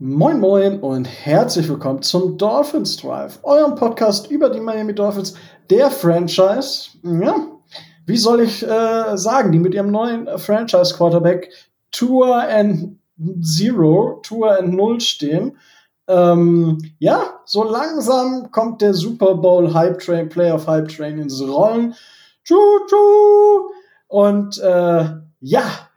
Moin Moin und herzlich willkommen zum Dolphins Drive, eurem Podcast über die Miami Dolphins, der Franchise. Ja, wie soll ich äh, sagen, die mit ihrem neuen Franchise Quarterback Tour and Zero, Tour and Null stehen. Ähm, ja, so langsam kommt der Super Bowl Hype Train, Playoff Hype Train ins Rollen. Tschu, tschu. Und äh, ja,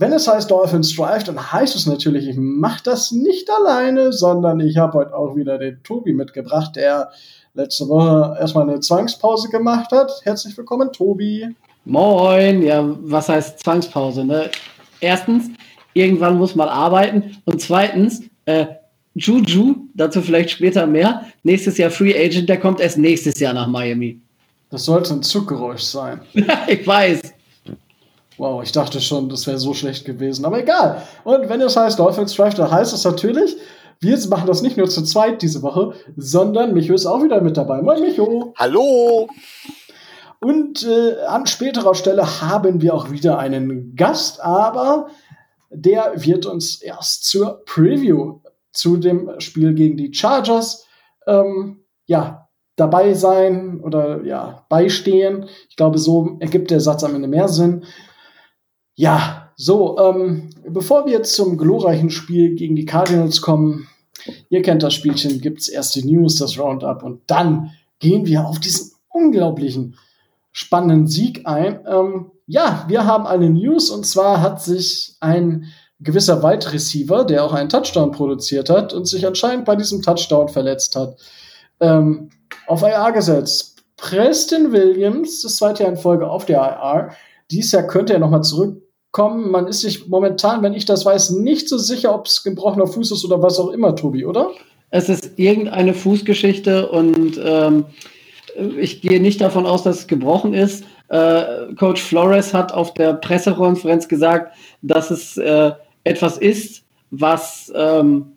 wenn es heißt Dolphins Drive, dann heißt es natürlich, ich mache das nicht alleine, sondern ich habe heute auch wieder den Tobi mitgebracht, der letzte Woche erstmal eine Zwangspause gemacht hat. Herzlich willkommen, Tobi. Moin, ja, was heißt Zwangspause? Ne? Erstens, irgendwann muss man arbeiten und zweitens, äh, Juju, dazu vielleicht später mehr, nächstes Jahr Free Agent, der kommt erst nächstes Jahr nach Miami. Das sollte ein Zuggeräusch sein. ich weiß. Wow, ich dachte schon, das wäre so schlecht gewesen. Aber egal. Und wenn es heißt Dolphins Drive, dann heißt es natürlich, wir machen das nicht nur zu zweit diese Woche, sondern Micho ist auch wieder mit dabei. Moin, Micho. Hallo. Und äh, an späterer Stelle haben wir auch wieder einen Gast, aber der wird uns erst zur Preview zu dem Spiel gegen die Chargers ähm, ja, dabei sein oder ja, beistehen. Ich glaube, so ergibt der Satz am Ende mehr Sinn. Ja, so, ähm, bevor wir jetzt zum glorreichen Spiel gegen die Cardinals kommen, ihr kennt das Spielchen, gibt's erst die News, das Roundup und dann gehen wir auf diesen unglaublichen spannenden Sieg ein. Ähm, ja, wir haben eine News und zwar hat sich ein gewisser Wide Receiver, der auch einen Touchdown produziert hat und sich anscheinend bei diesem Touchdown verletzt hat, ähm, auf IR gesetzt. Preston Williams, das zweite Jahr in Folge auf der IR. Dies Jahr könnte er nochmal zurück kommen. Man ist sich momentan, wenn ich das weiß, nicht so sicher, ob es gebrochener Fuß ist oder was auch immer, Tobi, oder? Es ist irgendeine Fußgeschichte und ähm, ich gehe nicht davon aus, dass es gebrochen ist. Äh, Coach Flores hat auf der Pressekonferenz gesagt, dass es äh, etwas ist, was ähm,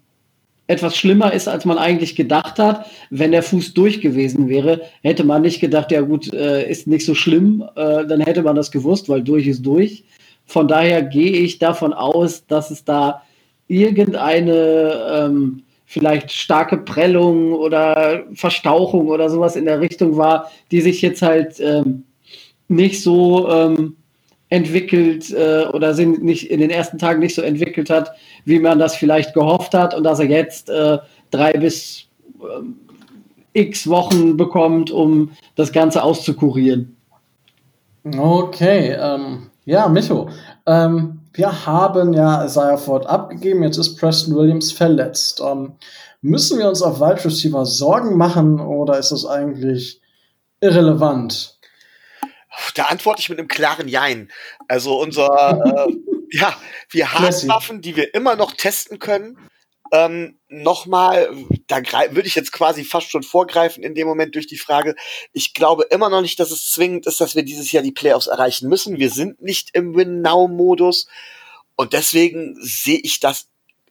etwas schlimmer ist, als man eigentlich gedacht hat. Wenn der Fuß durch gewesen wäre, hätte man nicht gedacht, ja gut, äh, ist nicht so schlimm, äh, dann hätte man das gewusst, weil durch ist durch. Von daher gehe ich davon aus, dass es da irgendeine ähm, vielleicht starke Prellung oder Verstauchung oder sowas in der Richtung war, die sich jetzt halt ähm, nicht so ähm, entwickelt äh, oder sind nicht in den ersten Tagen nicht so entwickelt hat, wie man das vielleicht gehofft hat und dass er jetzt äh, drei bis äh, x Wochen bekommt, um das Ganze auszukurieren. Okay, ähm, ja, Micho. Ähm, wir haben ja Isaiah Ford abgegeben, jetzt ist Preston Williams verletzt. Ähm, müssen wir uns auf Wide Receiver Sorgen machen oder ist das eigentlich irrelevant? Da antworte ich mit einem klaren Jein. Also unser, äh, ja, wir haben Waffen, die wir immer noch testen können ähm, nochmal, da würde ich jetzt quasi fast schon vorgreifen in dem Moment durch die Frage, ich glaube immer noch nicht, dass es zwingend ist, dass wir dieses Jahr die Playoffs erreichen müssen. Wir sind nicht im Win-Now-Modus. Und deswegen sehe ich das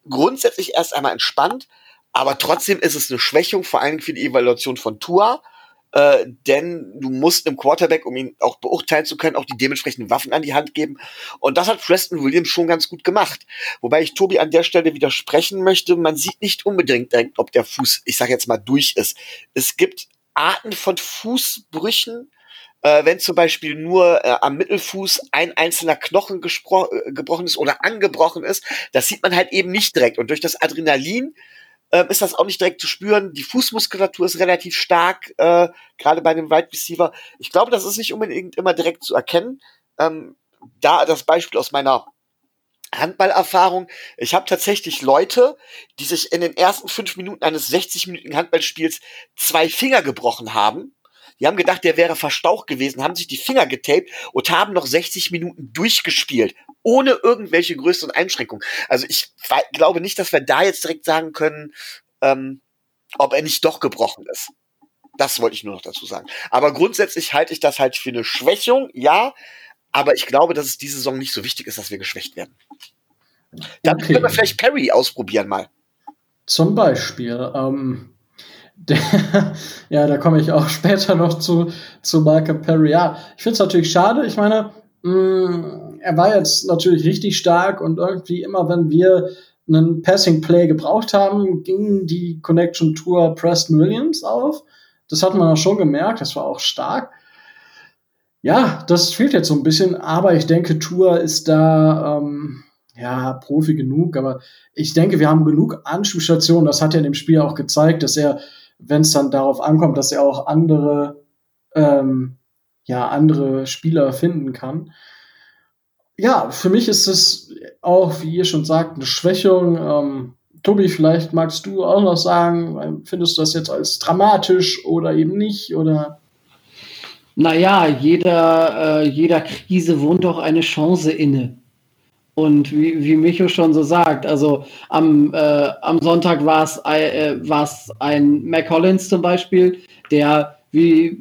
grundsätzlich erst einmal entspannt, aber trotzdem ist es eine Schwächung, vor allem für die Evaluation von Tua äh, denn du musst einem Quarterback, um ihn auch beurteilen zu können, auch die dementsprechenden Waffen an die Hand geben. Und das hat Preston Williams schon ganz gut gemacht. Wobei ich Tobi an der Stelle widersprechen möchte, man sieht nicht unbedingt, ob der Fuß, ich sage jetzt mal, durch ist. Es gibt Arten von Fußbrüchen, äh, wenn zum Beispiel nur äh, am Mittelfuß ein einzelner Knochen äh, gebrochen ist oder angebrochen ist, das sieht man halt eben nicht direkt. Und durch das Adrenalin ähm, ist das auch nicht direkt zu spüren. Die Fußmuskulatur ist relativ stark, äh, gerade bei dem Wide Receiver. Ich glaube, das ist nicht unbedingt immer direkt zu erkennen. Ähm, da das Beispiel aus meiner Handballerfahrung. Ich habe tatsächlich Leute, die sich in den ersten fünf Minuten eines 60-minütigen Handballspiels zwei Finger gebrochen haben die haben gedacht, der wäre verstaucht gewesen, haben sich die Finger getaped und haben noch 60 Minuten durchgespielt, ohne irgendwelche größeren Einschränkungen. Also ich glaube nicht, dass wir da jetzt direkt sagen können, ähm, ob er nicht doch gebrochen ist. Das wollte ich nur noch dazu sagen. Aber grundsätzlich halte ich das halt für eine Schwächung, ja. Aber ich glaube, dass es diese Saison nicht so wichtig ist, dass wir geschwächt werden. Dann okay. können wir vielleicht Perry ausprobieren mal. Zum Beispiel. Ähm, der, ja, da komme ich auch später noch zu, zu Michael Perry. Ja, ich finde es natürlich schade. Ich meine, mh, mm, er war jetzt natürlich richtig stark und irgendwie immer, wenn wir einen Passing Play gebraucht haben, ging die Connection Tour Preston Williams auf. Das hat man auch schon gemerkt, das war auch stark. Ja, das fehlt jetzt so ein bisschen, aber ich denke, Tour ist da ähm, ja Profi genug. Aber ich denke, wir haben genug Anspielstationen. Das hat er in dem Spiel auch gezeigt, dass er, wenn es dann darauf ankommt, dass er auch andere ähm, ja andere Spieler finden kann. Ja, für mich ist es auch, wie ihr schon sagt, eine Schwächung. Ähm, Tobi, vielleicht magst du auch noch sagen, findest du das jetzt als dramatisch oder eben nicht? Oder? Naja, jeder, äh, jeder Krise wohnt doch eine Chance inne. Und wie, wie Micho schon so sagt, also am, äh, am Sonntag war es äh, ein Mac Collins zum Beispiel, der wie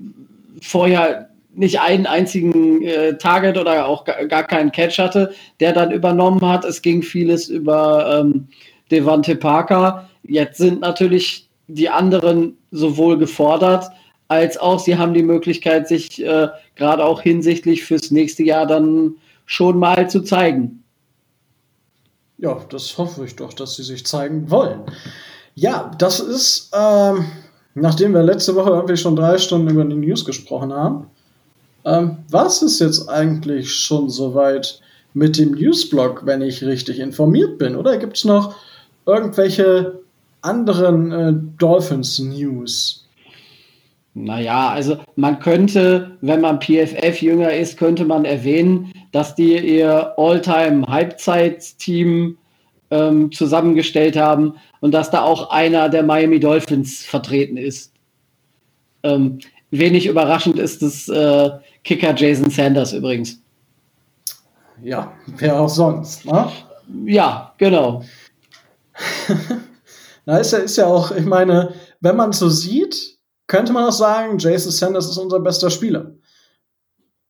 vorher nicht einen einzigen äh, Target oder auch gar keinen Catch hatte, der dann übernommen hat. Es ging vieles über ähm, Devante Parker. Jetzt sind natürlich die anderen sowohl gefordert, als auch sie haben die Möglichkeit, sich äh, gerade auch hinsichtlich fürs nächste Jahr dann schon mal zu zeigen. Ja, das hoffe ich doch, dass sie sich zeigen wollen. Ja, das ist, ähm, nachdem wir letzte Woche irgendwie schon drei Stunden über die News gesprochen haben, ähm, was ist jetzt eigentlich schon soweit mit dem Newsblog, wenn ich richtig informiert bin? Oder gibt es noch irgendwelche anderen äh, Dolphins-News? Naja, also man könnte, wenn man PFF jünger ist, könnte man erwähnen, dass die ihr All-Time-Halbzeitteam ähm, zusammengestellt haben und dass da auch einer der Miami Dolphins vertreten ist. Ähm, wenig überraschend ist es äh, Kicker Jason Sanders übrigens. Ja, wer auch sonst, ne? Ja, genau. Na, ist ja, ist ja auch, ich meine, wenn man so sieht, könnte man auch sagen, Jason Sanders ist unser bester Spieler.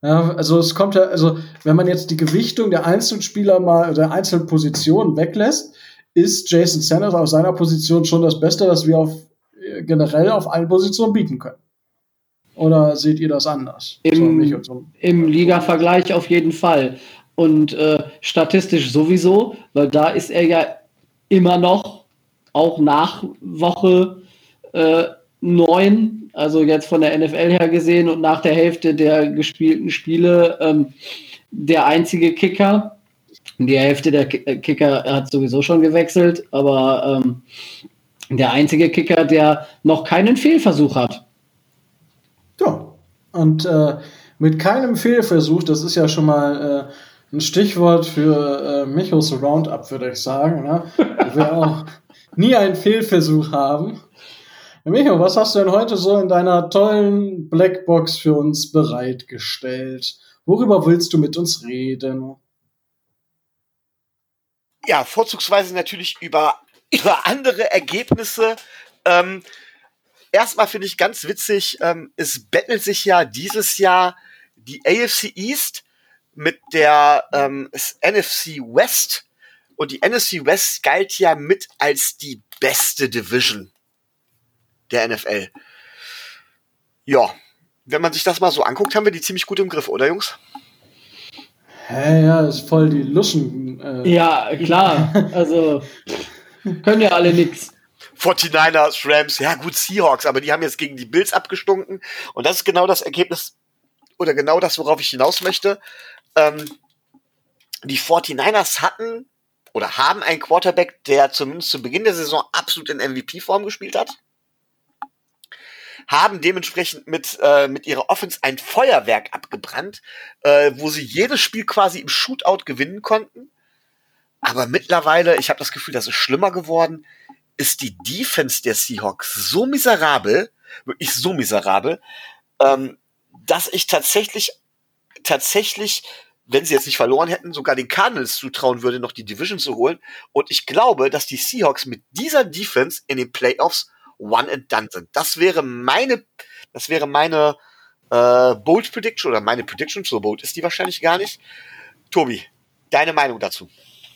Ja, also es kommt ja, also wenn man jetzt die Gewichtung der einzelnen Spieler mal, der einzelnen Positionen weglässt, ist Jason Sanders auf seiner Position schon das Beste, was wir auf, äh, generell auf allen Positionen bieten können. Oder seht ihr das anders? Im, so im Liga-Vergleich auf jeden Fall. Und äh, statistisch sowieso, weil da ist er ja immer noch, auch nach Woche äh, 9, also jetzt von der NFL her gesehen und nach der Hälfte der gespielten Spiele, ähm, der einzige Kicker. Die Hälfte der äh, Kicker hat sowieso schon gewechselt, aber ähm, der einzige Kicker, der noch keinen Fehlversuch hat. Ja, und äh, mit keinem Fehlversuch, das ist ja schon mal äh, ein Stichwort für äh, Michos Roundup, würde ich sagen. Ne? Wir auch nie einen Fehlversuch haben. Micho, was hast du denn heute so in deiner tollen Blackbox für uns bereitgestellt? Worüber willst du mit uns reden? Ja, vorzugsweise natürlich über, über andere Ergebnisse. Ähm, erstmal finde ich ganz witzig, ähm, es bettelt sich ja dieses Jahr die AFC East mit der ähm, NFC West. Und die NFC West galt ja mit als die beste Division der NFL. Ja, wenn man sich das mal so anguckt, haben wir die ziemlich gut im Griff, oder Jungs? Hä, ja, ist voll die Luschen. Äh. Ja, klar. Also können ja alle nix. 49ers, Rams, ja gut, Seahawks, aber die haben jetzt gegen die Bills abgestunken. Und das ist genau das Ergebnis, oder genau das, worauf ich hinaus möchte. Ähm, die 49ers hatten oder haben einen Quarterback, der zumindest zu Beginn der Saison absolut in MVP-Form gespielt hat. Haben dementsprechend mit, äh, mit ihrer Offense ein Feuerwerk abgebrannt, äh, wo sie jedes Spiel quasi im Shootout gewinnen konnten. Aber mittlerweile, ich habe das Gefühl, das ist schlimmer geworden ist die Defense der Seahawks so miserabel, wirklich so miserabel, ähm, dass ich tatsächlich, tatsächlich, wenn sie jetzt nicht verloren hätten, sogar den Cardinals zutrauen würde, noch die Division zu holen. Und ich glaube, dass die Seahawks mit dieser Defense in den Playoffs one and done sind. Das wäre meine, das wäre meine äh, Bold Prediction oder meine Prediction, so bold ist die wahrscheinlich gar nicht. Tobi, deine Meinung dazu?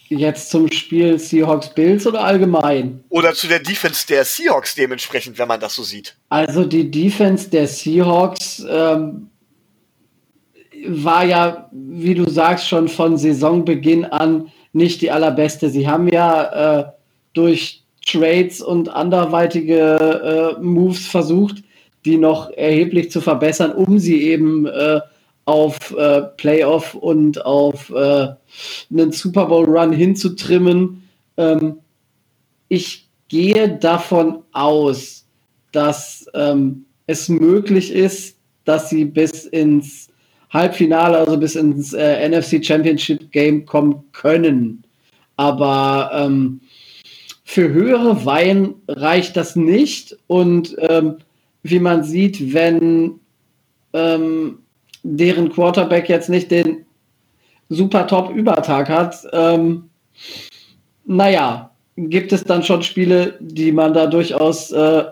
Jetzt zum Spiel Seahawks Bills oder allgemein? Oder zu der Defense der Seahawks dementsprechend, wenn man das so sieht. Also die Defense der Seahawks ähm, war ja, wie du sagst, schon von Saisonbeginn an nicht die allerbeste. Sie haben ja äh, durch Trades und anderweitige äh, Moves versucht, die noch erheblich zu verbessern, um sie eben äh, auf äh, Playoff und auf äh, einen Super Bowl Run hinzutrimmen. Ähm, ich gehe davon aus, dass ähm, es möglich ist, dass sie bis ins Halbfinale, also bis ins äh, NFC Championship Game kommen können. Aber ähm, für höhere Weihen reicht das nicht. Und ähm, wie man sieht, wenn ähm, deren Quarterback jetzt nicht den super Top-Übertag hat, ähm, naja, gibt es dann schon Spiele, die man da durchaus äh,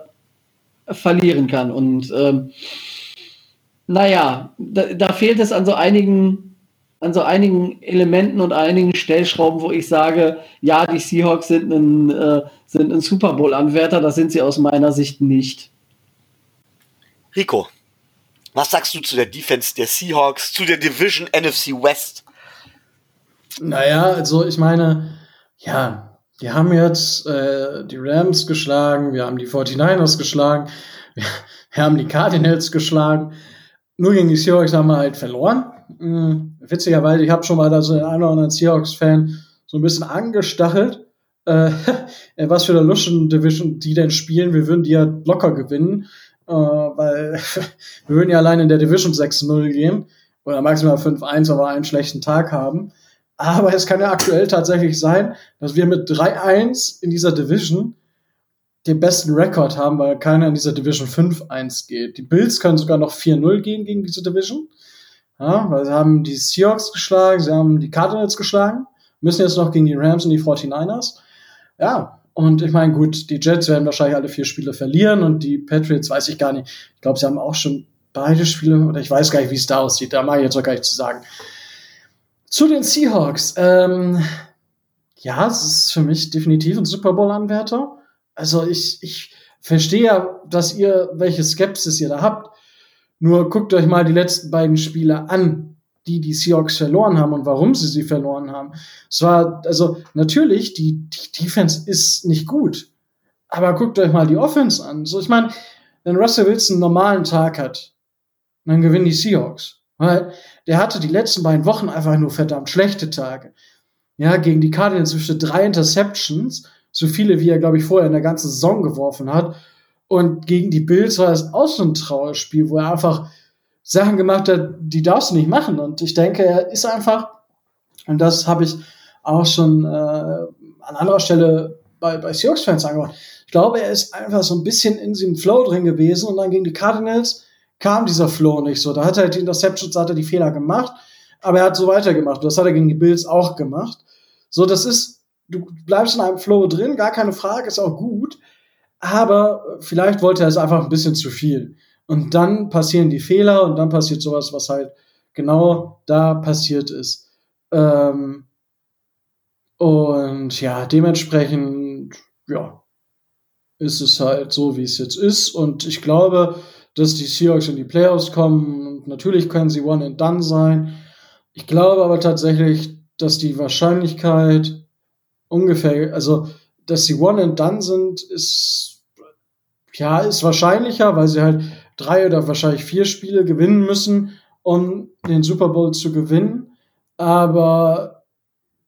verlieren kann. Und ähm, naja, da, da fehlt es an so einigen an so einigen Elementen und einigen Stellschrauben, wo ich sage, ja, die Seahawks sind ein, äh, sind ein Super Bowl-Anwärter, das sind sie aus meiner Sicht nicht. Rico, was sagst du zu der Defense der Seahawks, zu der Division NFC West? Naja, also ich meine, ja, die haben jetzt äh, die Rams geschlagen, wir haben die 49ers geschlagen, wir, wir haben die Cardinals geschlagen. Nur gegen die Seahawks haben wir halt verloren. Hm, witzigerweise, ich habe schon mal da so einen oder anderen Seahawks-Fan so ein bisschen angestachelt, äh, was für eine Luschen Division die denn spielen. Wir würden die ja locker gewinnen, äh, weil wir würden ja allein in der Division 6-0 gehen oder maximal 5-1, aber einen schlechten Tag haben. Aber es kann ja aktuell tatsächlich sein, dass wir mit 3-1 in dieser Division den besten Rekord haben, weil keiner in dieser Division 5-1 geht. Die Bills können sogar noch 4-0 gehen gegen diese Division. Ja, weil sie haben die Seahawks geschlagen, sie haben die Cardinals geschlagen, müssen jetzt noch gegen die Rams und die 49ers. Ja, und ich meine, gut, die Jets werden wahrscheinlich alle vier Spiele verlieren und die Patriots weiß ich gar nicht. Ich glaube, sie haben auch schon beide Spiele, oder ich weiß gar nicht, wie es da aussieht. Da mag ich jetzt auch gar nicht zu sagen. Zu den Seahawks. Ähm, ja, es ist für mich definitiv ein Super Bowl-Anwärter. Also ich, ich verstehe ja, dass ihr, welche Skepsis ihr da habt. Nur guckt euch mal die letzten beiden Spiele an, die die Seahawks verloren haben und warum sie sie verloren haben. Es war, also natürlich, die, die Defense ist nicht gut. Aber guckt euch mal die Offense an. So, ich meine, wenn Russell Wilson einen normalen Tag hat, dann gewinnen die Seahawks. Weil der hatte die letzten beiden Wochen einfach nur verdammt schlechte Tage. Ja, gegen die Cardinals zwischen drei Interceptions, so viele wie er, glaube ich, vorher in der ganzen Saison geworfen hat. Und gegen die Bills war es auch so ein Trauerspiel, wo er einfach Sachen gemacht hat, die darfst du nicht machen. Und ich denke, er ist einfach, und das habe ich auch schon äh, an anderer Stelle bei, bei Seahawks-Fans angehört. Ich glaube, er ist einfach so ein bisschen in diesem Flow drin gewesen und dann gegen die Cardinals kam dieser Flow nicht so. Da hat er die Interceptions, hat er die Fehler gemacht, aber er hat so weitergemacht. Das hat er gegen die Bills auch gemacht. So, das ist, du bleibst in einem Flow drin, gar keine Frage, ist auch gut aber vielleicht wollte er es einfach ein bisschen zu viel. Und dann passieren die Fehler und dann passiert sowas, was halt genau da passiert ist. Ähm und ja, dementsprechend, ja, ist es halt so, wie es jetzt ist. Und ich glaube, dass die Seahawks in die Playoffs kommen. Und natürlich können sie one and done sein. Ich glaube aber tatsächlich, dass die Wahrscheinlichkeit ungefähr, also dass sie one and done sind, ist ja ist wahrscheinlicher, weil sie halt drei oder wahrscheinlich vier Spiele gewinnen müssen, um den Super Bowl zu gewinnen. Aber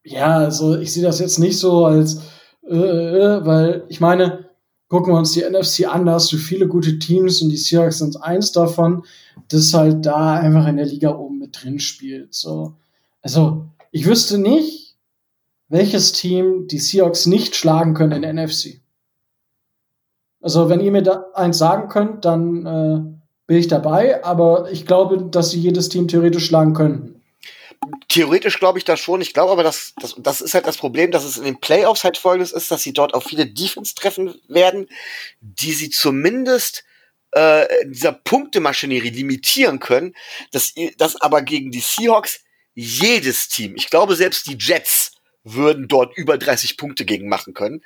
ja, also ich sehe das jetzt nicht so als, äh, äh, weil ich meine, gucken wir uns die NFC an, da hast du viele gute Teams und die Seahawks sind eins davon, das halt da einfach in der Liga oben mit drin spielt. So, also ich wüsste nicht, welches Team die Seahawks nicht schlagen können in der NFC. Also, wenn ihr mir da eins sagen könnt, dann äh, bin ich dabei, aber ich glaube, dass sie jedes Team theoretisch schlagen könnten. Theoretisch glaube ich das schon. Ich glaube aber, dass das, das ist halt das Problem, dass es in den Playoffs halt folgendes ist, dass sie dort auf viele Defense treffen werden, die sie zumindest äh, dieser Punktemaschinerie limitieren können, dass, dass aber gegen die Seahawks jedes Team, ich glaube selbst die Jets, würden dort über 30 Punkte gegen machen können.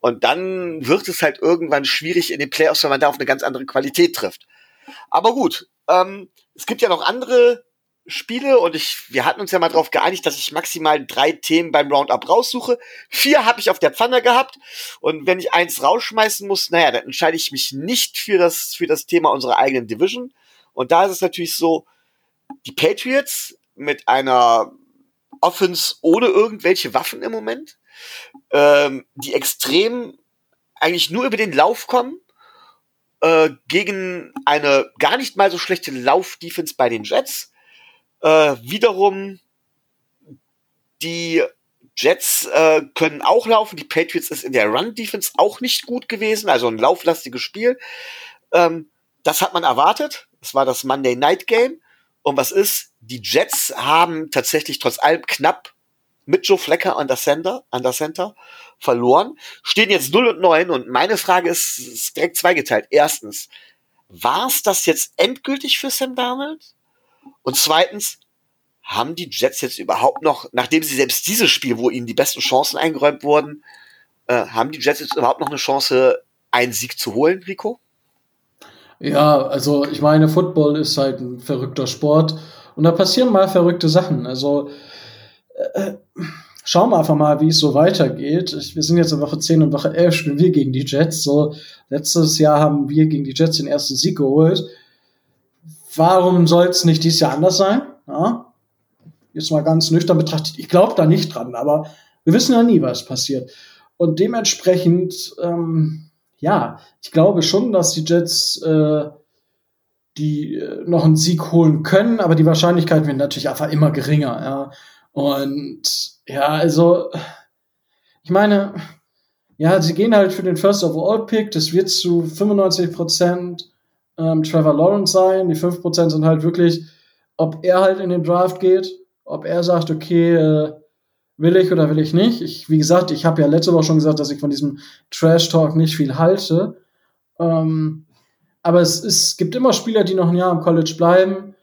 Und dann wird es halt irgendwann schwierig in den Playoffs, wenn man da auf eine ganz andere Qualität trifft. Aber gut, ähm, es gibt ja noch andere Spiele und ich, wir hatten uns ja mal darauf geeinigt, dass ich maximal drei Themen beim Roundup raussuche. Vier habe ich auf der Pfanne gehabt und wenn ich eins rausschmeißen muss, naja, dann entscheide ich mich nicht für das, für das Thema unserer eigenen Division. Und da ist es natürlich so, die Patriots mit einer Offense ohne irgendwelche Waffen im Moment, ähm, die extrem eigentlich nur über den Lauf kommen, äh, gegen eine gar nicht mal so schlechte Lauf-Defense bei den Jets. Äh, wiederum die Jets äh, können auch laufen. Die Patriots ist in der Run-Defense auch nicht gut gewesen, also ein lauflastiges Spiel. Ähm, das hat man erwartet. Das war das Monday Night Game. Und was ist? Die Jets haben tatsächlich trotz allem knapp mit Joe Flecker an der Center, an der Center verloren, stehen jetzt 0 und 9 und meine Frage ist, ist direkt zweigeteilt. Erstens, war es das jetzt endgültig für Sam Darnold? Und zweitens, haben die Jets jetzt überhaupt noch, nachdem sie selbst dieses Spiel, wo ihnen die besten Chancen eingeräumt wurden, äh, haben die Jets jetzt überhaupt noch eine Chance, einen Sieg zu holen, Rico? Ja, also ich meine, Football ist halt ein verrückter Sport und da passieren mal verrückte Sachen. Also äh, schauen wir einfach mal, wie es so weitergeht. Wir sind jetzt in Woche 10 und Woche 11 spielen wir gegen die Jets. So, letztes Jahr haben wir gegen die Jets den ersten Sieg geholt. Warum soll es nicht dieses Jahr anders sein? Ja? Jetzt mal ganz nüchtern betrachtet. Ich glaube da nicht dran, aber wir wissen ja nie, was passiert. Und dementsprechend, ähm, ja, ich glaube schon, dass die Jets äh, die äh, noch einen Sieg holen können, aber die Wahrscheinlichkeit wird natürlich einfach immer geringer. Ja. Und ja, also, ich meine, ja, sie gehen halt für den First Overall Pick. Das wird zu 95 Prozent ähm, Trevor Lawrence sein. Die 5 Prozent sind halt wirklich, ob er halt in den Draft geht, ob er sagt, okay, äh, will ich oder will ich nicht. Ich, wie gesagt, ich habe ja letzte Woche schon gesagt, dass ich von diesem Trash Talk nicht viel halte. Ähm, aber es, es gibt immer Spieler, die noch ein Jahr im College bleiben.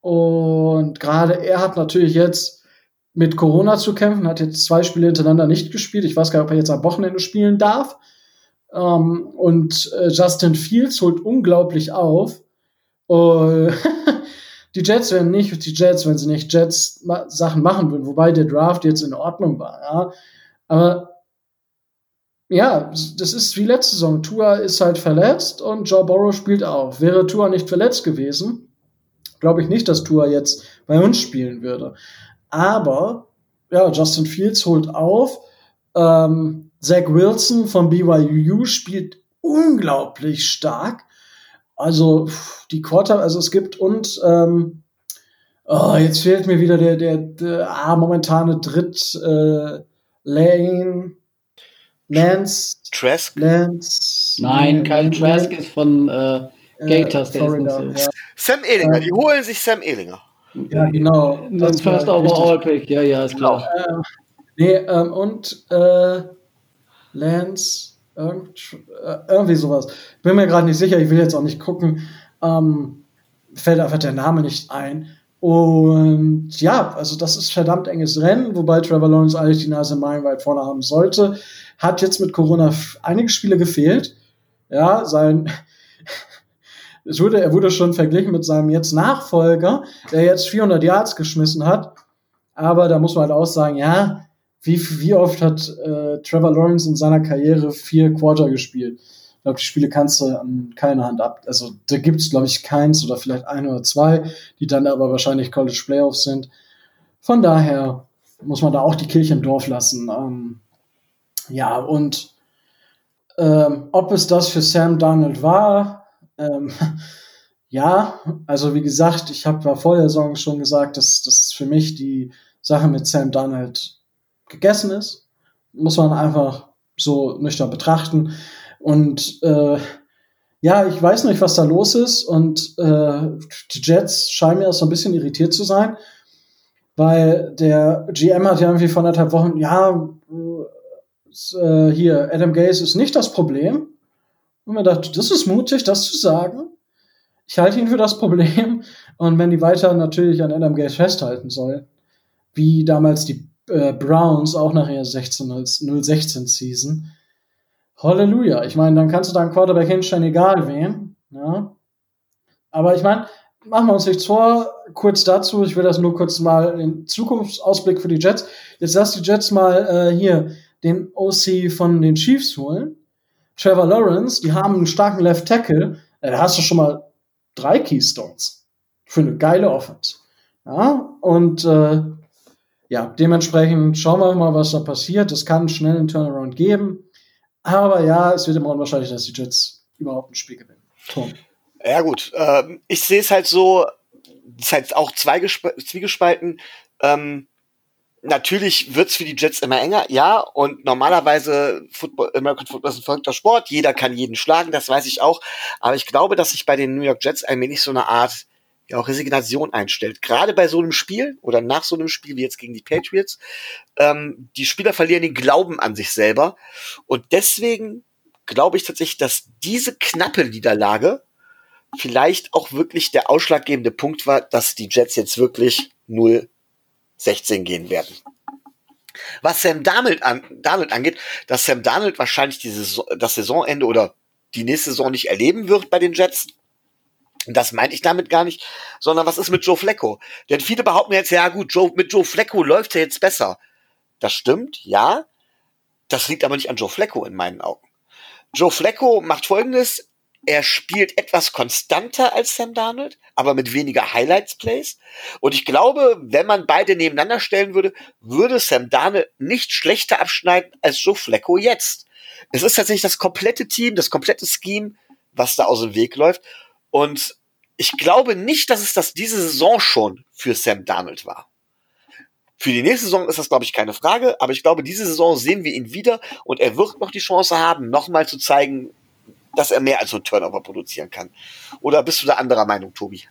Und gerade er hat natürlich jetzt mit Corona zu kämpfen, hat jetzt zwei Spiele hintereinander nicht gespielt. Ich weiß gar nicht, ob er jetzt am Wochenende spielen darf. Ähm, und äh, Justin Fields holt unglaublich auf. Uh, die Jets werden nicht die Jets, wenn sie nicht Jets ma Sachen machen würden, wobei der Draft jetzt in Ordnung war. Ja. Aber ja, das ist wie letzte Saison. Tua ist halt verletzt und Joe Burrow spielt auch. Wäre Tua nicht verletzt gewesen, glaube ich nicht, dass Tua jetzt bei uns spielen würde. Aber ja, Justin Fields holt auf. Ähm, Zach Wilson von BYU spielt unglaublich stark. Also die Quarter, also es gibt und ähm, oh, jetzt fehlt mir wieder der der, der ah, momentane Dritt äh, Lane Lance Trask Lance Nein, kein Trask ist von äh, Gators, äh, Florida, ja. Sam Ehlinger, die holen sich Sam Ehlinger. Ja, genau. Das First Overall Pick, ja, ja, ist klar. Genau. nee, ähm, und äh, Lance, irgend, äh, irgendwie sowas. Bin mir gerade nicht sicher, ich will jetzt auch nicht gucken. Ähm, fällt einfach der Name nicht ein. Und ja, also das ist verdammt enges Rennen, wobei Trevor Lawrence eigentlich die Nase meilenweit vorne haben sollte. Hat jetzt mit Corona einige Spiele gefehlt. Ja, sein es wurde, er wurde schon verglichen mit seinem jetzt Nachfolger, der jetzt 400 Yards geschmissen hat. Aber da muss man halt auch sagen, ja, wie, wie oft hat äh, Trevor Lawrence in seiner Karriere vier Quarter gespielt? Ich glaube, die Spiele kannst du an keiner Hand ab. Also da gibt es, glaube ich, keins oder vielleicht ein oder zwei, die dann aber wahrscheinlich College Playoffs sind. Von daher muss man da auch die Kirche im Dorf lassen. Ähm, ja, und ähm, ob es das für Sam Donald war, ähm, ja, also wie gesagt, ich habe vor der Saison schon gesagt, dass das für mich die Sache mit Sam Donald gegessen ist. Muss man einfach so nüchtern betrachten. Und äh, ja, ich weiß nicht, was da los ist. Und äh, die Jets scheinen mir auch so ein bisschen irritiert zu sein, weil der GM hat ja irgendwie vor anderthalb Wochen, ja, äh, hier, Adam Gaze ist nicht das Problem. Und man dachte, das ist mutig, das zu sagen. Ich halte ihn für das Problem. Und wenn die weiter natürlich an Adam Gates festhalten soll, wie damals die äh, Browns auch nach ihrer 16, 016 Season, Halleluja. Ich meine, dann kannst du da einen Quarterback hinstellen, egal wen. Ja. Aber ich meine, machen wir uns nichts vor. Kurz dazu, ich will das nur kurz mal in Zukunftsausblick für die Jets. Jetzt lass die Jets mal äh, hier den OC von den Chiefs holen. Trevor Lawrence, die haben einen starken Left Tackle. Äh, da hast du schon mal drei Keystones für eine geile Offense. Ja, und äh, ja, dementsprechend schauen wir mal, was da passiert. Es kann schnell einen Turnaround geben. Aber ja, es wird immer unwahrscheinlich, dass die Jets überhaupt ein Spiel gewinnen. Tom. Ja, gut. Ähm, ich sehe es halt so, es ist halt auch zwiegespalten. Ähm, natürlich wird's für die Jets immer enger, ja, und normalerweise Football, American Football ist ein verrückter Sport, jeder kann jeden schlagen, das weiß ich auch, aber ich glaube, dass sich bei den New York Jets ein wenig so eine Art ja auch Resignation einstellt. Gerade bei so einem Spiel oder nach so einem Spiel wie jetzt gegen die Patriots, ähm, die Spieler verlieren den Glauben an sich selber und deswegen glaube ich tatsächlich, dass diese knappe Niederlage vielleicht auch wirklich der ausschlaggebende Punkt war, dass die Jets jetzt wirklich 0-16 gehen werden. Was Sam Darnold, an, Darnold angeht, dass Sam Darnold wahrscheinlich diese, das Saisonende oder die nächste Saison nicht erleben wird bei den Jets, das meinte ich damit gar nicht, sondern was ist mit Joe Flecko? Denn viele behaupten jetzt, ja gut, Joe, mit Joe Flecko läuft er jetzt besser. Das stimmt, ja. Das liegt aber nicht an Joe Flecko in meinen Augen. Joe Flecko macht folgendes, er spielt etwas konstanter als Sam Darnold, aber mit weniger Highlights-Plays. Und ich glaube, wenn man beide nebeneinander stellen würde, würde Sam Darnold nicht schlechter abschneiden als Joe Flacco jetzt. Es ist tatsächlich das komplette Team, das komplette Scheme, was da aus dem Weg läuft. Und ich glaube nicht, dass es das diese Saison schon für Sam Darnold war. Für die nächste Saison ist das, glaube ich, keine Frage, aber ich glaube, diese Saison sehen wir ihn wieder und er wird noch die Chance haben, nochmal zu zeigen, dass er mehr als so ein Turnover produzieren kann. Oder bist du da anderer Meinung, Tobi?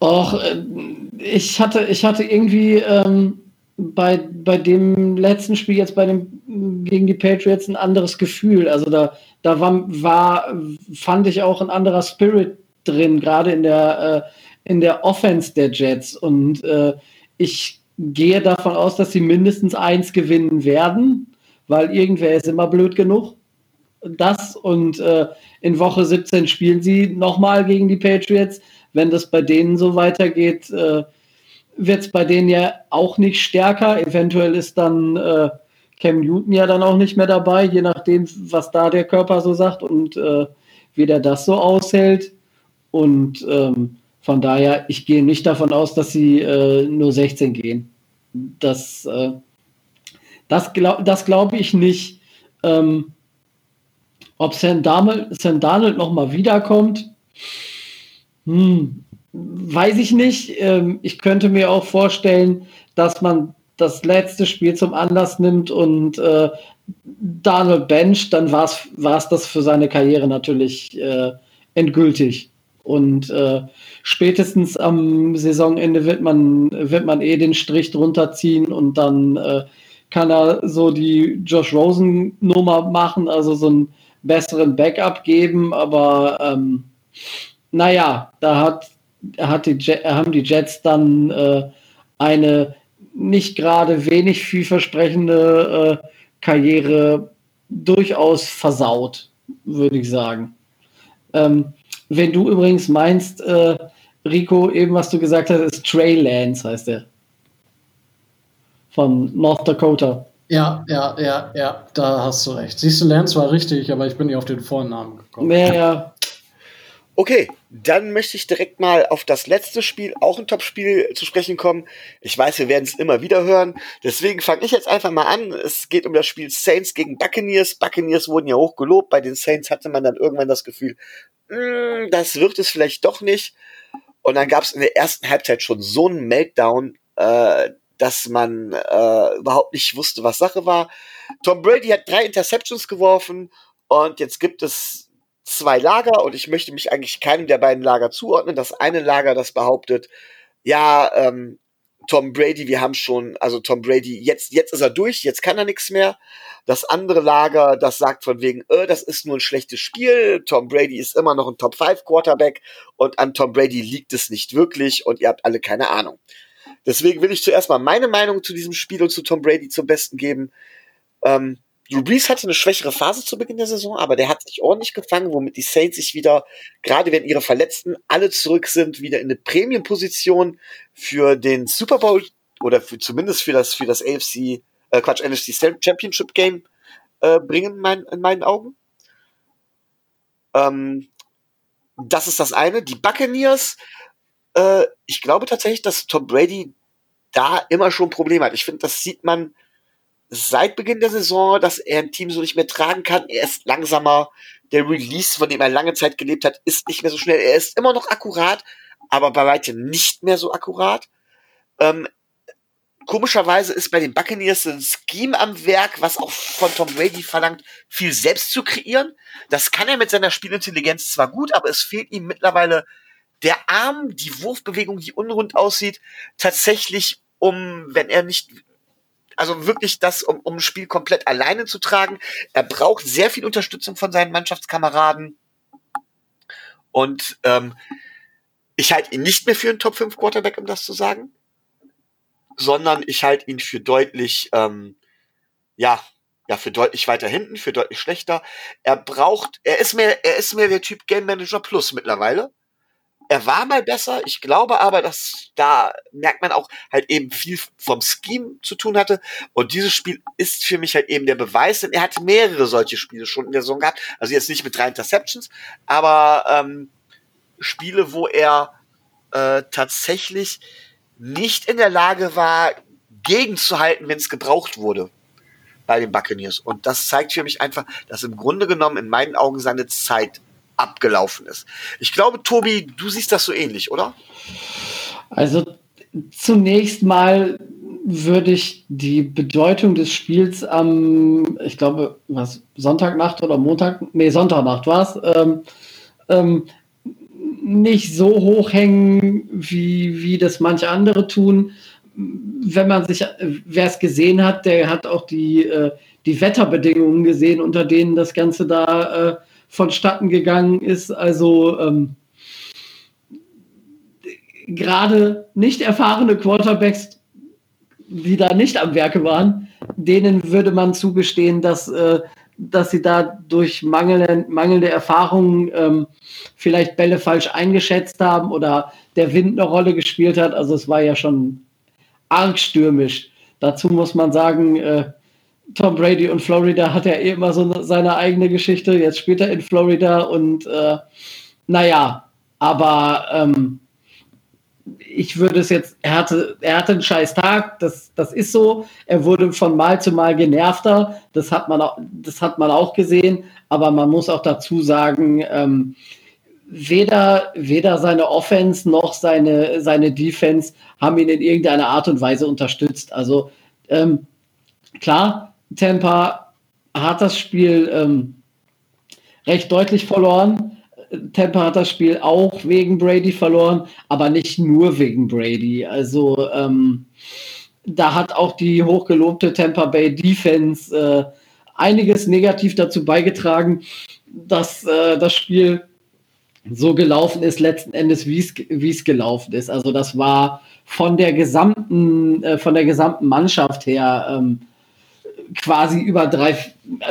Och, äh, ich hatte, ich hatte irgendwie ähm, bei, bei dem letzten Spiel jetzt bei dem gegen die Patriots ein anderes Gefühl. Also da, da war, war fand ich auch ein anderer Spirit drin, gerade in der, äh, in der Offense der Jets. Und äh, ich gehe davon aus, dass sie mindestens eins gewinnen werden, weil irgendwer ist immer blöd genug das und äh, in Woche 17 spielen sie nochmal gegen die Patriots. Wenn das bei denen so weitergeht, äh, wird es bei denen ja auch nicht stärker. Eventuell ist dann äh, Cam Newton ja dann auch nicht mehr dabei, je nachdem, was da der Körper so sagt und äh, wie der das so aushält. Und ähm, von daher, ich gehe nicht davon aus, dass sie äh, nur 16 gehen. Das, äh, das glaube das glaub ich nicht. Ähm, ob Sam Darnold, Sam Darnold nochmal wiederkommt, hm, weiß ich nicht. Ähm, ich könnte mir auch vorstellen, dass man das letzte Spiel zum Anlass nimmt und äh, Darnold bencht, dann war es das für seine Karriere natürlich äh, endgültig. Und äh, spätestens am Saisonende wird man, wird man eh den Strich drunter ziehen und dann äh, kann er so die Josh Rosen-Nummer machen, also so ein besseren Backup geben, aber ähm, naja, da hat, hat die Jet, haben die Jets dann äh, eine nicht gerade wenig vielversprechende äh, Karriere durchaus versaut, würde ich sagen. Ähm, wenn du übrigens meinst, äh, Rico, eben was du gesagt hast, ist Trey Lance, heißt der. Von North Dakota. Ja, ja, ja, ja, da hast du recht. Siehst du, Lance war richtig, aber ich bin nicht auf den Vornamen gekommen. Ja. Okay, dann möchte ich direkt mal auf das letzte Spiel, auch ein Top-Spiel, zu sprechen kommen. Ich weiß, wir werden es immer wieder hören. Deswegen fange ich jetzt einfach mal an. Es geht um das Spiel Saints gegen Buccaneers. Buccaneers wurden ja hoch gelobt. Bei den Saints hatte man dann irgendwann das Gefühl, mm, das wird es vielleicht doch nicht. Und dann gab es in der ersten Halbzeit schon so einen Meltdown. Äh, dass man äh, überhaupt nicht wusste, was Sache war. Tom Brady hat drei Interceptions geworfen und jetzt gibt es zwei Lager und ich möchte mich eigentlich keinem der beiden Lager zuordnen. Das eine Lager, das behauptet, ja, ähm, Tom Brady, wir haben schon, also Tom Brady, jetzt, jetzt ist er durch, jetzt kann er nichts mehr. Das andere Lager, das sagt von wegen, äh, das ist nur ein schlechtes Spiel, Tom Brady ist immer noch ein Top 5 Quarterback und an Tom Brady liegt es nicht wirklich und ihr habt alle keine Ahnung. Deswegen will ich zuerst mal meine Meinung zu diesem Spiel und zu Tom Brady zum Besten geben. Ähm, Drew Brees hatte eine schwächere Phase zu Beginn der Saison, aber der hat sich ordentlich gefangen, womit die Saints sich wieder, gerade wenn ihre Verletzten alle zurück sind, wieder in eine Prämienposition für den Super Bowl oder für, zumindest für das, für das AFC, äh, Quatsch, NFC Championship Game äh, bringen, in, mein, in meinen Augen. Ähm, das ist das eine. Die Buccaneers, äh, ich glaube tatsächlich, dass Tom Brady da immer schon Probleme hat. Ich finde, das sieht man seit Beginn der Saison, dass er ein Team so nicht mehr tragen kann. Er ist langsamer. Der Release, von dem er lange Zeit gelebt hat, ist nicht mehr so schnell. Er ist immer noch akkurat, aber bei weitem nicht mehr so akkurat. Ähm, komischerweise ist bei den Buccaneers ein Scheme am Werk, was auch von Tom Brady verlangt, viel selbst zu kreieren. Das kann er mit seiner Spielintelligenz zwar gut, aber es fehlt ihm mittlerweile der Arm, die Wurfbewegung, die unrund aussieht, tatsächlich um, wenn er nicht also wirklich das, um, um ein Spiel komplett alleine zu tragen. Er braucht sehr viel Unterstützung von seinen Mannschaftskameraden. Und ähm, ich halte ihn nicht mehr für einen Top 5 Quarterback, um das zu sagen. Sondern ich halte ihn für deutlich, ähm, ja, ja, für deutlich weiter hinten, für deutlich schlechter. Er braucht, er ist mehr, er ist mehr der Typ Game Manager Plus mittlerweile er war mal besser. Ich glaube aber, dass da merkt man auch halt eben viel vom Scheme zu tun hatte. Und dieses Spiel ist für mich halt eben der Beweis, denn er hat mehrere solche Spiele schon in der Saison gehabt. Also jetzt nicht mit drei Interceptions, aber ähm, Spiele, wo er äh, tatsächlich nicht in der Lage war, gegenzuhalten, wenn es gebraucht wurde bei den Buccaneers. Und das zeigt für mich einfach, dass im Grunde genommen in meinen Augen seine Zeit abgelaufen ist. Ich glaube, Tobi, du siehst das so ähnlich, oder? Also zunächst mal würde ich die Bedeutung des Spiels am, ich glaube, was, Sonntagnacht oder Montag, nee, Sonntagnacht war es, ähm, ähm, nicht so hoch hängen, wie, wie das manche andere tun. Wenn man sich, wer es gesehen hat, der hat auch die, äh, die Wetterbedingungen gesehen, unter denen das Ganze da äh, vonstatten gegangen ist. Also ähm, gerade nicht erfahrene Quarterbacks, die da nicht am Werke waren, denen würde man zugestehen, dass, äh, dass sie da durch mangelnde, mangelnde Erfahrungen ähm, vielleicht Bälle falsch eingeschätzt haben oder der Wind eine Rolle gespielt hat. Also es war ja schon arg stürmisch. Dazu muss man sagen, äh, Tom Brady und Florida hat ja eh immer so seine eigene Geschichte. Jetzt spielt er in Florida und äh, naja, aber ähm, ich würde es jetzt, er hatte, er hatte einen scheiß Tag, das, das ist so. Er wurde von Mal zu Mal genervter, das hat man auch, das hat man auch gesehen, aber man muss auch dazu sagen, ähm, weder, weder seine Offense noch seine, seine Defense haben ihn in irgendeiner Art und Weise unterstützt. Also ähm, klar, Tampa hat das Spiel ähm, recht deutlich verloren. Tampa hat das Spiel auch wegen Brady verloren, aber nicht nur wegen Brady. Also ähm, da hat auch die hochgelobte Tampa Bay Defense äh, einiges negativ dazu beigetragen, dass äh, das Spiel so gelaufen ist, letzten Endes, wie es gelaufen ist. Also das war von der gesamten, äh, von der gesamten Mannschaft her ähm, quasi über drei,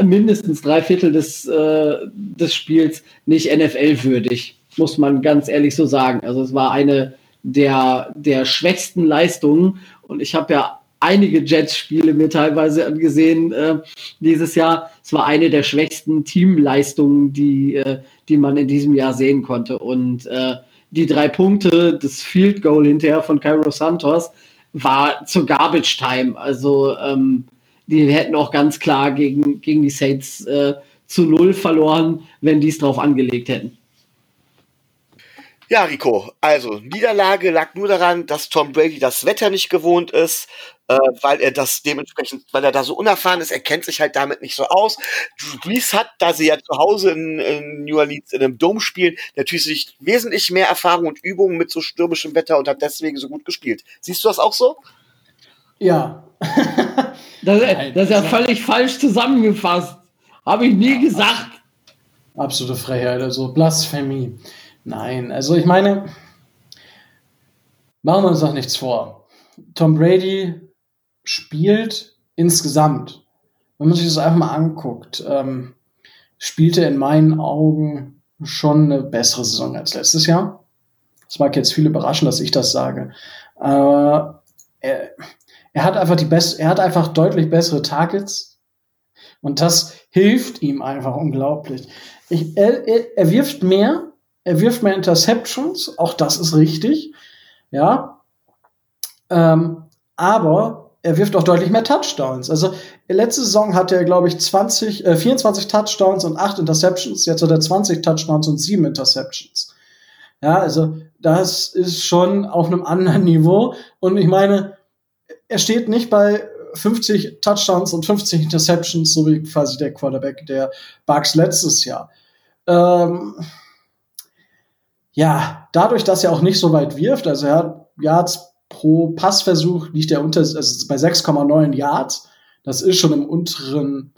mindestens drei Viertel des, äh, des Spiels nicht NFL-würdig, muss man ganz ehrlich so sagen. Also es war eine der, der schwächsten Leistungen und ich habe ja einige Jets-Spiele mir teilweise angesehen äh, dieses Jahr. Es war eine der schwächsten Teamleistungen, die, äh, die man in diesem Jahr sehen konnte. Und äh, die drei Punkte, das Field Goal hinterher von Cairo Santos, war zur Garbage Time. Also ähm, die hätten auch ganz klar gegen, gegen die Saints äh, zu null verloren, wenn die es drauf angelegt hätten. Ja, Rico, also Niederlage lag nur daran, dass Tom Brady das Wetter nicht gewohnt ist, äh, weil er das dementsprechend, weil er da so unerfahren ist, er kennt sich halt damit nicht so aus. Drew Brees hat, da sie ja zu Hause in, in New Orleans in einem Dom spielen, natürlich wesentlich mehr Erfahrung und Übungen mit so stürmischem Wetter und hat deswegen so gut gespielt. Siehst du das auch so? Ja. das, das, ist ja völlig falsch zusammengefasst. Habe ich nie gesagt. Absolute Freiheit, also Blasphemie. Nein, also ich meine, machen wir uns doch nichts vor. Tom Brady spielt insgesamt wenn man sich das einfach mal anguckt, ähm, spielte in meinen Augen schon eine bessere Saison als letztes Jahr. Das mag jetzt viele überraschen, dass ich das sage. Aber er, er hat einfach die best, er hat einfach deutlich bessere Targets. Und das hilft ihm einfach unglaublich. Ich, er, er, er wirft mehr, er wirft mehr Interceptions, auch das ist richtig. Ja. Ähm, aber er wirft auch deutlich mehr Touchdowns. Also letzte Saison hatte er, glaube ich, 20, äh, 24 Touchdowns und 8 Interceptions. Jetzt hat er 20 Touchdowns und 7 Interceptions. Ja, also das ist schon auf einem anderen Niveau. Und ich meine, er steht nicht bei 50 Touchdowns und 50 Interceptions, so wie quasi der Quarterback der Bucks letztes Jahr. Ähm, ja, dadurch, dass er auch nicht so weit wirft, also er hat Yards pro Passversuch liegt er unter, also bei 6,9 Yards. Das ist schon im unteren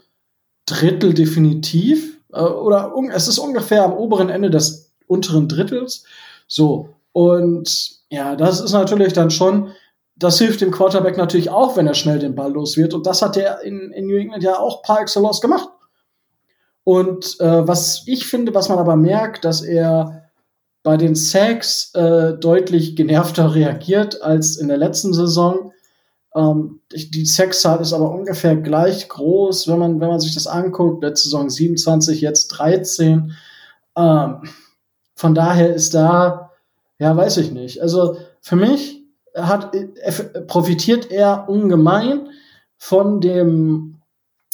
Drittel definitiv. Äh, oder es ist ungefähr am oberen Ende des unteren Drittels. So. Und ja, das ist natürlich dann schon, das hilft dem Quarterback natürlich auch, wenn er schnell den Ball los wird. Und das hat er in, in New England ja auch par excellence gemacht. Und äh, was ich finde, was man aber merkt, dass er bei den Sacks äh, deutlich genervter reagiert als in der letzten Saison. Ähm, die Sackzahl ist aber ungefähr gleich groß, wenn man, wenn man sich das anguckt. Letzte Saison 27, jetzt 13. Ähm, von daher ist da, ja, weiß ich nicht. Also für mich hat, profitiert er ungemein von dem,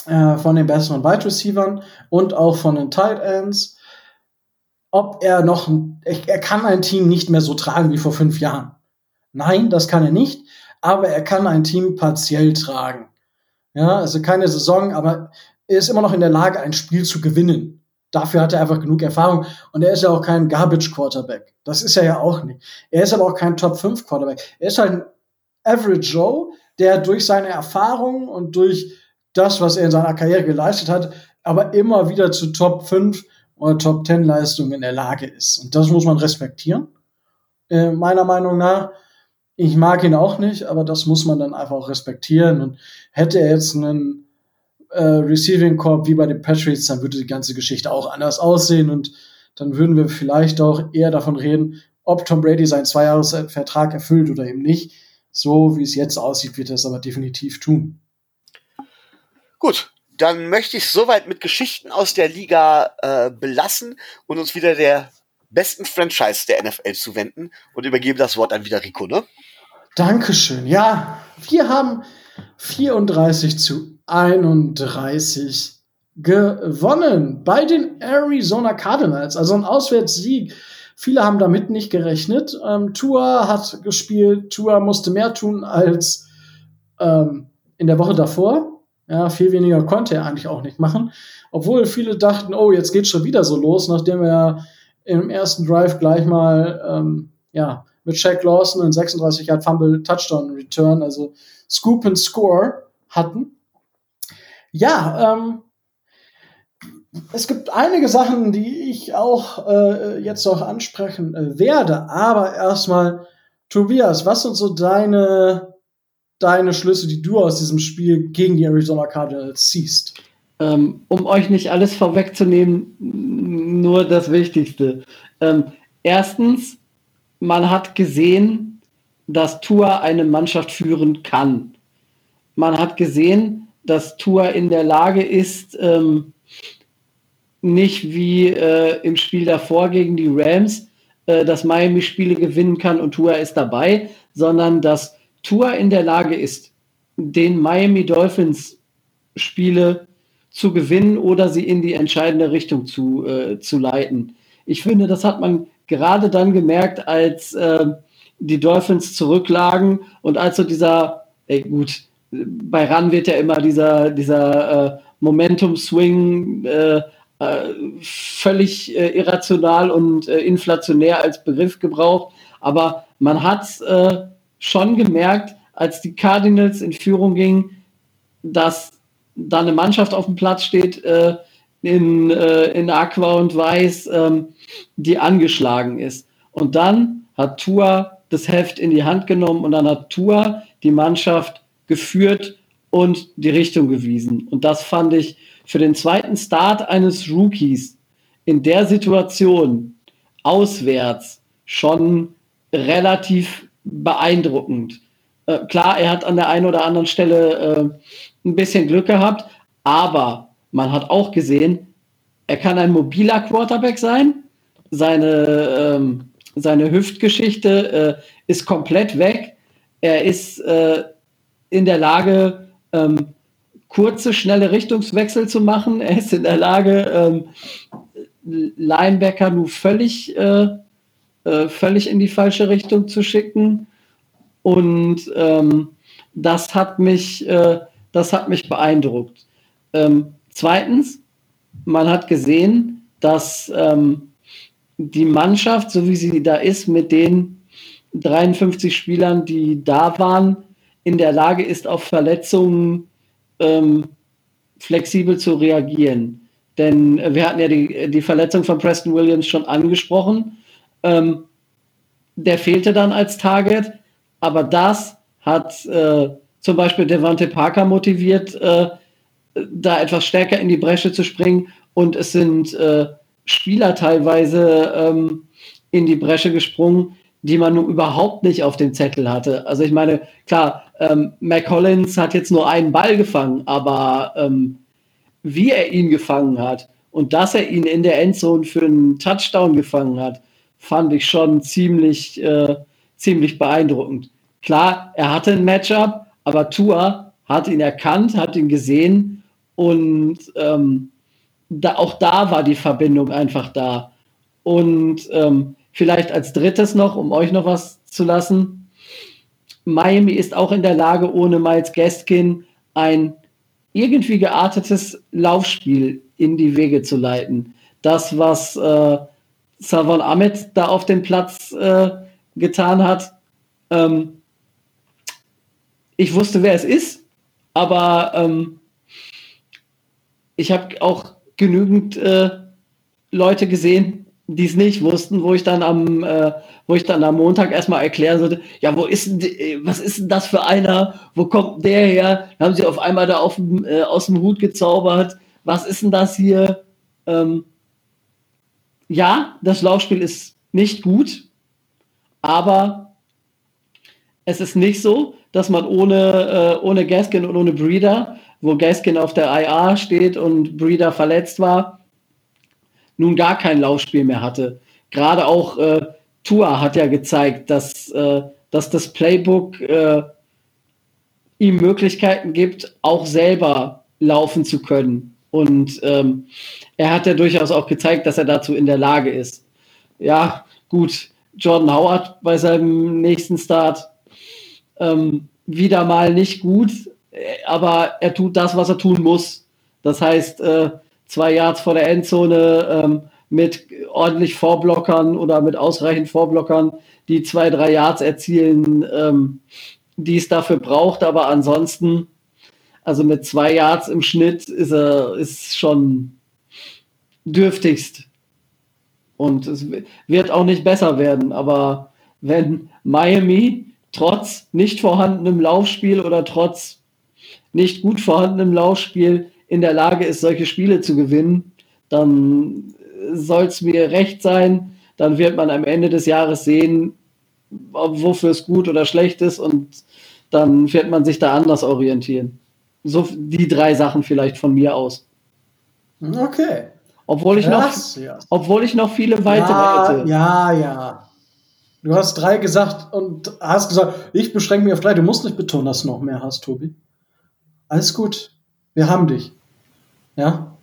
äh, von den besseren Wide Receivern und auch von den Tight Ends ob er noch, er kann ein Team nicht mehr so tragen wie vor fünf Jahren. Nein, das kann er nicht, aber er kann ein Team partiell tragen. Ja, also keine Saison, aber er ist immer noch in der Lage, ein Spiel zu gewinnen. Dafür hat er einfach genug Erfahrung. Und er ist ja auch kein Garbage Quarterback. Das ist er ja auch nicht. Er ist aber auch kein Top 5 Quarterback. Er ist halt ein Average Joe, der durch seine Erfahrung und durch das, was er in seiner Karriere geleistet hat, aber immer wieder zu Top 5 oder Top Ten Leistung in der Lage ist. Und das muss man respektieren, äh, meiner Meinung nach. Ich mag ihn auch nicht, aber das muss man dann einfach auch respektieren. Und hätte er jetzt einen äh, Receiving Corp wie bei den Patriots, dann würde die ganze Geschichte auch anders aussehen und dann würden wir vielleicht auch eher davon reden, ob Tom Brady seinen Zweijahresvertrag erfüllt oder eben nicht. So wie es jetzt aussieht, wird er es aber definitiv tun. Gut, dann möchte ich soweit mit Geschichten aus der Liga äh, belassen und uns wieder der besten Franchise der NFL zuwenden und übergebe das Wort an wieder Rico, ne? Dankeschön. Ja, wir haben 34 zu 31 gewonnen bei den Arizona Cardinals. Also ein Auswärtssieg. Viele haben damit nicht gerechnet. Ähm, Tua hat gespielt. Tua musste mehr tun als ähm, in der Woche davor. Ja, viel weniger konnte er eigentlich auch nicht machen. Obwohl viele dachten, oh, jetzt geht's schon wieder so los, nachdem er im ersten Drive gleich mal ähm, ja, mit Shaq Lawson einen 36 Yard Fumble Touchdown Return, also Scoop and Score hatten. Ja, ähm, es gibt einige Sachen, die ich auch äh, jetzt noch ansprechen äh, werde, aber erstmal, Tobias, was sind so deine deine Schlüsse, die du aus diesem Spiel gegen die Arizona Cardinals ziehst? Ähm, um euch nicht alles vorwegzunehmen, nur das Wichtigste. Ähm, erstens, man hat gesehen, dass Tour eine Mannschaft führen kann. Man hat gesehen, dass Tour in der Lage ist, ähm, nicht wie äh, im Spiel davor gegen die Rams, äh, dass Miami Spiele gewinnen kann und Tour ist dabei, sondern dass Tour in der Lage ist, den Miami Dolphins Spiele zu gewinnen oder sie in die entscheidende Richtung zu, äh, zu leiten. Ich finde, das hat man gerade dann gemerkt, als äh, die Dolphins zurücklagen und als so dieser, ey, gut, bei Ran wird ja immer dieser, dieser äh, Momentum-Swing äh, äh, völlig äh, irrational und inflationär als Begriff gebraucht, aber man hat es schon gemerkt, als die Cardinals in Führung gingen, dass da eine Mannschaft auf dem Platz steht äh, in, äh, in Aqua und Weiß, ähm, die angeschlagen ist. Und dann hat Tua das Heft in die Hand genommen und dann hat Tua die Mannschaft geführt und die Richtung gewiesen. Und das fand ich für den zweiten Start eines Rookies in der Situation auswärts schon relativ beeindruckend. Äh, klar, er hat an der einen oder anderen Stelle äh, ein bisschen Glück gehabt, aber man hat auch gesehen, er kann ein mobiler Quarterback sein. Seine, ähm, seine Hüftgeschichte äh, ist komplett weg. Er ist äh, in der Lage, ähm, kurze, schnelle Richtungswechsel zu machen. Er ist in der Lage, ähm, Linebacker nur völlig, äh, äh, völlig in die falsche Richtung zu schicken. Und ähm, das, hat mich, äh, das hat mich beeindruckt. Ähm, zweitens, man hat gesehen, dass ähm, die Mannschaft, so wie sie da ist, mit den 53 Spielern, die da waren, in der Lage ist, auf Verletzungen ähm, flexibel zu reagieren. Denn wir hatten ja die, die Verletzung von Preston Williams schon angesprochen. Ähm, der fehlte dann als Target, aber das hat äh, zum Beispiel Devante Parker motiviert, äh, da etwas stärker in die Bresche zu springen. Und es sind äh, Spieler teilweise ähm, in die Bresche gesprungen, die man nun überhaupt nicht auf dem Zettel hatte. Also ich meine, klar, ähm, McCollins hat jetzt nur einen Ball gefangen, aber ähm, wie er ihn gefangen hat und dass er ihn in der Endzone für einen Touchdown gefangen hat, fand ich schon ziemlich, äh, ziemlich beeindruckend. Klar, er hatte ein Matchup, aber Tua hat ihn erkannt, hat ihn gesehen und ähm, da, auch da war die Verbindung einfach da. Und ähm, vielleicht als drittes noch, um euch noch was zu lassen, Miami ist auch in der Lage, ohne Miles Gaskin ein irgendwie geartetes Laufspiel in die Wege zu leiten. Das, was äh, Savon Ahmed da auf dem Platz äh, getan hat, ähm, ich wusste, wer es ist, aber ähm, ich habe auch genügend äh, Leute gesehen, die es nicht wussten, wo ich dann am, äh, wo ich dann am Montag erstmal erklären sollte, ja, wo ist denn, die, was ist denn das für einer? Wo kommt der her? Haben sie auf einmal da auf, äh, aus dem Hut gezaubert. Was ist denn das hier? Ähm, ja, das Laufspiel ist nicht gut, aber es ist nicht so, dass man ohne, äh, ohne Gaskin und ohne Breeder, wo Gaskin auf der IA steht und Breeder verletzt war, nun gar kein Laufspiel mehr hatte. Gerade auch äh, Tua hat ja gezeigt, dass, äh, dass das Playbook äh, ihm Möglichkeiten gibt, auch selber laufen zu können. Und ähm, er hat ja durchaus auch gezeigt, dass er dazu in der Lage ist. Ja, gut, Jordan Howard bei seinem nächsten Start ähm, wieder mal nicht gut, aber er tut das, was er tun muss. Das heißt, äh, zwei Yards vor der Endzone ähm, mit ordentlich Vorblockern oder mit ausreichend Vorblockern, die zwei, drei Yards erzielen, ähm, die es dafür braucht. Aber ansonsten, also mit zwei Yards im Schnitt ist er ist schon dürftigst. Und es wird auch nicht besser werden. Aber wenn Miami trotz nicht vorhandenem Laufspiel oder trotz nicht gut vorhandenem Laufspiel in der Lage ist, solche Spiele zu gewinnen, dann soll es mir recht sein. Dann wird man am Ende des Jahres sehen, wofür es gut oder schlecht ist und dann wird man sich da anders orientieren. So die drei Sachen vielleicht von mir aus. Okay. Obwohl ich, noch, ja. obwohl ich noch viele weitere ja, hätte. Ja, ja. Du hast drei gesagt und hast gesagt, ich beschränke mich auf drei. Du musst nicht betonen, dass du noch mehr hast, Tobi. Alles gut. Wir haben dich. Ja.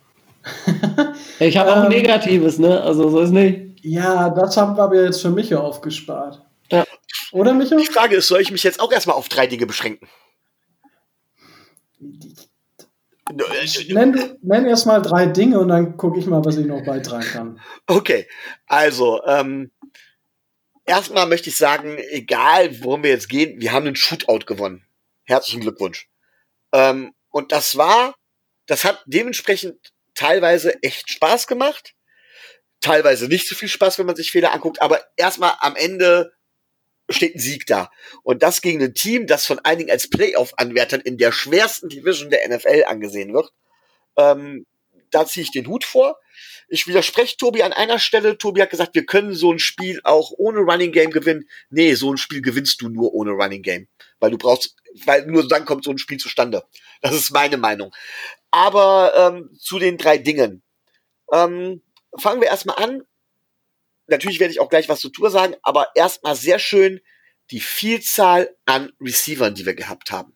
ich habe auch ähm, Negatives, ne? Also so ist nicht. Ja, das haben wir jetzt für Micho aufgespart. Ja. Oder Micho? Die Frage ist, soll ich mich jetzt auch erstmal auf drei Dinge beschränken? Nenn, nenn erst mal drei Dinge und dann gucke ich mal, was ich noch beitragen kann. Okay, also ähm, erstmal möchte ich sagen, egal worum wir jetzt gehen, wir haben einen Shootout gewonnen. Herzlichen Glückwunsch. Ähm, und das war, das hat dementsprechend teilweise echt Spaß gemacht. Teilweise nicht so viel Spaß, wenn man sich Fehler anguckt, aber erstmal am Ende steht ein Sieg da. Und das gegen ein Team, das von einigen als Playoff-Anwärtern in der schwersten Division der NFL angesehen wird. Ähm, da ziehe ich den Hut vor. Ich widerspreche Tobi an einer Stelle. Tobi hat gesagt, wir können so ein Spiel auch ohne Running Game gewinnen. Nee, so ein Spiel gewinnst du nur ohne Running Game. Weil du brauchst, weil nur dann kommt so ein Spiel zustande. Das ist meine Meinung. Aber ähm, zu den drei Dingen. Ähm, fangen wir erstmal an. Natürlich werde ich auch gleich was zu Tour sagen, aber erstmal sehr schön die Vielzahl an Receivern, die wir gehabt haben.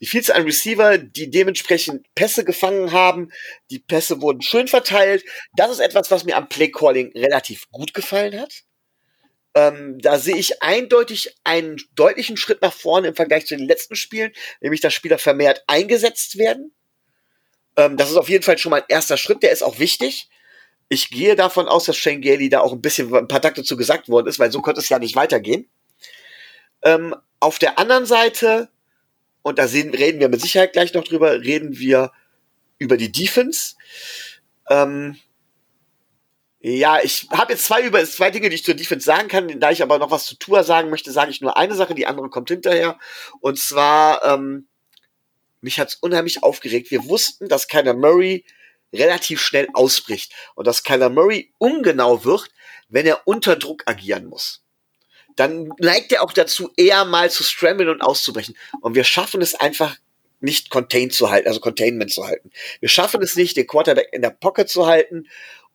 Die Vielzahl an Receiver, die dementsprechend Pässe gefangen haben. Die Pässe wurden schön verteilt. Das ist etwas, was mir am Playcalling relativ gut gefallen hat. Ähm, da sehe ich eindeutig einen deutlichen Schritt nach vorne im Vergleich zu den letzten Spielen, nämlich dass Spieler vermehrt eingesetzt werden. Ähm, das ist auf jeden Fall schon mal ein erster Schritt, der ist auch wichtig. Ich gehe davon aus, dass Shane Gailey da auch ein bisschen ein paar Takte zu gesagt worden ist, weil so könnte es ja nicht weitergehen. Ähm, auf der anderen Seite, und da sehen, reden wir mit Sicherheit gleich noch drüber, reden wir über die Defense. Ähm, ja, ich habe jetzt zwei über zwei Dinge, die ich zur Defense sagen kann. Da ich aber noch was zu Tour sagen möchte, sage ich nur eine Sache, die andere kommt hinterher. Und zwar, ähm, mich hat's unheimlich aufgeregt. Wir wussten, dass Kyler Murray relativ schnell ausbricht und dass Kyler Murray ungenau wird, wenn er unter Druck agieren muss. Dann neigt er auch dazu, eher mal zu scramblen und auszubrechen. Und wir schaffen es einfach nicht contained zu halten, also Containment zu halten. Wir schaffen es nicht, den Quarterback in der Pocket zu halten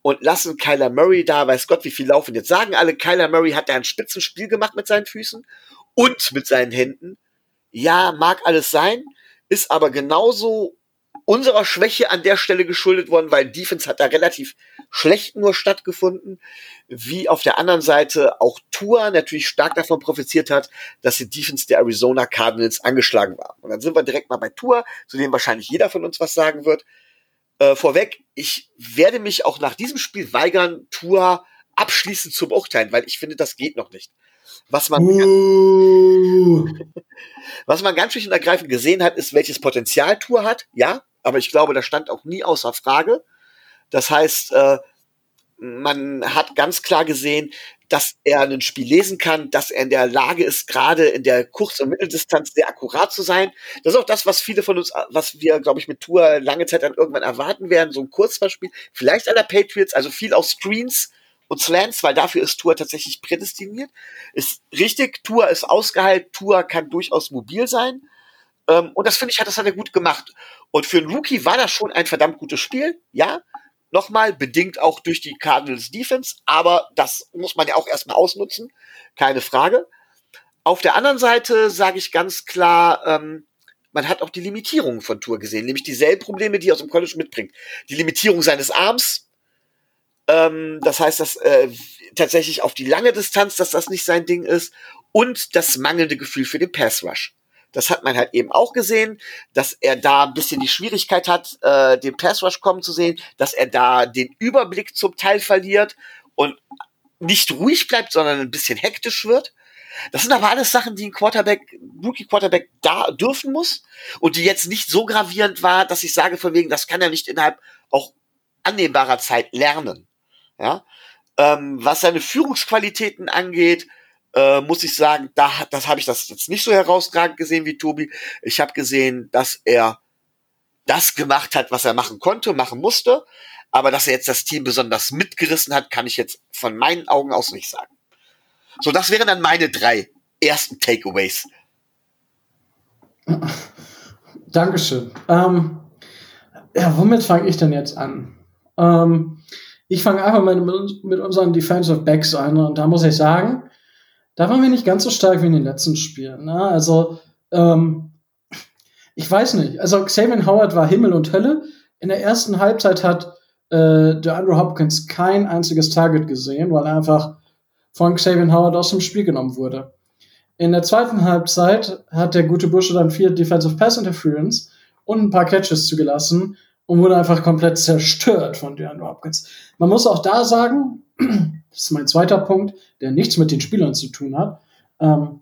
und lassen Kyler Murray da, weiß Gott, wie viel laufen. Jetzt sagen alle, Kyler Murray hat da ein Spitzenspiel gemacht mit seinen Füßen und mit seinen Händen. Ja, mag alles sein, ist aber genauso unserer Schwäche an der Stelle geschuldet worden, weil Defense hat da relativ schlecht nur stattgefunden, wie auf der anderen Seite auch Tua natürlich stark davon profitiert hat, dass die Defense der Arizona Cardinals angeschlagen war. Und dann sind wir direkt mal bei Tua, zu dem wahrscheinlich jeder von uns was sagen wird. Äh, vorweg, ich werde mich auch nach diesem Spiel weigern, Tour abschließend zu beurteilen, weil ich finde, das geht noch nicht. Was man, uh. was man ganz schlicht und ergreifend gesehen hat, ist, welches Potenzial Tour hat, ja, aber ich glaube, das stand auch nie außer Frage. Das heißt, äh, man hat ganz klar gesehen, dass er ein Spiel lesen kann, dass er in der Lage ist, gerade in der Kurz- und Mitteldistanz sehr akkurat zu sein. Das ist auch das, was viele von uns, was wir, glaube ich, mit Tour lange Zeit dann irgendwann erwarten werden, so ein Kurzverspiel, vielleicht aller Patriots, also viel auf Screens und Slants, weil dafür ist Tour tatsächlich prädestiniert. Ist richtig, Tour ist ausgeheilt, Tour kann durchaus mobil sein. Ähm, und das finde ich, hat das hat er gut gemacht. Und für einen Rookie war das schon ein verdammt gutes Spiel, ja. Nochmal, bedingt auch durch die Cardinals Defense, aber das muss man ja auch erstmal ausnutzen, keine Frage. Auf der anderen Seite sage ich ganz klar, ähm, man hat auch die Limitierungen von Tour gesehen, nämlich dieselben Probleme, die er aus dem College mitbringt. Die Limitierung seines Arms, ähm, das heißt, dass äh, tatsächlich auf die lange Distanz, dass das nicht sein Ding ist, und das mangelnde Gefühl für den Pass Rush. Das hat man halt eben auch gesehen, dass er da ein bisschen die Schwierigkeit hat, äh, den Pass Rush kommen zu sehen, dass er da den Überblick zum Teil verliert und nicht ruhig bleibt, sondern ein bisschen hektisch wird. Das sind aber alles Sachen, die ein Quarterback, Rookie Quarterback da dürfen muss und die jetzt nicht so gravierend war, dass ich sage von wegen, das kann er nicht innerhalb auch annehmbarer Zeit lernen. Ja, ähm, was seine Führungsqualitäten angeht, äh, muss ich sagen, da das habe ich das jetzt nicht so herausragend gesehen wie Tobi. Ich habe gesehen, dass er das gemacht hat, was er machen konnte, machen musste, aber dass er jetzt das Team besonders mitgerissen hat, kann ich jetzt von meinen Augen aus nicht sagen. So, das wären dann meine drei ersten Takeaways. Dankeschön. Ähm, ja, womit fange ich denn jetzt an? Ähm, ich fange einfach mal mit, mit unseren Defensive Backs an und da muss ich sagen, da waren wir nicht ganz so stark wie in den letzten Spielen. Ne? Also, ähm, ich weiß nicht. Also, Xavier Howard war Himmel und Hölle. In der ersten Halbzeit hat äh, der Andrew Hopkins kein einziges Target gesehen, weil er einfach von Xavier Howard aus dem Spiel genommen wurde. In der zweiten Halbzeit hat der gute Bursche dann vier Defensive Pass Interference und ein paar Catches zugelassen und wurde einfach komplett zerstört von DeAndre Hopkins. Man muss auch da sagen, das ist mein zweiter Punkt, der nichts mit den Spielern zu tun hat, ähm,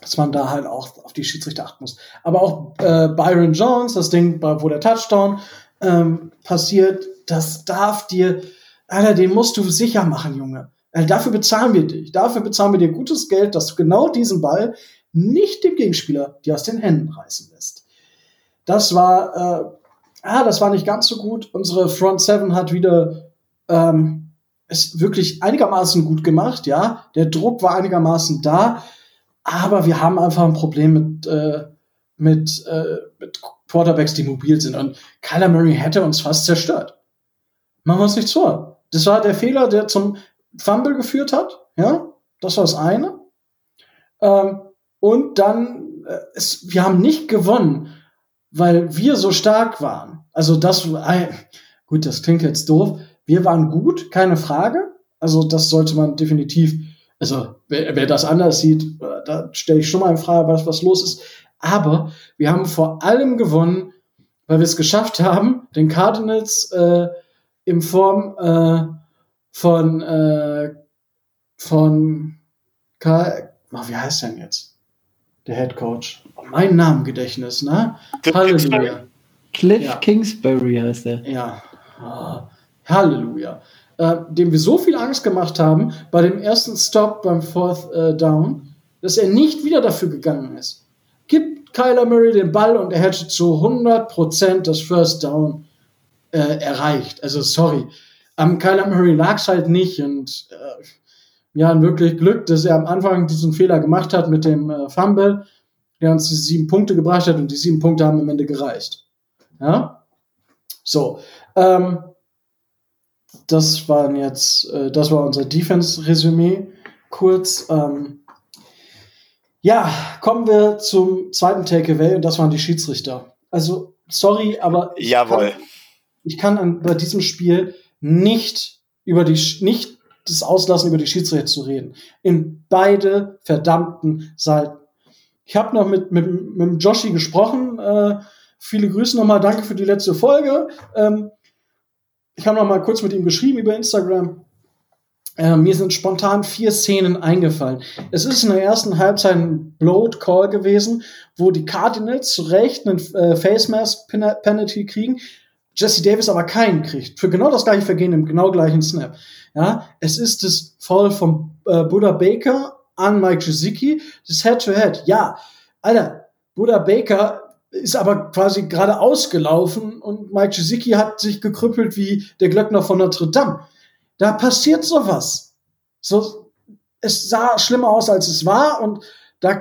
dass man da halt auch auf die Schiedsrichter achten muss. Aber auch äh, Byron Jones, das Ding, wo der Touchdown ähm, passiert, das darf dir, Alter, den musst du sicher machen, Junge. Also dafür bezahlen wir dich. Dafür bezahlen wir dir gutes Geld, dass du genau diesen Ball nicht dem Gegenspieler dir aus den Händen reißen lässt. Das war, äh, ah, das war nicht ganz so gut. Unsere Front Seven hat wieder ähm, es wirklich einigermaßen gut gemacht, ja. Der Druck war einigermaßen da, aber wir haben einfach ein Problem mit, äh, mit, äh, mit Quarterbacks, die mobil sind. Und Kyler Murray hätte uns fast zerstört. Machen wir uns nichts vor. Das war der Fehler, der zum Fumble geführt hat. Ja, das war das eine. Ähm, und dann, äh, es, wir haben nicht gewonnen, weil wir so stark waren. Also das, äh, gut, das klingt jetzt doof. Wir waren gut, keine Frage. Also das sollte man definitiv, also wer, wer das anders sieht, äh, da stelle ich schon mal in Frage, was, was los ist. Aber wir haben vor allem gewonnen, weil wir es geschafft haben, den Cardinals äh, in Form äh, von äh, von Karl, oh, wie heißt denn jetzt? Der Head Coach. Oh, mein Namengedächtnis, ne? Cliff Halleluja. Cliff ja. Kingsbury heißt er. Ja. Oh, Halleluja. Äh, dem wir so viel Angst gemacht haben bei dem ersten Stop beim Fourth äh, Down, dass er nicht wieder dafür gegangen ist. Gibt Kyler Murray den Ball und er hätte zu 100% das First Down äh, erreicht. Also sorry. Am Kyler Murray lag es halt nicht und äh, wir hatten wirklich Glück, dass er am Anfang diesen Fehler gemacht hat mit dem äh, Fumble, der uns die sieben Punkte gebracht hat und die sieben Punkte haben am Ende gereicht. Ja? So. Ähm, das waren jetzt, äh, das war unser Defense-Resümee. Kurz. Ähm, ja, kommen wir zum zweiten Takeaway und das waren die Schiedsrichter. Also, sorry, aber ich Jawohl. Kann, ich kann an, bei diesem Spiel nicht über die, nicht das auslassen, über die Schiedsrichter zu reden. In beide verdammten Seiten. Ich habe noch mit, mit, mit Joshi gesprochen. Äh, viele Grüße nochmal. Danke für die letzte Folge. Ähm, ich habe noch mal kurz mit ihm geschrieben über Instagram. Äh, mir sind spontan vier Szenen eingefallen. Es ist in der ersten Halbzeit ein Blowed Call gewesen, wo die Cardinals zu Recht einen äh, Face Mask Penalty kriegen, Jesse Davis aber keinen kriegt. Für genau das gleiche Vergehen im genau gleichen Snap. Ja, es ist das Foul von äh, Buddha Baker an Mike Gesicki, das Head-to-Head. -Head. Ja, Alter, Buddha Baker ist aber quasi gerade ausgelaufen und Mike Gesicki hat sich gekrüppelt wie der Glöckner von Notre Dame. Da passiert sowas. So, es sah schlimmer aus, als es war und da,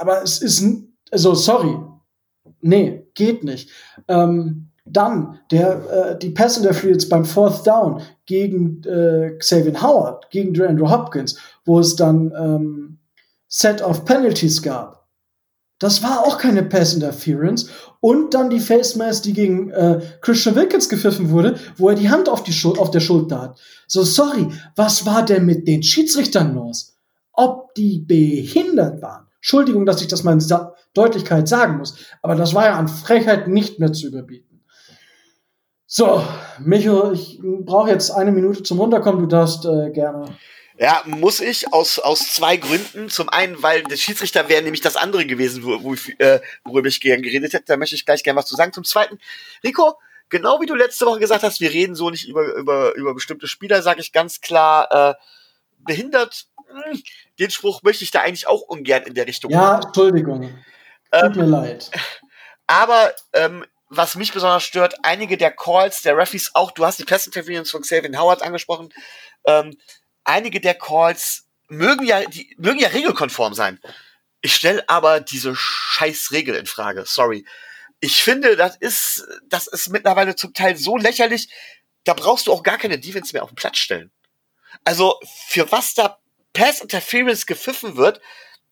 aber es ist, also sorry, nee, geht nicht. Ähm, dann der, äh, die Pass Interference beim Fourth Down gegen äh, Xavier Howard, gegen Andrew Hopkins, wo es dann ähm, Set of Penalties gab. Das war auch keine Pass Interference. Und dann die Face Mask, die gegen äh, Christian Wilkins gepfiffen wurde, wo er die Hand auf, die Schul auf der Schulter hat. So, sorry, was war denn mit den Schiedsrichtern los? Ob die behindert waren? Entschuldigung, dass ich das mal in Deutlichkeit sagen muss, aber das war ja an Frechheit nicht mehr zu überbieten. So, Micho, ich brauche jetzt eine Minute zum Runterkommen. Du darfst äh, gerne. Ja, muss ich aus, aus zwei Gründen. Zum einen, weil der Schiedsrichter wäre nämlich das andere gewesen, wo, wo, äh, worüber ich gerne geredet hätte. Da möchte ich gleich gerne was zu sagen. Zum zweiten, Rico, genau wie du letzte Woche gesagt hast, wir reden so nicht über, über, über bestimmte Spieler, sage ich ganz klar, äh, behindert. Hm, den Spruch möchte ich da eigentlich auch ungern in der Richtung. Ja, Entschuldigung. Tut ähm, mir leid. Aber ähm, was mich besonders stört, einige der Calls der Referees, auch du hast die Pass Interference von Xavier Howard angesprochen, ähm, einige der Calls mögen ja, die mögen ja regelkonform sein. Ich stelle aber diese scheiß Regel in Frage. Sorry. Ich finde, das ist, das ist mittlerweile zum Teil so lächerlich, da brauchst du auch gar keine Defense mehr auf den Platz stellen. Also, für was da Pass Interference gepfiffen wird,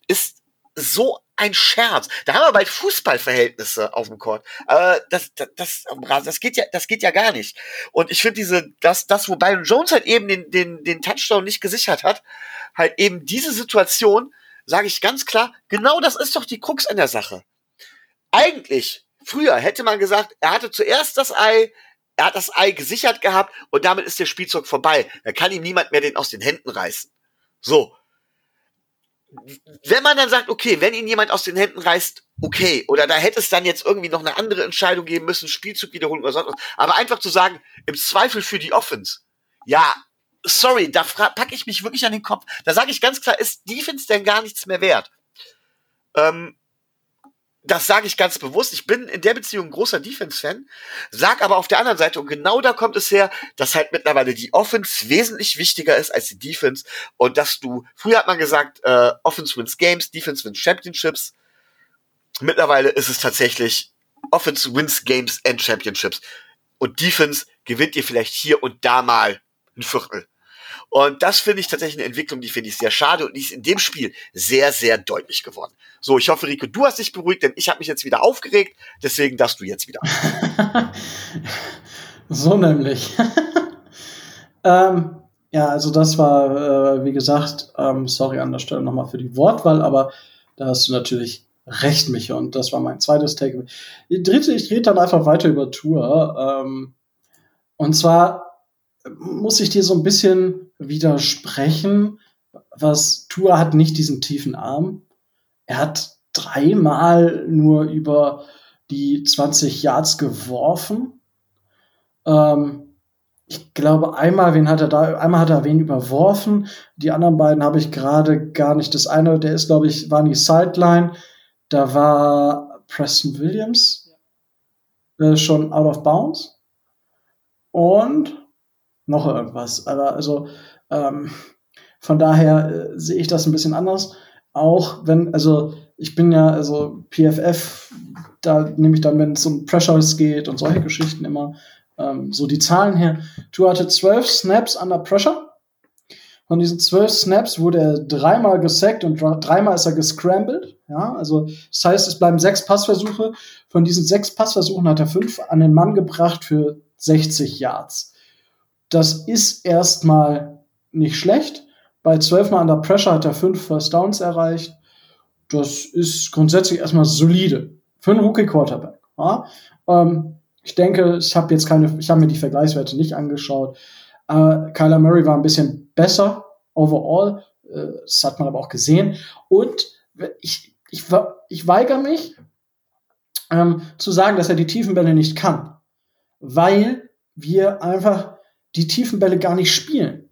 ist so ein Scherz. Da haben wir bald Fußballverhältnisse auf dem Court. Äh, das, das, das, das geht ja, das geht ja gar nicht. Und ich finde diese, das, das, wo Byron Jones halt eben den, den, den Touchdown nicht gesichert hat, halt eben diese Situation, sage ich ganz klar, genau das ist doch die Krux an der Sache. Eigentlich, früher hätte man gesagt, er hatte zuerst das Ei, er hat das Ei gesichert gehabt und damit ist der Spielzeug vorbei. Da kann ihm niemand mehr den aus den Händen reißen. So wenn man dann sagt, okay, wenn ihn jemand aus den Händen reißt, okay, oder da hätte es dann jetzt irgendwie noch eine andere Entscheidung geben müssen, Spielzug wiederholen oder sonst was, aber einfach zu sagen, im Zweifel für die Offense, ja, sorry, da packe ich mich wirklich an den Kopf. Da sage ich ganz klar, ist Defense denn gar nichts mehr wert? Ähm, das sage ich ganz bewusst. Ich bin in der Beziehung großer Defense-Fan, sag aber auf der anderen Seite, und genau da kommt es her, dass halt mittlerweile die Offense wesentlich wichtiger ist als die Defense und dass du, früher hat man gesagt, äh, Offense wins Games, Defense wins Championships. Mittlerweile ist es tatsächlich Offense wins Games and Championships. Und Defense gewinnt ihr vielleicht hier und da mal ein Viertel. Und das finde ich tatsächlich eine Entwicklung, die finde ich sehr schade und die ist in dem Spiel sehr, sehr deutlich geworden. So, ich hoffe, Rico, du hast dich beruhigt, denn ich habe mich jetzt wieder aufgeregt, deswegen darfst du jetzt wieder. so nämlich. ähm, ja, also das war, äh, wie gesagt, ähm, sorry an der Stelle nochmal für die Wortwahl, aber da hast du natürlich recht, Micha, und das war mein zweites Take. Dritte, ich rede dann einfach weiter über Tour. Ähm, und zwar muss ich dir so ein bisschen widersprechen, was Tua hat nicht diesen tiefen Arm. Er hat dreimal nur über die 20 Yards geworfen. Ähm, ich glaube, einmal, wen hat er da, einmal hat er wen überworfen. Die anderen beiden habe ich gerade gar nicht. Das eine, der ist, glaube ich, war in die Sideline. Da war Preston Williams äh, schon out of bounds. Und noch irgendwas. Aber also ähm, von daher äh, sehe ich das ein bisschen anders. Auch wenn, also ich bin ja, also PFF, da nehme ich dann, wenn es um Pressures geht und solche Geschichten immer, ähm, so die Zahlen her. Du hatte zwölf Snaps under Pressure. Von diesen zwölf Snaps wurde er dreimal gesackt und dreimal ist er gescrambled. Ja, also das heißt, es bleiben sechs Passversuche. Von diesen sechs Passversuchen hat er fünf an den Mann gebracht für 60 Yards. Das ist erstmal nicht schlecht. Bei 12 Mal under Pressure hat er fünf First Downs erreicht. Das ist grundsätzlich erstmal solide für einen Rookie Quarterback. Ja? Ähm, ich denke, ich habe jetzt keine, ich habe mir die Vergleichswerte nicht angeschaut. Äh, Kyler Murray war ein bisschen besser overall. Äh, das hat man aber auch gesehen. Und ich, ich, ich weigere mich ähm, zu sagen, dass er die tiefen Bälle nicht kann, weil wir einfach die tiefen Bälle gar nicht spielen.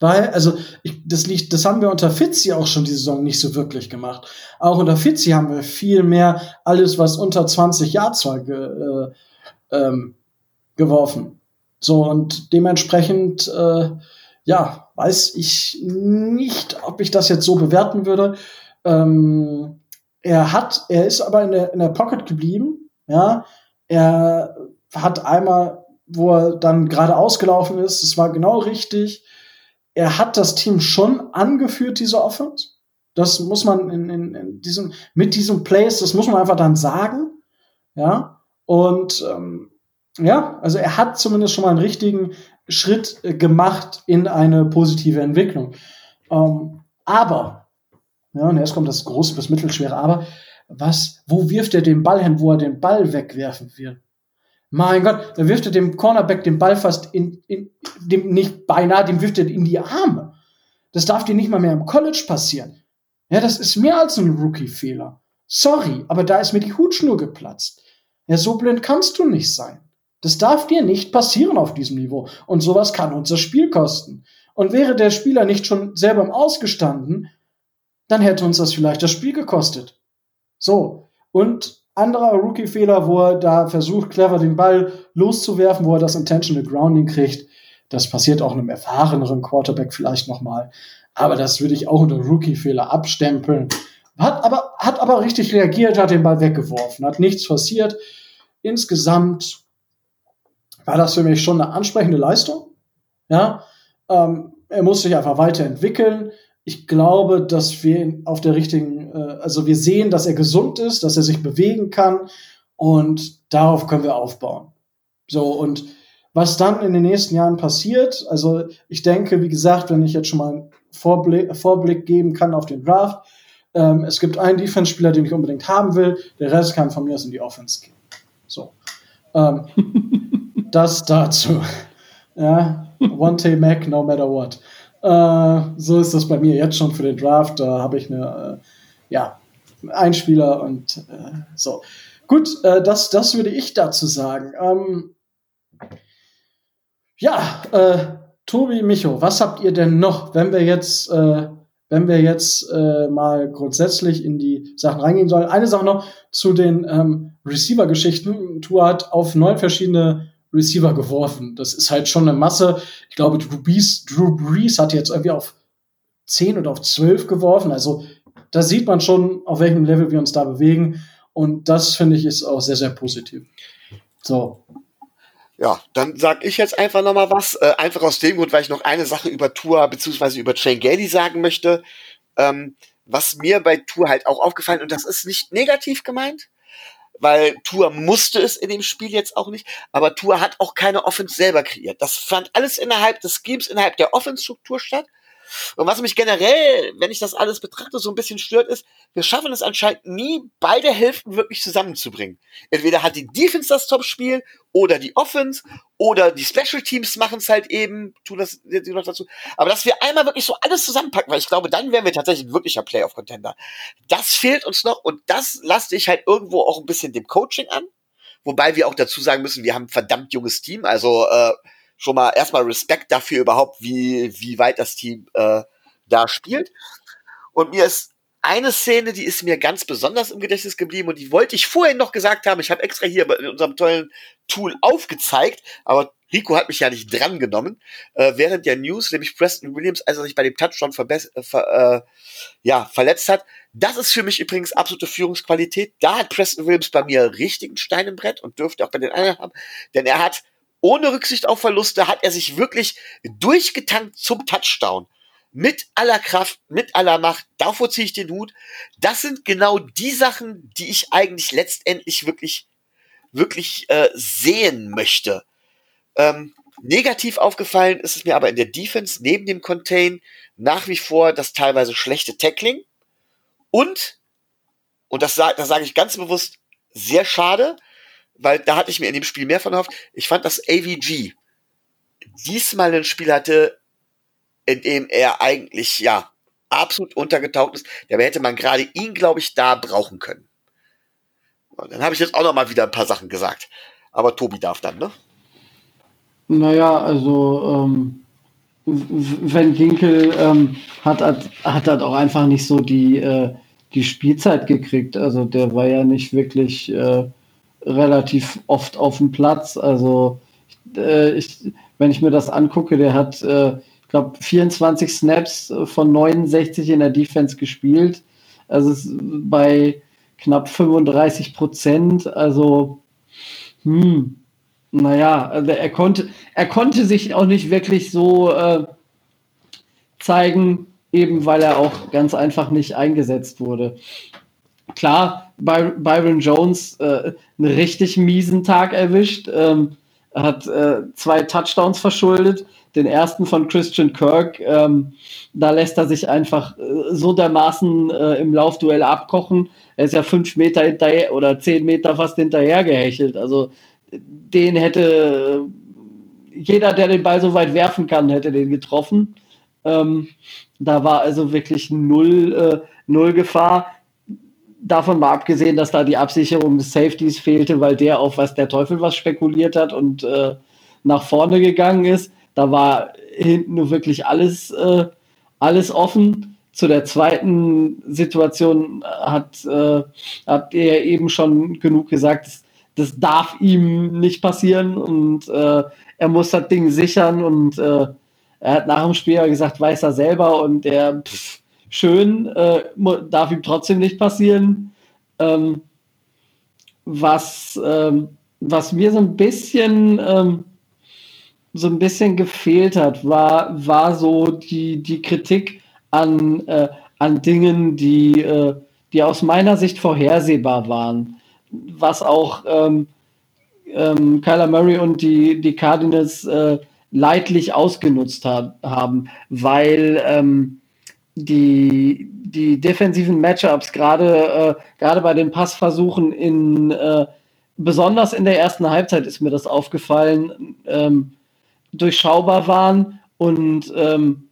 Weil, also, ich, das liegt, das haben wir unter Fitzi auch schon die Saison nicht so wirklich gemacht. Auch unter Fitzi haben wir viel mehr alles, was unter 20 Yards war, ge, äh, ähm, geworfen. So, und dementsprechend, äh, ja, weiß ich nicht, ob ich das jetzt so bewerten würde. Ähm, er hat, er ist aber in der, in der Pocket geblieben, ja. Er hat einmal wo er dann gerade ausgelaufen ist. Es war genau richtig. Er hat das Team schon angeführt, diese Offense. Das muss man in, in, in diesem, mit diesem Place, das muss man einfach dann sagen. Ja. Und ähm, ja, also er hat zumindest schon mal einen richtigen Schritt äh, gemacht in eine positive Entwicklung. Ähm, aber, ja, und jetzt kommt das große bis mittelschwere Aber, was, wo wirft er den Ball hin, wo er den Ball wegwerfen wird? Mein Gott, da wirft er dem Cornerback den Ball fast in, in dem, nicht beinahe, dem wirft er in die Arme. Das darf dir nicht mal mehr im College passieren. Ja, das ist mehr als ein Rookie-Fehler. Sorry, aber da ist mir die Hutschnur geplatzt. Ja, so blind kannst du nicht sein. Das darf dir nicht passieren auf diesem Niveau. Und sowas kann uns das Spiel kosten. Und wäre der Spieler nicht schon selber im Ausgestanden, dann hätte uns das vielleicht das Spiel gekostet. So. Und anderer Rookie-Fehler, wo er da versucht, clever den Ball loszuwerfen, wo er das Intentional Grounding kriegt. Das passiert auch einem erfahreneren Quarterback vielleicht nochmal. Aber das würde ich auch unter Rookie-Fehler abstempeln. Hat aber, hat aber richtig reagiert, hat den Ball weggeworfen, hat nichts passiert. Insgesamt war das für mich schon eine ansprechende Leistung. Ja, ähm, er muss sich einfach weiterentwickeln ich glaube, dass wir auf der richtigen, äh, also wir sehen, dass er gesund ist, dass er sich bewegen kann und darauf können wir aufbauen. So, und was dann in den nächsten Jahren passiert, also ich denke, wie gesagt, wenn ich jetzt schon mal einen Vorblick, Vorblick geben kann auf den Draft, ähm, es gibt einen Defense-Spieler, den ich unbedingt haben will, der Rest kann von mir aus in die Offense gehen. So. Ähm, das dazu. Ja, one day Mac, no matter what. Äh, so ist das bei mir jetzt schon für den Draft. Da habe ich eine, äh, ja, einen Spieler und äh, so. Gut, äh, das, das würde ich dazu sagen. Ähm, ja, äh, Tobi, Micho, was habt ihr denn noch, wenn wir jetzt, äh, wenn wir jetzt äh, mal grundsätzlich in die Sachen reingehen sollen? Eine Sache noch zu den ähm, Receiver-Geschichten. Tour hat auf neun verschiedene Receiver geworfen. Das ist halt schon eine Masse. Ich glaube, Drew Brees, Drew Brees hat jetzt irgendwie auf zehn oder auf zwölf geworfen. Also da sieht man schon, auf welchem Level wir uns da bewegen. Und das finde ich ist auch sehr, sehr positiv. So. Ja, dann sag ich jetzt einfach noch mal was. Äh, einfach aus dem Grund, weil ich noch eine Sache über Tour beziehungsweise über Gailey sagen möchte. Ähm, was mir bei Tour halt auch aufgefallen und das ist nicht negativ gemeint, weil Tour musste es in dem Spiel jetzt auch nicht, aber Tour hat auch keine Offense selber kreiert. Das fand alles innerhalb des Schemes, innerhalb der Offense-Struktur statt. Und was mich generell, wenn ich das alles betrachte, so ein bisschen stört, ist, wir schaffen es anscheinend nie, beide Hälften wirklich zusammenzubringen. Entweder hat die Defense das Top-Spiel oder die Offense oder die Special Teams machen es halt eben, tun das noch dazu. Aber dass wir einmal wirklich so alles zusammenpacken, weil ich glaube, dann wären wir tatsächlich ein wirklicher Playoff-Contender. Das fehlt uns noch und das lasse ich halt irgendwo auch ein bisschen dem Coaching an. Wobei wir auch dazu sagen müssen, wir haben ein verdammt junges Team. Also äh, schon mal erstmal Respekt dafür überhaupt, wie, wie weit das Team äh, da spielt. Und mir ist eine Szene, die ist mir ganz besonders im Gedächtnis geblieben und die wollte ich vorhin noch gesagt haben. Ich habe extra hier in unserem tollen Tool aufgezeigt, aber Rico hat mich ja nicht drangenommen. Äh, während der News, nämlich Preston Williams, als er sich bei dem Touchdown äh, ver äh, ja, verletzt hat. Das ist für mich übrigens absolute Führungsqualität. Da hat Preston Williams bei mir richtigen Stein im Brett und dürfte auch bei den anderen haben, denn er hat ohne Rücksicht auf Verluste hat er sich wirklich durchgetankt zum Touchdown. Mit aller Kraft, mit aller Macht. Davor ziehe ich den Hut. Das sind genau die Sachen, die ich eigentlich letztendlich wirklich, wirklich äh, sehen möchte. Ähm, negativ aufgefallen ist es mir aber in der Defense neben dem Contain nach wie vor das teilweise schlechte Tackling und, und das, das sage ich ganz bewusst, sehr schade, weil da hatte ich mir in dem Spiel mehr von erhofft. Ich fand, dass AVG diesmal ein Spiel hatte, in dem er eigentlich, ja, absolut untergetaucht ist. Dabei hätte man gerade ihn, glaube ich, da brauchen können. Und dann habe ich jetzt auch noch mal wieder ein paar Sachen gesagt. Aber Tobi darf dann, ne? Naja, also ähm, Van Ginkel ähm, hat, hat, hat halt auch einfach nicht so die, äh, die Spielzeit gekriegt. Also der war ja nicht wirklich äh, relativ oft auf dem Platz. Also äh, ich, wenn ich mir das angucke, der hat, äh, ich glaube, 24 Snaps von 69 in der Defense gespielt. Also bei knapp 35 Prozent. Also, hm, naja, also er konnte, er konnte sich auch nicht wirklich so äh, zeigen, eben weil er auch ganz einfach nicht eingesetzt wurde. Klar, By Byron Jones äh, einen richtig miesen Tag erwischt. Ähm, hat äh, zwei Touchdowns verschuldet. Den ersten von Christian Kirk. Ähm, da lässt er sich einfach äh, so dermaßen äh, im Laufduell abkochen. Er ist ja fünf Meter hinterher oder zehn Meter fast hinterher gehechelt. Also den hätte jeder, der den Ball so weit werfen kann, hätte den getroffen. Ähm, da war also wirklich null, äh, null Gefahr davon mal abgesehen, dass da die Absicherung des Safeties fehlte, weil der auf was der Teufel was spekuliert hat und äh, nach vorne gegangen ist. Da war hinten nur wirklich alles, äh, alles offen. Zu der zweiten Situation hat, äh, habt ihr eben schon genug gesagt, das, das darf ihm nicht passieren und äh, er muss das Ding sichern und äh, er hat nach dem Spiel gesagt, weiß er selber und der pff, schön, äh, darf ihm trotzdem nicht passieren. Ähm, was, ähm, was mir so ein bisschen ähm, so ein bisschen gefehlt hat, war, war so die, die Kritik an, äh, an Dingen, die, äh, die aus meiner Sicht vorhersehbar waren. Was auch ähm, ähm, Kyler Murray und die, die Cardinals äh, leidlich ausgenutzt hat, haben, weil ähm, die, die defensiven Matchups, gerade äh, bei den Passversuchen in äh, besonders in der ersten Halbzeit ist mir das aufgefallen, ähm, durchschaubar waren und ähm,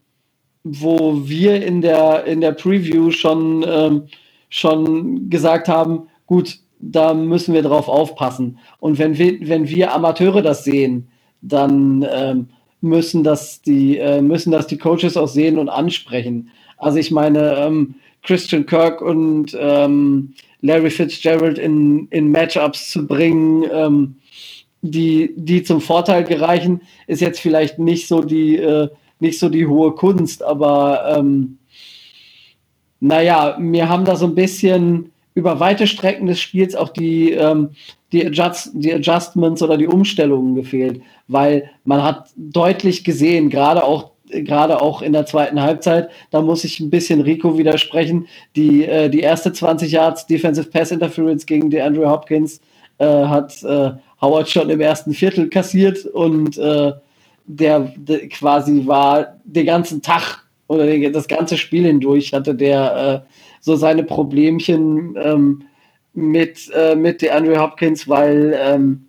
wo wir in der in der Preview schon ähm, schon gesagt haben, gut, da müssen wir drauf aufpassen. Und wenn wir wenn wir Amateure das sehen, dann ähm, müssen das die, äh, müssen das die Coaches auch sehen und ansprechen. Also ich meine, ähm, Christian Kirk und ähm, Larry Fitzgerald in, in Matchups zu bringen, ähm, die, die zum Vorteil gereichen, ist jetzt vielleicht nicht so die, äh, nicht so die hohe Kunst, aber ähm, naja, mir haben da so ein bisschen über weite Strecken des Spiels auch die, ähm, die, Adjust, die Adjustments oder die Umstellungen gefehlt, weil man hat deutlich gesehen, gerade auch gerade auch in der zweiten Halbzeit, da muss ich ein bisschen Rico widersprechen, die, äh, die erste 20 Yards Defensive Pass Interference gegen die Andrew Hopkins äh, hat äh, Howard schon im ersten Viertel kassiert und äh, der, der, quasi war den ganzen Tag oder das ganze Spiel hindurch hatte der äh, so seine Problemchen ähm, mit, äh, mit DeAndre Hopkins, weil ähm,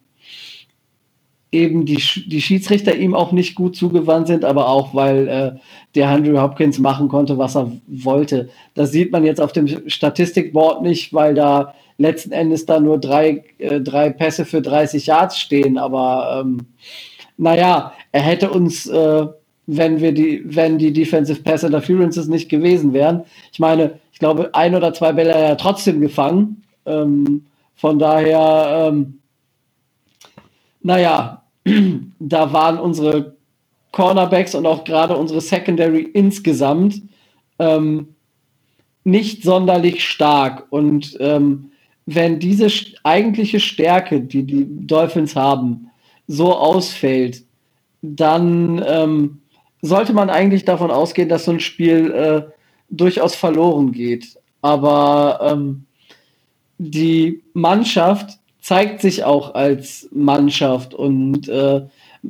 eben die, die Schiedsrichter ihm auch nicht gut zugewandt sind, aber auch weil äh, der Andrew Hopkins machen konnte, was er wollte. Das sieht man jetzt auf dem Statistikboard nicht, weil da letzten Endes da nur drei, äh, drei Pässe für 30 Yards stehen. Aber ähm, naja, er hätte uns, äh, wenn wir die, wenn die Defensive Pass Interferences nicht gewesen wären, ich meine, ich glaube, ein oder zwei Bälle er ja trotzdem gefangen. Ähm, von daher, ähm, naja, da waren unsere Cornerbacks und auch gerade unsere Secondary insgesamt ähm, nicht sonderlich stark. Und ähm, wenn diese eigentliche Stärke, die die Dolphins haben, so ausfällt, dann ähm, sollte man eigentlich davon ausgehen, dass so ein Spiel äh, durchaus verloren geht. Aber ähm, die Mannschaft zeigt sich auch als Mannschaft und äh,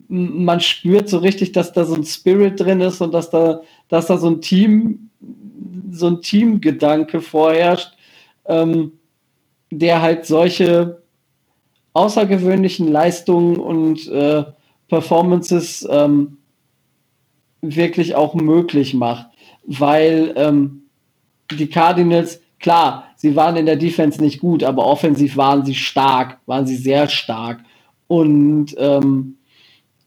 man spürt so richtig, dass da so ein Spirit drin ist und dass da, dass da so ein Team, so ein Teamgedanke vorherrscht, ähm, der halt solche außergewöhnlichen Leistungen und äh, Performances ähm, wirklich auch möglich macht, weil ähm, die Cardinals, klar, sie waren in der Defense nicht gut, aber offensiv waren sie stark, waren sie sehr stark. Und ähm,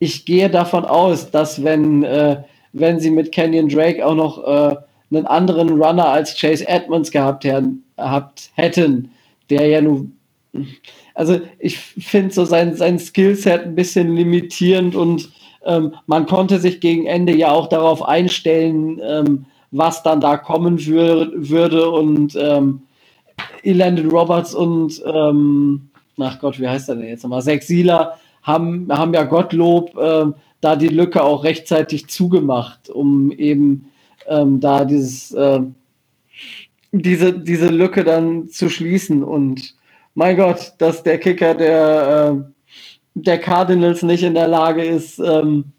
ich gehe davon aus, dass wenn, äh, wenn sie mit Kenyon Drake auch noch äh, einen anderen Runner als Chase Edmonds gehabt, gehabt hätten, der ja nun, also ich finde so sein, sein Skillset ein bisschen limitierend und ähm, man konnte sich gegen Ende ja auch darauf einstellen, ähm, was dann da kommen wür würde und ähm, Elandon Roberts und ähm, ach Gott, wie heißt er denn jetzt nochmal? Zack Sieler haben, haben ja Gottlob äh, da die Lücke auch rechtzeitig zugemacht, um eben ähm, da dieses äh, diese, diese Lücke dann zu schließen. Und mein Gott, dass der Kicker der, äh, der Cardinals nicht in der Lage ist, ähm,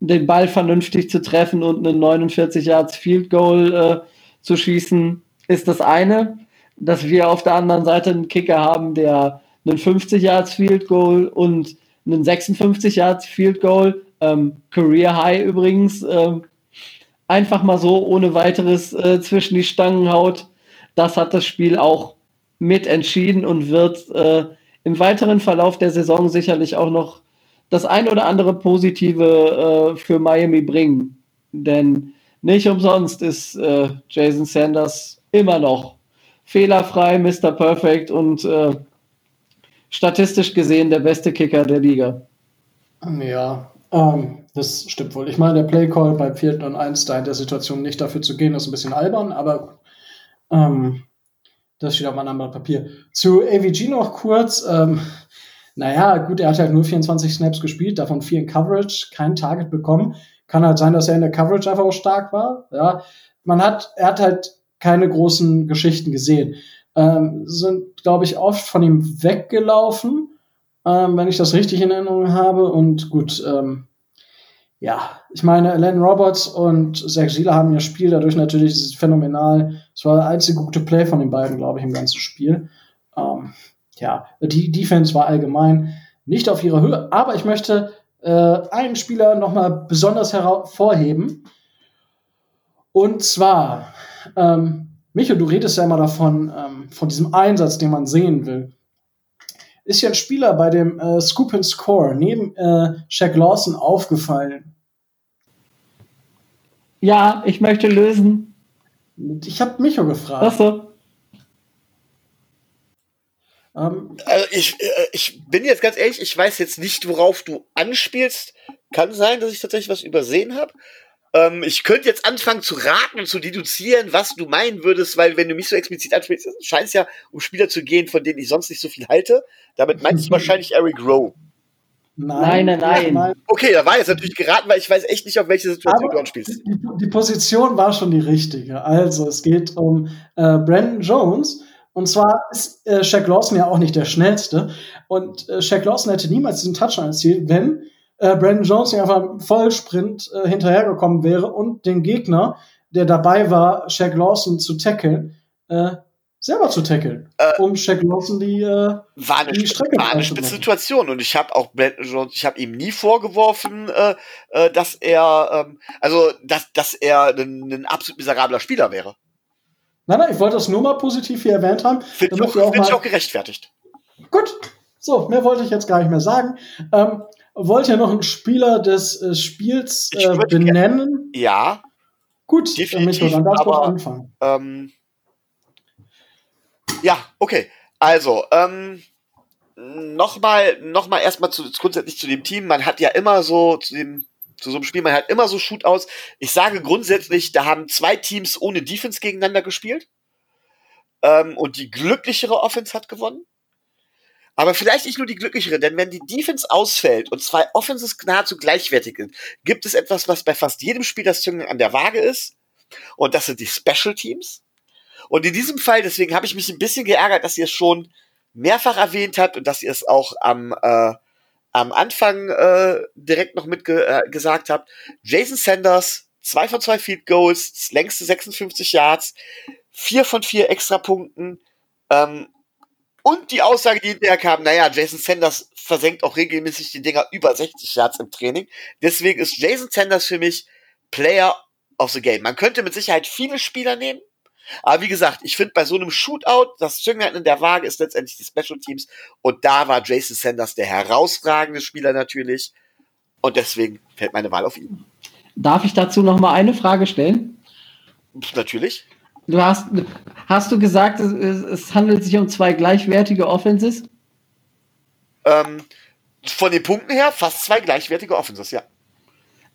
den Ball vernünftig zu treffen und einen 49 Yards Field Goal äh, zu schießen, ist das eine. Dass wir auf der anderen Seite einen Kicker haben, der einen 50 Yards Field Goal und einen 56 Yards Field Goal, ähm, Career High übrigens, ähm, einfach mal so ohne weiteres äh, zwischen die Stangen haut, das hat das Spiel auch mit entschieden und wird äh, im weiteren Verlauf der Saison sicherlich auch noch das ein oder andere Positive äh, für Miami bringen. Denn nicht umsonst ist äh, Jason Sanders immer noch fehlerfrei, Mr. Perfect und äh, statistisch gesehen der beste Kicker der Liga. Ja, ähm, das stimmt wohl. Ich meine, der Playcall bei vierten und eins da in der Situation nicht dafür zu gehen, ist ein bisschen albern, aber ähm, das steht auf meinem Blatt Papier. Zu AVG noch kurz. Ähm, naja, gut, er hat halt nur 24 Snaps gespielt, davon vier in Coverage, kein Target bekommen. Kann halt sein, dass er in der Coverage einfach auch stark war. Ja, man hat, er hat halt keine großen Geschichten gesehen. Ähm, sind, glaube ich, oft von ihm weggelaufen ähm, wenn ich das richtig in Erinnerung habe. Und gut, ähm, ja, ich meine, Len Roberts und Zach Sieler haben ihr Spiel dadurch natürlich phänomenal. Es war der einzige gute Play von den beiden, glaube ich, im ganzen Spiel. Ähm, ja, die Defense war allgemein nicht auf ihrer Höhe, aber ich möchte äh, einen Spieler nochmal besonders hervorheben. Und zwar, ähm, Micho, du redest ja immer davon, ähm, von diesem Einsatz, den man sehen will ist ja ein Spieler bei dem äh, Scoop and Score neben äh, Shaq Lawson aufgefallen. Ja, ich möchte lösen. Ich habe Micho gefragt. Ach so. Ähm, also ich, äh, ich bin jetzt ganz ehrlich, ich weiß jetzt nicht, worauf du anspielst. Kann sein, dass ich tatsächlich was übersehen habe. Ähm, ich könnte jetzt anfangen zu raten und zu deduzieren, was du meinen würdest, weil wenn du mich so explizit ansprichst, scheint es ja um Spieler zu gehen, von denen ich sonst nicht so viel halte. Damit meinst du wahrscheinlich Eric Rowe. Nein, nein, nein, nein. Okay, da war jetzt natürlich geraten, weil ich weiß echt nicht, auf welche Situation Aber du anspielst. Die, die, Position war schon die richtige. Also, es geht um äh, Brandon Jones. Und zwar ist äh, Shaq Lawson ja auch nicht der schnellste. Und äh, Shaq Lawson hätte niemals diesen Touchdown erzielt, wenn äh, Brandon Jones nicht einfach im Vollsprint äh, hinterhergekommen wäre und den Gegner, der dabei war, Shaq Lawson zu tackeln, äh, selber zu tackeln, äh, um Shaq Lawson die, äh, war eine, die Strecke war eine spitze Situation und ich habe auch Brandon Jones, ich habe ihm nie vorgeworfen, äh, äh, dass er, ähm, also dass, dass er ein, ein absolut miserabler Spieler wäre. Nein, nein, ich wollte das nur mal positiv hier erwähnt haben. Finde ich, auch, find ich auch gerechtfertigt. Gut, so, mehr wollte ich jetzt gar nicht mehr sagen. Ähm, wollt ihr noch einen Spieler des äh, Spiels äh, benennen? ja. Gut, definitiv, dann darfst du anfangen. Ähm, ja, okay. Also, ähm, nochmal, nochmal erstmal zu, grundsätzlich zu dem Team. Man hat ja immer so zu dem, zu so einem Spiel, man hat immer so Shootouts. Ich sage grundsätzlich, da haben zwei Teams ohne Defense gegeneinander gespielt. Ähm, und die glücklichere Offense hat gewonnen. Aber vielleicht nicht nur die glücklichere, denn wenn die Defense ausfällt und zwei Offenses nahezu gleichwertig sind, gibt es etwas, was bei fast jedem Spiel das Züngeln an der Waage ist. Und das sind die Special Teams. Und in diesem Fall, deswegen habe ich mich ein bisschen geärgert, dass ihr es schon mehrfach erwähnt habt und dass ihr es auch am, äh, am Anfang äh, direkt noch mitgesagt äh, habt. Jason Sanders, zwei von zwei Field Goals, längste 56 Yards, vier von vier Extrapunkten. Ähm, und die Aussage, die hinterher kam, naja, Jason Sanders versenkt auch regelmäßig die Dinger über 60 Yards im Training. Deswegen ist Jason Sanders für mich Player of the Game. Man könnte mit Sicherheit viele Spieler nehmen. Aber wie gesagt, ich finde bei so einem Shootout, das Zünglein in der Waage ist letztendlich die Special Teams. Und da war Jason Sanders der herausragende Spieler natürlich. Und deswegen fällt meine Wahl auf ihn. Darf ich dazu noch mal eine Frage stellen? Natürlich. Du hast, hast du gesagt, es, es handelt sich um zwei gleichwertige Offenses? Ähm, von den Punkten her fast zwei gleichwertige Offenses, ja.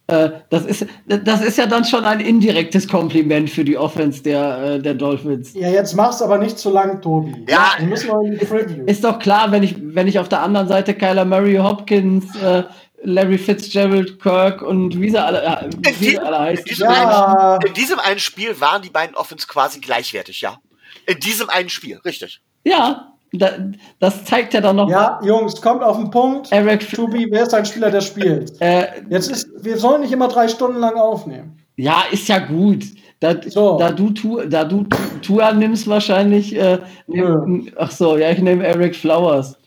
Äh, das, ist, das ist ja dann schon ein indirektes Kompliment für die Offense der, äh, der Dolphins. Ja, jetzt mach's aber nicht zu lang, Tobi. Ja, wir müssen mal in die Preview. Ist doch klar, wenn ich, wenn ich auf der anderen Seite Kyler Murray Hopkins, äh, Larry Fitzgerald, Kirk und wie sie alle, äh, wie sie alle heißen. In diesem, ja. einen, in diesem einen Spiel waren die beiden Offens quasi gleichwertig, ja. In diesem einen Spiel, richtig. Ja, da, das zeigt ja dann noch. Ja, Jungs, kommt auf den Punkt. Eric Tubi, wer ist ein Spieler, der spielt? Äh, Jetzt ist, wir sollen nicht immer drei Stunden lang aufnehmen. Ja, ist ja gut. Da, so. da du da du Tour nimmst wahrscheinlich. Äh, nehm, ach so, ja, ich nehme Eric Flowers.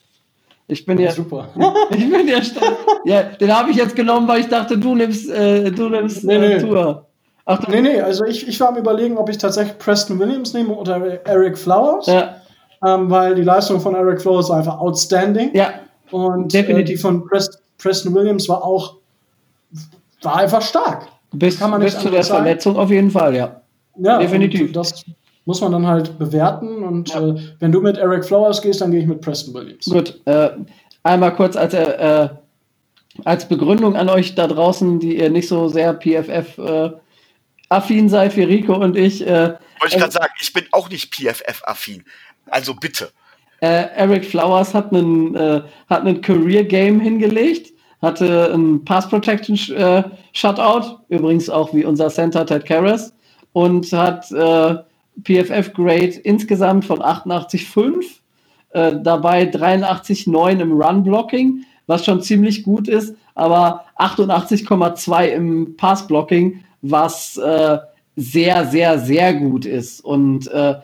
Ich bin ja, ja super. ich bin ja stark. Ja, den habe ich jetzt genommen, weil ich dachte, du nimmst, äh, du nimmst nee, äh, nee. Tour. Ach, nee, nee, also ich, ich war am überlegen, ob ich tatsächlich Preston Williams nehme oder Eric Flowers. Ja. Ähm, weil die Leistung von Eric Flowers einfach outstanding. Ja. Und äh, die von Prest, Preston Williams war auch war einfach stark. Bis, Kann man bis zu der sagen. Verletzung auf jeden Fall, ja. Ja, definitiv. Das muss man dann halt bewerten. Und ja. äh, wenn du mit Eric Flowers gehst, dann gehe ich mit Preston Williams. Gut, äh, einmal kurz als, äh, als Begründung an euch da draußen, die ihr nicht so sehr PFF äh, affin seid wie Rico und ich. Äh, Wollte ich gerade sagen, ich bin auch nicht PFF-affin. Also bitte. Äh, Eric Flowers hat einen, äh, hat einen Career Game hingelegt, hatte ein Pass Protection äh, Shutout, übrigens auch wie unser Center Ted Karras, und hat äh, PFF Grade insgesamt von 88,5, äh, dabei 83,9 im Run Blocking, was schon ziemlich gut ist, aber 88,2 im Pass Blocking, was äh, sehr, sehr, sehr gut ist. Und äh,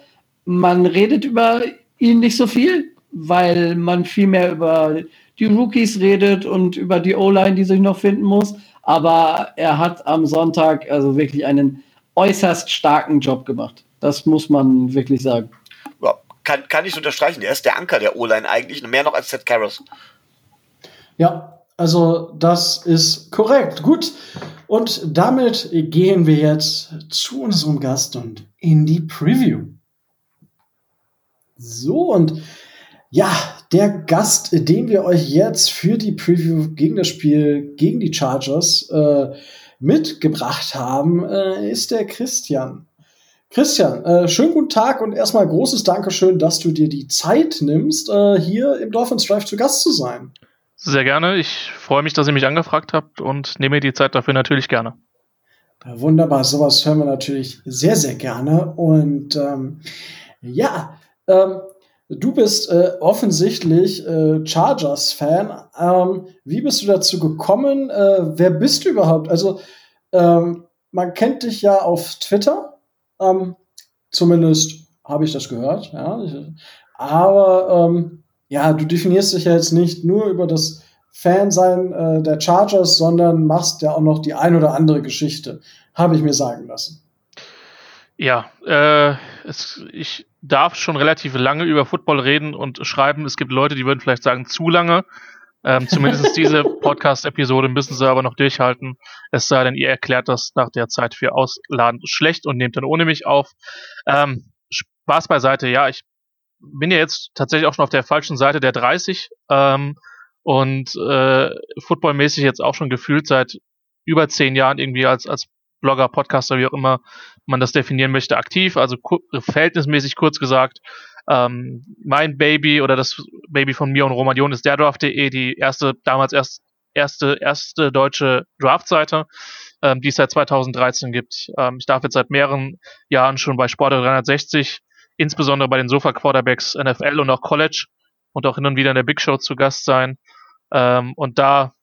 man redet über ihn nicht so viel, weil man viel mehr über die Rookies redet und über die O-Line, die sich noch finden muss. Aber er hat am Sonntag also wirklich einen äußerst starken Job gemacht. Das muss man wirklich sagen. Ja, kann, kann ich unterstreichen. Er ist der Anker der O-Line eigentlich, mehr noch als Ted Karras. Ja, also das ist korrekt. Gut. Und damit gehen wir jetzt zu unserem Gast und in die Preview. So, und ja, der Gast, den wir euch jetzt für die Preview gegen das Spiel gegen die Chargers äh, mitgebracht haben, äh, ist der Christian. Christian, äh, schönen guten Tag und erstmal großes Dankeschön, dass du dir die Zeit nimmst, äh, hier im Dolphins Drive zu Gast zu sein. Sehr gerne. Ich freue mich, dass ihr mich angefragt habt und nehme die Zeit dafür natürlich gerne. Wunderbar, sowas hören wir natürlich sehr, sehr gerne. Und ähm, ja, ähm, du bist äh, offensichtlich äh, Chargers-Fan. Ähm, wie bist du dazu gekommen? Äh, wer bist du überhaupt? Also, ähm, man kennt dich ja auf Twitter. Ähm, zumindest habe ich das gehört. Ja. Aber ähm, ja, du definierst dich ja jetzt nicht nur über das Fansein äh, der Chargers, sondern machst ja auch noch die ein oder andere Geschichte, habe ich mir sagen lassen. Ja, äh, es, ich darf schon relativ lange über Football reden und schreiben. Es gibt Leute, die würden vielleicht sagen, zu lange. Ähm, zumindest diese Podcast-Episode müssen sie aber noch durchhalten. Es sei denn, ihr erklärt das nach der Zeit für Ausladen schlecht und nehmt dann ohne mich auf. Ähm, Spaß beiseite, ja, ich bin ja jetzt tatsächlich auch schon auf der falschen Seite der 30 ähm, und äh, footballmäßig jetzt auch schon gefühlt seit über zehn Jahren irgendwie als, als Blogger, Podcaster, wie auch immer man das definieren möchte, aktiv, also verhältnismäßig kurz gesagt. Ähm, mein Baby oder das Baby von mir und Romanion ist der Draft.de, die erste, damals erst, erste, erste deutsche Draftseite, ähm, die es seit 2013 gibt. Ähm, ich darf jetzt seit mehreren Jahren schon bei Sport 360 insbesondere bei den Sofa-Quarterbacks NFL und auch College und auch hin und wieder in der Big Show zu Gast sein ähm, und da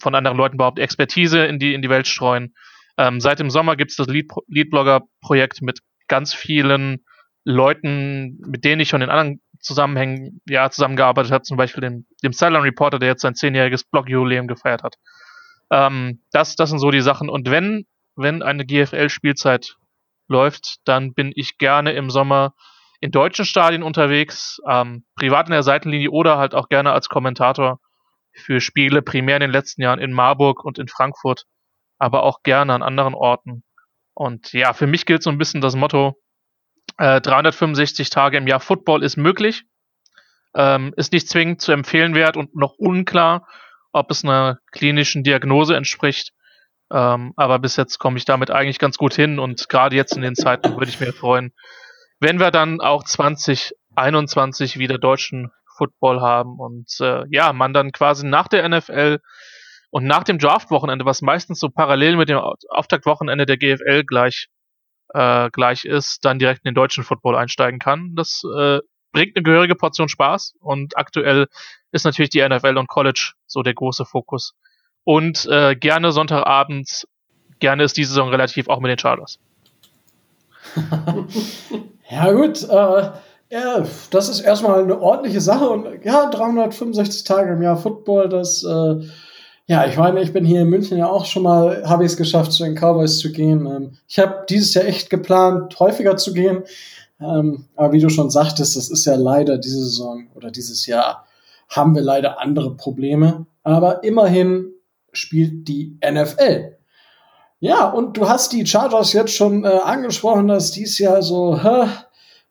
von anderen Leuten überhaupt Expertise in die, in die Welt streuen. Ähm, seit dem Sommer gibt es das Lead-Blogger-Projekt mit ganz vielen Leuten, mit denen ich schon in anderen Zusammenhängen ja, zusammengearbeitet habe, zum Beispiel dem, dem Cylon Reporter, der jetzt sein zehnjähriges Blog-Jubiläum gefeiert hat. Ähm, das, das sind so die Sachen. Und wenn, wenn eine GFL-Spielzeit läuft, dann bin ich gerne im Sommer in deutschen Stadien unterwegs, ähm, privat in der Seitenlinie oder halt auch gerne als Kommentator für Spiele, primär in den letzten Jahren in Marburg und in Frankfurt, aber auch gerne an anderen Orten. Und ja, für mich gilt so ein bisschen das Motto, äh, 365 Tage im Jahr Football ist möglich, ähm, ist nicht zwingend zu empfehlen wert und noch unklar, ob es einer klinischen Diagnose entspricht. Ähm, aber bis jetzt komme ich damit eigentlich ganz gut hin und gerade jetzt in den Zeiten würde ich mir freuen, wenn wir dann auch 2021 wieder deutschen Football haben und äh, ja, man dann quasi nach der NFL und nach dem Draft-Wochenende, was meistens so parallel mit dem Auftaktwochenende der GFL gleich, äh, gleich ist, dann direkt in den deutschen Football einsteigen kann. Das äh, bringt eine gehörige Portion Spaß und aktuell ist natürlich die NFL und College so der große Fokus und äh, gerne Sonntagabends, gerne ist die Saison relativ auch mit den Chargers. ja, gut. Äh, ja, das ist erstmal eine ordentliche Sache und ja, 365 Tage im Jahr Football, das, äh, ja, ich meine, ich bin hier in München ja auch schon mal, habe ich es geschafft, zu den Cowboys zu gehen. Ähm, ich habe dieses Jahr echt geplant, häufiger zu gehen. Ähm, aber wie du schon sagtest, das ist ja leider diese Saison oder dieses Jahr haben wir leider andere Probleme. Aber immerhin spielt die NFL. Ja, und du hast die Chargers jetzt schon äh, angesprochen, dass dies Jahr so hä,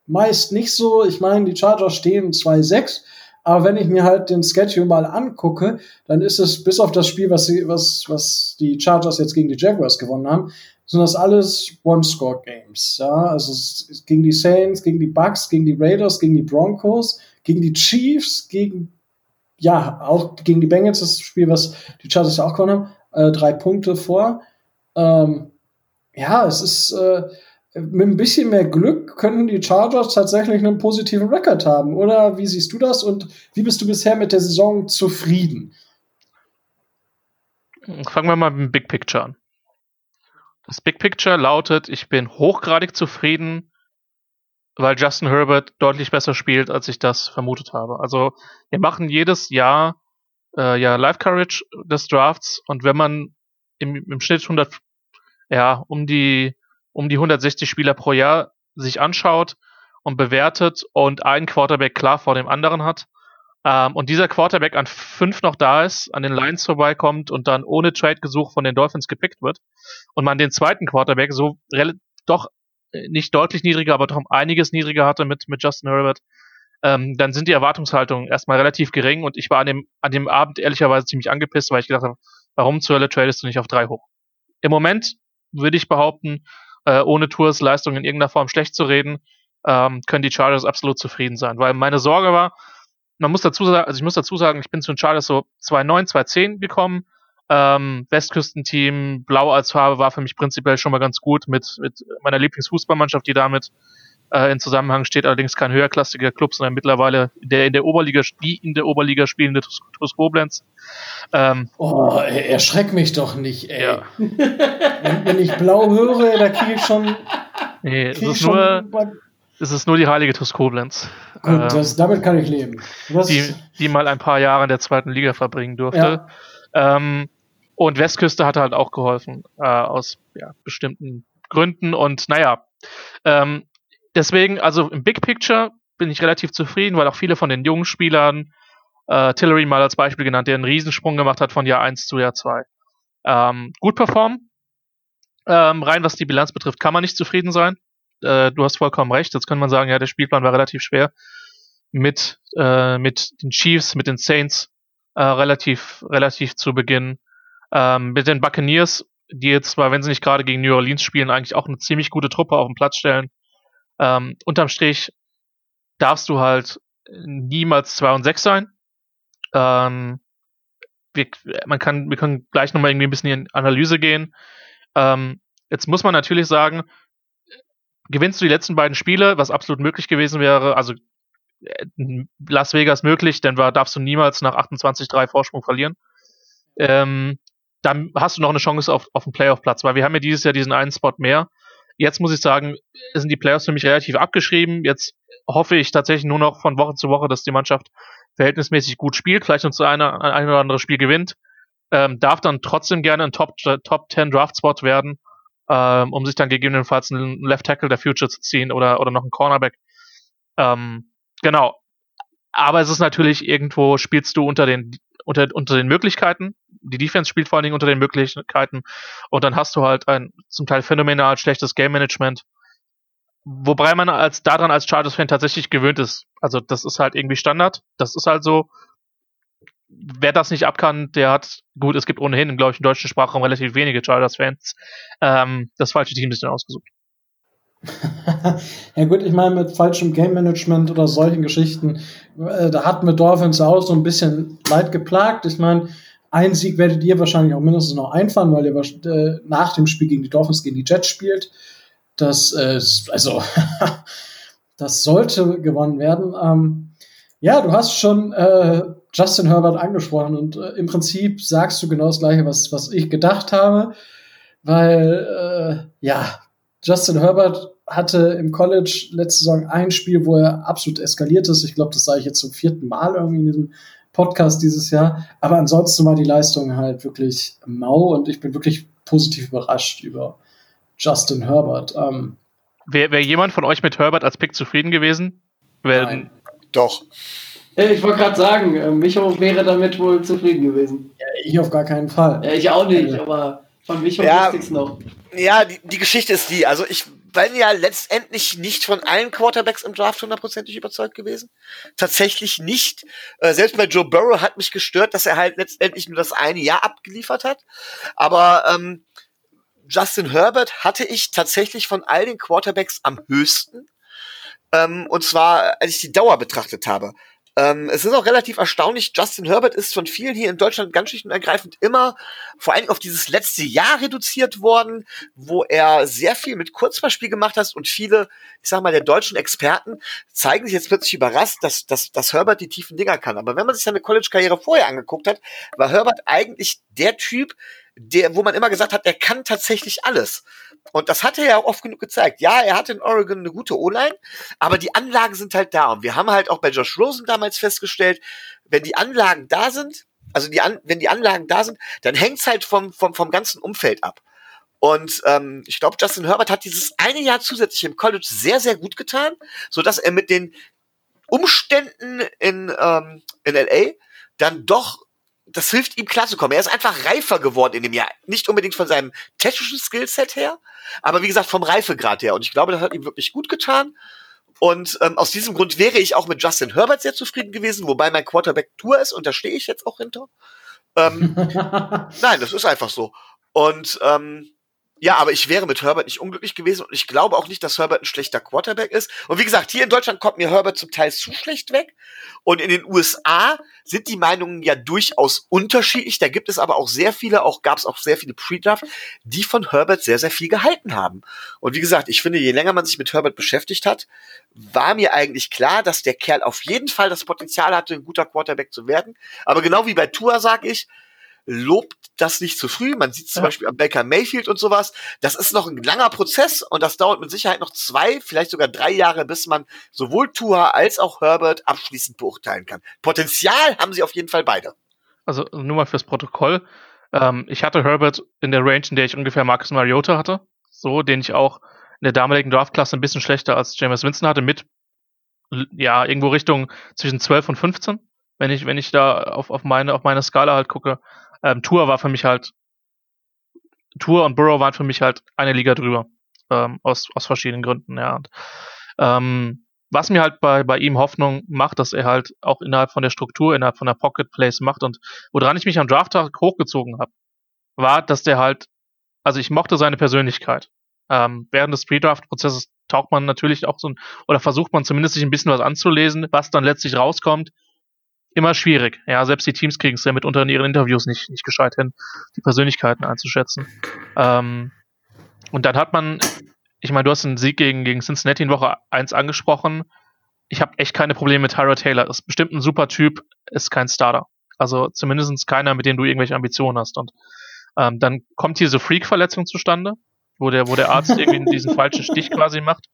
meist nicht so. Ich meine, die Chargers stehen 2-6, aber wenn ich mir halt den Schedule mal angucke, dann ist es bis auf das Spiel, was, sie, was, was die Chargers jetzt gegen die Jaguars gewonnen haben, sind das alles One-Score-Games. Ja, also gegen die Saints, gegen die Bucks, gegen die Raiders, gegen die Broncos, gegen die Chiefs, gegen ja, auch gegen die Bengals, das Spiel, was die Chargers auch gewonnen haben, äh, drei Punkte vor. Ähm, ja, es ist äh, mit ein bisschen mehr Glück könnten die Chargers tatsächlich einen positiven Rekord haben. Oder wie siehst du das und wie bist du bisher mit der Saison zufrieden? Fangen wir mal mit dem Big Picture an. Das Big Picture lautet, ich bin hochgradig zufrieden weil Justin Herbert deutlich besser spielt, als ich das vermutet habe. Also wir machen jedes Jahr äh, ja Live Coverage des Drafts und wenn man im, im Schnitt 100 ja um die um die 160 Spieler pro Jahr sich anschaut und bewertet und einen Quarterback klar vor dem anderen hat, ähm, und dieser Quarterback an fünf noch da ist, an den Lions vorbeikommt und dann ohne Trade-Gesuch von den Dolphins gepickt wird und man den zweiten Quarterback so doch äh, nicht deutlich niedriger, aber doch um einiges niedriger hatte mit, mit Justin Herbert, ähm, dann sind die Erwartungshaltungen erstmal relativ gering und ich war an dem, an dem Abend ehrlicherweise ziemlich angepisst, weil ich gedacht habe, warum zur Hölle tradest du nicht auf drei hoch? Im Moment würde ich behaupten, äh, ohne Tours Leistung in irgendeiner Form schlecht zu reden, ähm, können die Chargers absolut zufrieden sein, weil meine Sorge war, man muss dazu sagen, also ich muss dazu sagen, ich bin zu den Chargers so 2009, 2010 gekommen. Ähm, Westküstenteam, Blau als Farbe war für mich prinzipiell schon mal ganz gut mit, mit meiner Lieblingsfußballmannschaft, die damit äh, in Zusammenhang steht, allerdings kein höherklassiger Club, sondern mittlerweile der in der Oberliga, die in der Oberliga spielende TuS Koblenz. Ähm, oh, erschreck mich doch nicht, ey. Ja. wenn, wenn, ich blau höre, da kriege ich schon. Nee, es ist nur, es ist nur die heilige TuS Koblenz. Gut, ähm, das, damit kann ich leben. Die, die mal ein paar Jahre in der zweiten Liga verbringen durfte. Ja. Ähm, und Westküste hat halt auch geholfen, äh, aus ja, bestimmten Gründen. Und naja, ähm, deswegen, also im Big Picture bin ich relativ zufrieden, weil auch viele von den jungen Spielern, äh, Tillery mal als Beispiel genannt, der einen Riesensprung gemacht hat von Jahr 1 zu Jahr 2, ähm, gut performen. Ähm, rein was die Bilanz betrifft, kann man nicht zufrieden sein äh, du hast vollkommen recht. Jetzt kann man sagen, ja, der Spielplan war relativ schwer. Mit, äh, mit den Chiefs, mit den Saints äh, relativ, relativ zu Beginn. Ähm, mit den Buccaneers, die jetzt zwar, wenn sie nicht gerade gegen New Orleans spielen, eigentlich auch eine ziemlich gute Truppe auf den Platz stellen. Ähm, unterm Strich darfst du halt niemals 2 und 6 sein. Ähm, wir, man kann, wir können gleich nochmal irgendwie ein bisschen in Analyse gehen. Ähm, jetzt muss man natürlich sagen, gewinnst du die letzten beiden Spiele, was absolut möglich gewesen wäre, also äh, Las Vegas möglich, denn war, darfst du niemals nach 28-3 Vorsprung verlieren. Ähm, dann hast du noch eine Chance auf, auf einen Playoff-Platz, weil wir haben ja dieses Jahr diesen einen Spot mehr. Jetzt muss ich sagen, sind die Playoffs für mich relativ abgeschrieben. Jetzt hoffe ich tatsächlich nur noch von Woche zu Woche, dass die Mannschaft verhältnismäßig gut spielt, vielleicht uns ein, ein oder andere Spiel gewinnt, ähm, darf dann trotzdem gerne ein Top, Top 10 Draft Spot werden ähm, um sich dann gegebenenfalls einen Left Tackle der Future zu ziehen oder, oder noch einen Cornerback. Ähm, genau. Aber es ist natürlich irgendwo, spielst du unter den, unter, unter den Möglichkeiten. Die Defense spielt vor allen Dingen unter den Möglichkeiten. Und dann hast du halt ein zum Teil phänomenal schlechtes Game Management. Wobei man als daran als Chargers-Fan tatsächlich gewöhnt ist. Also das ist halt irgendwie Standard. Das ist halt so wer das nicht abkann, der hat, gut, es gibt ohnehin, glaube ich, im deutschen Sprachraum relativ wenige Chargers-Fans, ähm, das falsche Team ein bisschen ausgesucht. ja gut, ich meine, mit falschem Game Management oder solchen Geschichten, äh, da hatten wir Dolphins auch so ein bisschen leid geplagt. Ich meine, ein Sieg werdet ihr wahrscheinlich auch mindestens noch einfahren, weil ihr äh, nach dem Spiel gegen die Dolphins gegen die Jets spielt. Das, äh, also, das sollte gewonnen werden. Ähm, ja, du hast schon äh, Justin Herbert angesprochen und äh, im Prinzip sagst du genau das Gleiche, was, was ich gedacht habe, weil äh, ja, Justin Herbert hatte im College letzte Saison ein Spiel, wo er absolut eskaliert ist. Ich glaube, das sage ich jetzt zum vierten Mal irgendwie in diesem Podcast dieses Jahr. Aber ansonsten war die Leistung halt wirklich mau und ich bin wirklich positiv überrascht über Justin Herbert. Ähm, Wäre wär jemand von euch mit Herbert als Pick zufrieden gewesen? Nein. Doch. Ich wollte gerade sagen, äh, Micho wäre damit wohl zufrieden gewesen. Ja, ich auf gar keinen Fall. Ja, ich auch nicht, aber von Micho ja, wusste ich noch. Ja, die, die Geschichte ist die. Also ich bin ja letztendlich nicht von allen Quarterbacks im Draft hundertprozentig überzeugt gewesen. Tatsächlich nicht. Äh, selbst bei Joe Burrow hat mich gestört, dass er halt letztendlich nur das eine Jahr abgeliefert hat. Aber ähm, Justin Herbert hatte ich tatsächlich von all den Quarterbacks am höchsten. Ähm, und zwar, als ich die Dauer betrachtet habe. Ähm, es ist auch relativ erstaunlich, Justin Herbert ist von vielen hier in Deutschland ganz schlicht und ergreifend immer vor allem auf dieses letzte Jahr reduziert worden, wo er sehr viel mit Kurzballspiel gemacht hat und viele, ich sag mal, der deutschen Experten zeigen sich jetzt plötzlich überrascht, dass, dass, dass Herbert die tiefen Dinger kann. Aber wenn man sich seine College-Karriere vorher angeguckt hat, war Herbert eigentlich der Typ, der, wo man immer gesagt hat, er kann tatsächlich alles. Und das hat er ja oft genug gezeigt. Ja, er hatte in Oregon eine gute O-Line, aber die Anlagen sind halt da. Und wir haben halt auch bei Josh Rosen damals festgestellt, wenn die Anlagen da sind, also die An wenn die Anlagen da sind, dann hängt's halt vom, vom, vom ganzen Umfeld ab. Und ähm, ich glaube, Justin Herbert hat dieses eine Jahr zusätzlich im College sehr, sehr gut getan, so dass er mit den Umständen in, ähm, in LA dann doch das hilft ihm klarzukommen. Er ist einfach reifer geworden in dem Jahr. Nicht unbedingt von seinem technischen Skillset her, aber wie gesagt vom Reifegrad her. Und ich glaube, das hat ihm wirklich gut getan. Und ähm, aus diesem Grund wäre ich auch mit Justin Herbert sehr zufrieden gewesen, wobei mein Quarterback Tour ist und da stehe ich jetzt auch hinter. Ähm, nein, das ist einfach so. Und ähm, ja, aber ich wäre mit Herbert nicht unglücklich gewesen und ich glaube auch nicht, dass Herbert ein schlechter Quarterback ist. Und wie gesagt, hier in Deutschland kommt mir Herbert zum Teil zu schlecht weg. Und in den USA sind die Meinungen ja durchaus unterschiedlich. Da gibt es aber auch sehr viele, auch gab es auch sehr viele Pre-Draft, die von Herbert sehr, sehr viel gehalten haben. Und wie gesagt, ich finde, je länger man sich mit Herbert beschäftigt hat, war mir eigentlich klar, dass der Kerl auf jeden Fall das Potenzial hatte, ein guter Quarterback zu werden. Aber genau wie bei Tua sage ich, lobt das nicht zu früh. Man sieht zum ja. Beispiel am Baker Mayfield und sowas. Das ist noch ein langer Prozess und das dauert mit Sicherheit noch zwei, vielleicht sogar drei Jahre, bis man sowohl Tua als auch Herbert abschließend beurteilen kann. Potenzial haben sie auf jeden Fall beide. Also nur mal fürs Protokoll. Ähm, ich hatte Herbert in der Range, in der ich ungefähr Marcus Mariota hatte. So, den ich auch in der damaligen Draftklasse ein bisschen schlechter als James Winston hatte, mit ja, irgendwo Richtung zwischen 12 und 15, wenn ich, wenn ich da auf, auf meine, auf meine Skala halt gucke. Ähm, Tour war für mich halt, Tour und Burrow waren für mich halt eine Liga drüber. Ähm, aus, aus verschiedenen Gründen, ja. Und, ähm, was mir halt bei, bei ihm Hoffnung macht, dass er halt auch innerhalb von der Struktur, innerhalb von der Pocket Place macht und woran ich mich am Drafttag hochgezogen habe, war, dass der halt, also ich mochte seine Persönlichkeit. Ähm, während des Pre-Draft-Prozesses taucht man natürlich auch so ein, oder versucht man zumindest sich ein bisschen was anzulesen, was dann letztlich rauskommt, immer schwierig. Ja, selbst die Teams kriegen es ja mitunter in ihren Interviews nicht, nicht gescheit hin, die Persönlichkeiten einzuschätzen. Ähm, und dann hat man, ich meine, du hast einen Sieg gegen, gegen Cincinnati in Woche 1 angesprochen. Ich habe echt keine Probleme mit Tyra Taylor. Ist bestimmt ein super Typ, ist kein Starter. Also zumindest keiner, mit dem du irgendwelche Ambitionen hast. Und ähm, dann kommt diese Freak-Verletzung zustande, wo der, wo der Arzt irgendwie diesen falschen Stich quasi macht.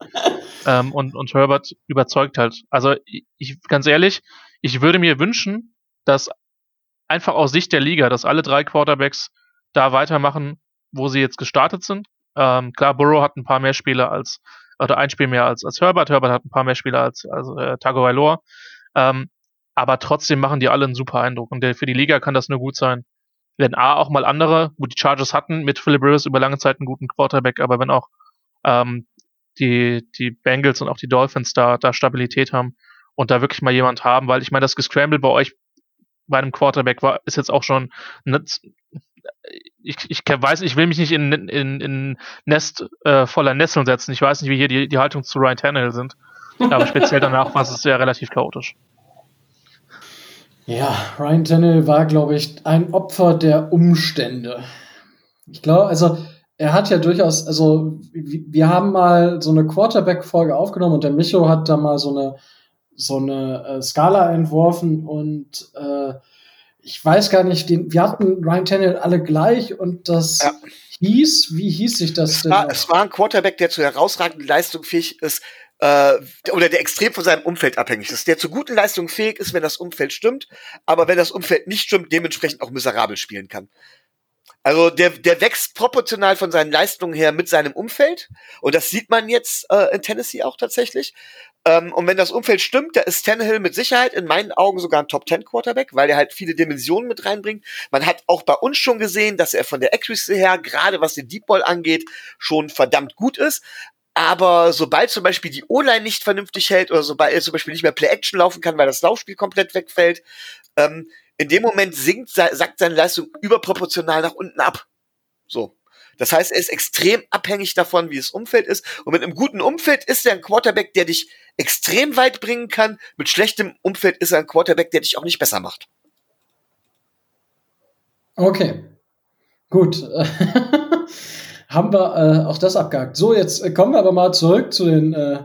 Ähm, und, und Herbert überzeugt halt. Also ich, ganz ehrlich, ich würde mir wünschen, dass einfach aus Sicht der Liga, dass alle drei Quarterbacks da weitermachen, wo sie jetzt gestartet sind. Ähm, klar, Burrow hat ein paar mehr Spiele als, oder ein Spiel mehr als, als Herbert. Herbert hat ein paar mehr Spiele als, als äh, Tagovailoa. Ähm, aber trotzdem machen die alle einen super Eindruck. Und der, für die Liga kann das nur gut sein. Wenn A auch mal andere, wo die Chargers hatten, mit Philip Rivers über lange Zeit einen guten Quarterback, aber wenn auch ähm, die, die Bengals und auch die Dolphins da, da Stabilität haben, und da wirklich mal jemand haben, weil ich meine, das Gescramble bei euch bei einem Quarterback war, ist jetzt auch schon ich, ich weiß, ich will mich nicht in, in, in Nest äh, voller Nesseln setzen. Ich weiß nicht, wie hier die, die Haltung zu Ryan Tannehill sind. Aber speziell danach war es ja relativ chaotisch. Ja, Ryan Tannehill war, glaube ich, ein Opfer der Umstände. Ich glaube, also er hat ja durchaus, also wir haben mal so eine Quarterback-Folge aufgenommen und der Micho hat da mal so eine so eine äh, Skala entworfen und äh, ich weiß gar nicht, den, wir hatten Ryan Tannehill alle gleich und das ja. hieß, wie hieß sich das es denn? War, es war ein Quarterback, der zu herausragenden Leistungen fähig ist, äh, oder der extrem von seinem Umfeld abhängig ist, der zu guten Leistungen fähig ist, wenn das Umfeld stimmt, aber wenn das Umfeld nicht stimmt, dementsprechend auch miserabel spielen kann. Also der, der wächst proportional von seinen Leistungen her mit seinem Umfeld. Und das sieht man jetzt äh, in Tennessee auch tatsächlich. Ähm, und wenn das Umfeld stimmt, da ist Tannehill mit Sicherheit in meinen Augen sogar ein Top 10 Quarterback, weil er halt viele Dimensionen mit reinbringt. Man hat auch bei uns schon gesehen, dass er von der Accuracy her, gerade was den Deep Ball angeht, schon verdammt gut ist. Aber sobald zum Beispiel die O-Line nicht vernünftig hält oder sobald er zum Beispiel nicht mehr Play-Action laufen kann, weil das Laufspiel komplett wegfällt, ähm, in dem Moment sinkt, sackt seine Leistung überproportional nach unten ab. So. Das heißt, er ist extrem abhängig davon, wie das Umfeld ist. Und mit einem guten Umfeld ist er ein Quarterback, der dich extrem weit bringen kann. Mit schlechtem Umfeld ist er ein Quarterback, der dich auch nicht besser macht. Okay. Gut. haben wir äh, auch das abgehakt. So, jetzt äh, kommen wir aber mal zurück zu den äh,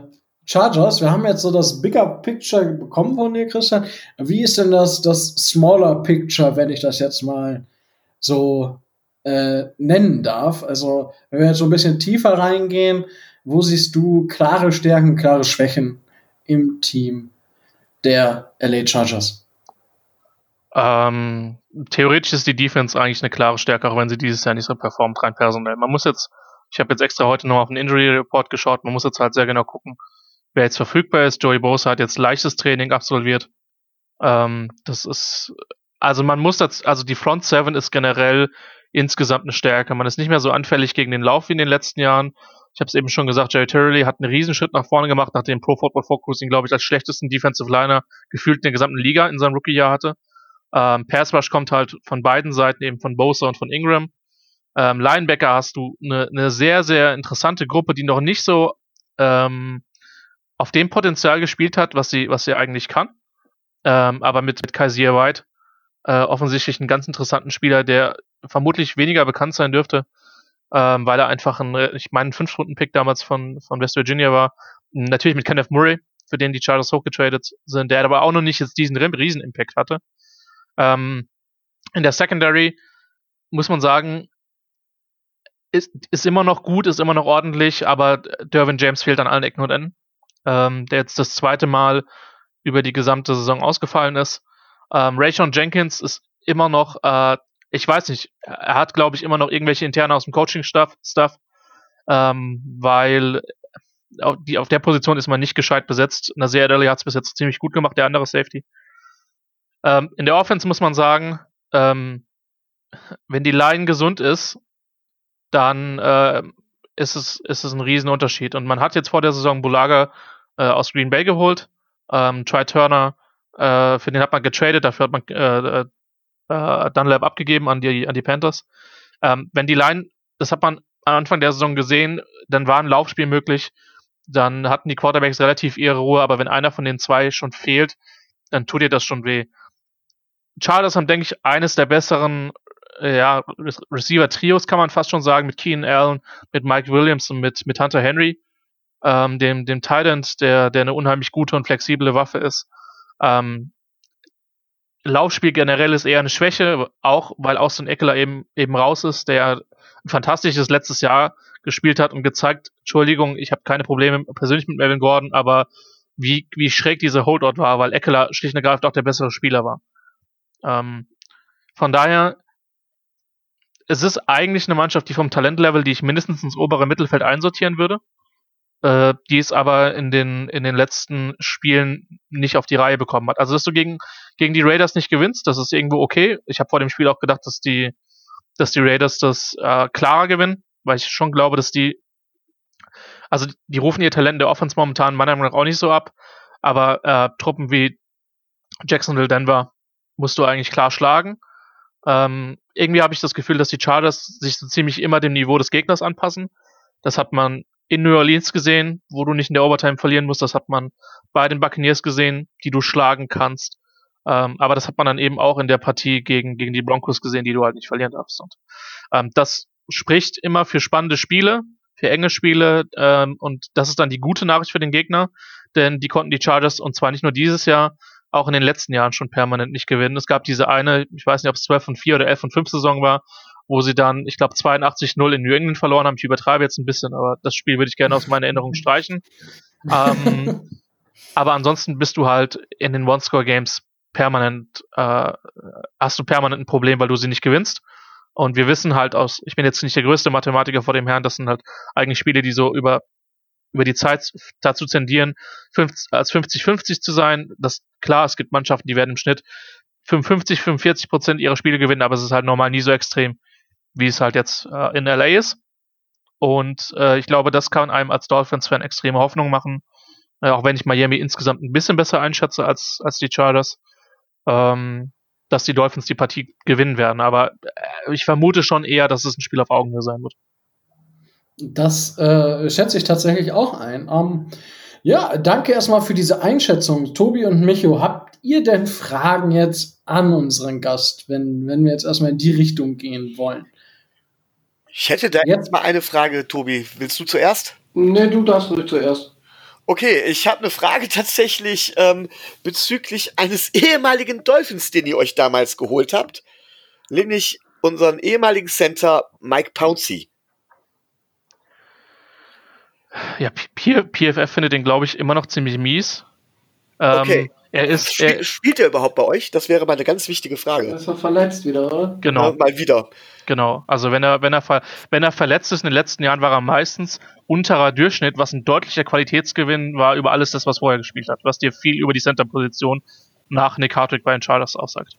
Chargers. Wir haben jetzt so das Bigger Picture bekommen von dir, Christian. Wie ist denn das, das Smaller Picture, wenn ich das jetzt mal so äh, nennen darf? Also, wenn wir jetzt so ein bisschen tiefer reingehen, wo siehst du klare Stärken, klare Schwächen im Team der LA Chargers? Ähm, theoretisch ist die Defense eigentlich eine klare Stärke, auch wenn sie dieses Jahr nicht so performt, rein personell. Man muss jetzt, ich habe jetzt extra heute noch auf den Injury Report geschaut, man muss jetzt halt sehr genau gucken, wer jetzt verfügbar ist. Joey Bosa hat jetzt leichtes Training absolviert. Ähm, das ist, also man muss das, also die Front Seven ist generell insgesamt eine Stärke. Man ist nicht mehr so anfällig gegen den Lauf wie in den letzten Jahren. Ich habe es eben schon gesagt, Jerry Turley hat einen Riesenschritt nach vorne gemacht, nachdem Pro Football Focus ihn, glaube ich, als schlechtesten Defensive Liner gefühlt in der gesamten Liga in seinem Rookie-Jahr hatte. Ähm, Pass Rush kommt halt von beiden Seiten, eben von Bosa und von Ingram. Ähm, Linebacker hast du eine, eine sehr, sehr interessante Gruppe, die noch nicht so ähm, auf dem Potenzial gespielt hat, was sie, was sie eigentlich kann. Ähm, aber mit, mit Kaiser White äh, offensichtlich einen ganz interessanten Spieler, der vermutlich weniger bekannt sein dürfte, ähm, weil er einfach ein, ich meine, ein Fünf-Runden-Pick damals von, von West Virginia war. Natürlich mit Kenneth Murray, für den die Chargers hochgetradet sind, der aber auch noch nicht jetzt diesen riesen Impact hatte. Ähm, in der Secondary muss man sagen, ist, ist immer noch gut, ist immer noch ordentlich, aber Dervin James fehlt an allen Ecken und Enden. Ähm, der jetzt das zweite Mal über die gesamte Saison ausgefallen ist. Ähm, Rayshon Jenkins ist immer noch, äh, ich weiß nicht, er hat, glaube ich, immer noch irgendwelche interne aus dem Coaching-Stuff, Stuff, ähm, weil auf, die, auf der Position ist man nicht gescheit besetzt. Nasir Adeli hat es bis jetzt ziemlich gut gemacht, der andere Safety. Ähm, in der Offense muss man sagen, ähm, wenn die Line gesund ist, dann äh, ist, es, ist es ein Riesenunterschied. Und man hat jetzt vor der Saison Bulaga äh, aus Green Bay geholt. Ähm, Try Turner, äh, für den hat man getradet, dafür hat man äh, äh, Dunlap abgegeben an die, an die Panthers. Ähm, wenn die Line, das hat man am Anfang der Saison gesehen, dann war ein Laufspiel möglich, dann hatten die Quarterbacks relativ ihre Ruhe, aber wenn einer von den zwei schon fehlt, dann tut ihr das schon weh. Chargers haben, denke ich, eines der besseren äh, ja, Receiver-Trios, kann man fast schon sagen, mit Keenan Allen, mit Mike Williams und mit, mit Hunter Henry, ähm, dem, dem Tight der, der eine unheimlich gute und flexible Waffe ist. Ähm, Laufspiel generell ist eher eine Schwäche, auch weil Austin Eckler eben, eben raus ist, der ein fantastisches letztes Jahr gespielt hat und gezeigt, Entschuldigung, ich habe keine Probleme persönlich mit Melvin Gordon, aber wie, wie schräg diese Holdout war, weil Eckler schlicht und ergreifend auch der bessere Spieler war. Ähm, von daher, es ist eigentlich eine Mannschaft, die vom Talentlevel, die ich mindestens ins obere Mittelfeld einsortieren würde, äh, die es aber in den, in den letzten Spielen nicht auf die Reihe bekommen hat. Also, dass du gegen, gegen die Raiders nicht gewinnst, das ist irgendwo okay. Ich habe vor dem Spiel auch gedacht, dass die, dass die Raiders das äh, klarer gewinnen, weil ich schon glaube, dass die, also die rufen ihr Talent der Offense momentan meiner Meinung nach auch nicht so ab, aber äh, Truppen wie Jacksonville, Denver, musst du eigentlich klar schlagen. Ähm, irgendwie habe ich das Gefühl, dass die Chargers sich so ziemlich immer dem Niveau des Gegners anpassen. Das hat man in New Orleans gesehen, wo du nicht in der Overtime verlieren musst. Das hat man bei den Buccaneers gesehen, die du schlagen kannst. Ähm, aber das hat man dann eben auch in der Partie gegen, gegen die Broncos gesehen, die du halt nicht verlieren darfst. Und, ähm, das spricht immer für spannende Spiele, für enge Spiele. Ähm, und das ist dann die gute Nachricht für den Gegner, denn die konnten die Chargers, und zwar nicht nur dieses Jahr, auch in den letzten Jahren schon permanent nicht gewinnen. Es gab diese eine, ich weiß nicht, ob es 12 und 4 oder 11 und 5 Saison war, wo sie dann, ich glaube, 82-0 in New England verloren haben. Ich übertreibe jetzt ein bisschen, aber das Spiel würde ich gerne aus meiner Erinnerung streichen. ähm, aber ansonsten bist du halt in den One-Score-Games permanent, äh, hast du permanent ein Problem, weil du sie nicht gewinnst. Und wir wissen halt aus, ich bin jetzt nicht der größte Mathematiker vor dem Herrn, das sind halt eigentlich Spiele, die so über über die Zeit dazu tendieren, 50, als 50-50 zu sein. Das klar, es gibt Mannschaften, die werden im Schnitt 55, 45 Prozent ihrer Spiele gewinnen, aber es ist halt normal nie so extrem, wie es halt jetzt äh, in LA ist. Und äh, ich glaube, das kann einem als Dolphins-Fan extreme Hoffnung machen. Äh, auch wenn ich Miami insgesamt ein bisschen besser einschätze als, als die Chargers, ähm, dass die Dolphins die Partie gewinnen werden. Aber äh, ich vermute schon eher, dass es ein Spiel auf Augenhöhe sein wird. Das äh, schätze ich tatsächlich auch ein. Ähm, ja, danke erstmal für diese Einschätzung. Tobi und Micho, habt ihr denn Fragen jetzt an unseren Gast, wenn, wenn wir jetzt erstmal in die Richtung gehen wollen? Ich hätte da jetzt mal eine Frage, Tobi. Willst du zuerst? Nee, du darfst ruhig zuerst. Okay, ich habe eine Frage tatsächlich ähm, bezüglich eines ehemaligen Dolphins, den ihr euch damals geholt habt, nämlich unseren ehemaligen Center Mike Pouncey. Ja, PFF findet den, glaube ich, immer noch ziemlich mies. Ähm, okay. Er ist, Spiel, er, spielt er überhaupt bei euch? Das wäre mal eine ganz wichtige Frage. Er ist doch verletzt wieder, oder? Genau. Ja, mal wieder. Genau. Also wenn er, wenn er, wenn er verletzt ist in den letzten Jahren, war er meistens unterer Durchschnitt, was ein deutlicher Qualitätsgewinn war über alles das, was vorher gespielt hat, was dir viel über die Center-Position nach Nick Hartwig bei den Chargers aussagt.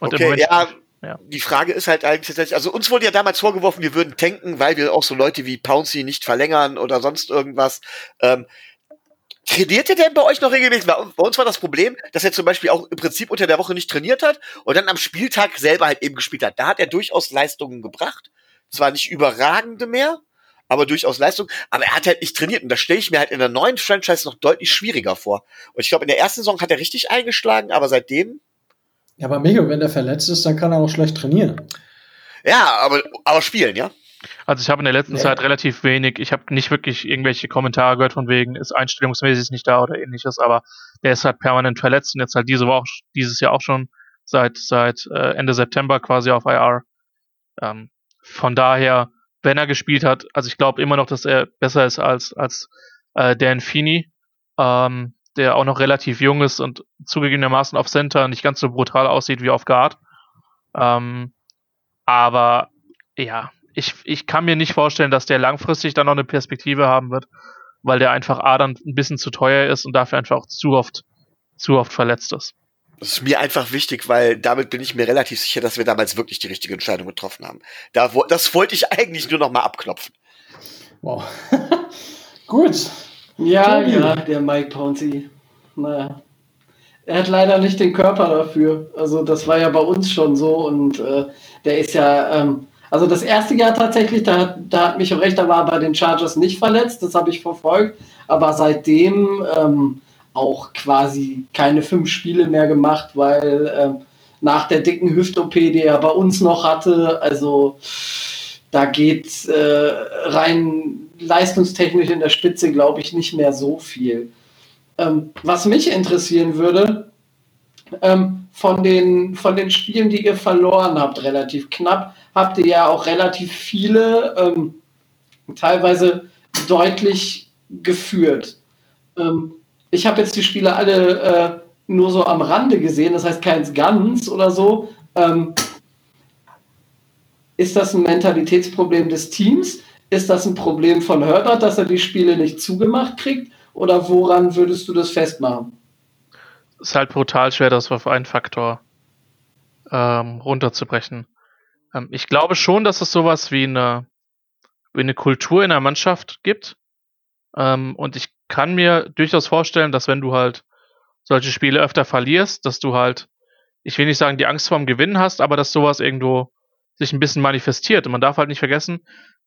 Und okay, ja, ja, die Frage ist halt eigentlich tatsächlich, also uns wurde ja damals vorgeworfen, wir würden tanken, weil wir auch so Leute wie Pouncy nicht verlängern oder sonst irgendwas. Ähm, trainiert ihr denn bei euch noch regelmäßig? Bei uns war das Problem, dass er zum Beispiel auch im Prinzip unter der Woche nicht trainiert hat und dann am Spieltag selber halt eben gespielt hat. Da hat er durchaus Leistungen gebracht. Zwar nicht überragende mehr, aber durchaus Leistung. Aber er hat halt nicht trainiert und das stelle ich mir halt in der neuen Franchise noch deutlich schwieriger vor. Und ich glaube, in der ersten Saison hat er richtig eingeschlagen, aber seitdem ja, aber Mega, wenn der verletzt ist, dann kann er auch schlecht trainieren. Ja, aber, aber spielen, ja? Also ich habe in der letzten nee. Zeit relativ wenig, ich habe nicht wirklich irgendwelche Kommentare gehört von wegen, ist einstellungsmäßig nicht da oder ähnliches, aber der ist halt permanent verletzt und jetzt halt diese Woche, dieses Jahr auch schon seit, seit äh, Ende September quasi auf IR. Ähm, von daher, wenn er gespielt hat, also ich glaube immer noch, dass er besser ist als, als äh, Dan Feeney. Ähm, der auch noch relativ jung ist und zugegebenermaßen auf Center nicht ganz so brutal aussieht wie auf Guard. Ähm, aber ja, ich, ich kann mir nicht vorstellen, dass der langfristig dann noch eine Perspektive haben wird, weil der einfach A dann ein bisschen zu teuer ist und dafür einfach auch zu oft, zu oft verletzt ist. Das ist mir einfach wichtig, weil damit bin ich mir relativ sicher, dass wir damals wirklich die richtige Entscheidung getroffen haben. Da, das wollte ich eigentlich nur noch mal abklopfen. Wow. Gut, ja, Tobi. ja, der Mike Pouncey. Naja. Er hat leider nicht den Körper dafür. Also das war ja bei uns schon so und äh, der ist ja, ähm, also das erste Jahr tatsächlich, da, da hat mich auch recht, da war er bei den Chargers nicht verletzt, das habe ich verfolgt, aber seitdem ähm, auch quasi keine fünf Spiele mehr gemacht, weil ähm, nach der dicken Hüft-OP, die er bei uns noch hatte, also da geht äh, rein leistungstechnisch in der Spitze, glaube ich, nicht mehr so viel. Ähm, was mich interessieren würde, ähm, von, den, von den Spielen, die ihr verloren habt, relativ knapp, habt ihr ja auch relativ viele, ähm, teilweise deutlich geführt. Ähm, ich habe jetzt die Spiele alle äh, nur so am Rande gesehen, das heißt keins ganz oder so. Ähm, ist das ein Mentalitätsproblem des Teams? Ist das ein Problem von Herbert, dass er die Spiele nicht zugemacht kriegt? Oder woran würdest du das festmachen? Es ist halt brutal schwer, das auf einen Faktor ähm, runterzubrechen. Ähm, ich glaube schon, dass es sowas wie eine, wie eine Kultur in der Mannschaft gibt. Ähm, und ich kann mir durchaus vorstellen, dass wenn du halt solche Spiele öfter verlierst, dass du halt, ich will nicht sagen, die Angst vorm Gewinnen hast, aber dass sowas irgendwo sich ein bisschen manifestiert. Und man darf halt nicht vergessen,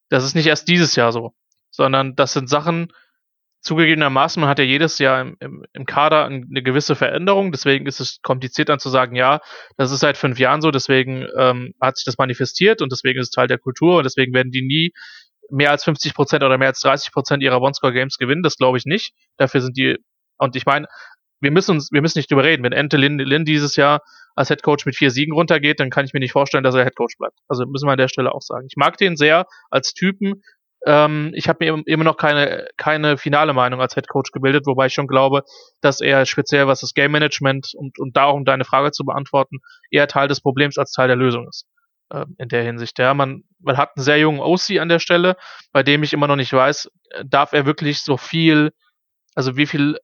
das ist nicht erst dieses Jahr so, sondern das sind Sachen, zugegebenermaßen, man hat ja jedes Jahr im, im, im Kader eine gewisse Veränderung, deswegen ist es kompliziert dann zu sagen, ja, das ist seit fünf Jahren so, deswegen ähm, hat sich das manifestiert und deswegen ist es Teil der Kultur und deswegen werden die nie mehr als 50 Prozent oder mehr als 30 Prozent ihrer One-Score-Games gewinnen, das glaube ich nicht. Dafür sind die, und ich meine, wir müssen uns, wir müssen nicht drüber reden. Wenn Ente Lin, Lin dieses Jahr als Head Coach mit vier Siegen runtergeht, dann kann ich mir nicht vorstellen, dass er Head Coach bleibt. Also müssen wir an der Stelle auch sagen. Ich mag den sehr als Typen. Ähm, ich habe mir immer noch keine, keine finale Meinung als Head Coach gebildet, wobei ich schon glaube, dass er speziell was das Game Management und, und darum deine Frage zu beantworten, eher Teil des Problems als Teil der Lösung ist. Ähm, in der Hinsicht. Ja, man, man hat einen sehr jungen OC an der Stelle, bei dem ich immer noch nicht weiß, darf er wirklich so viel, also wie viel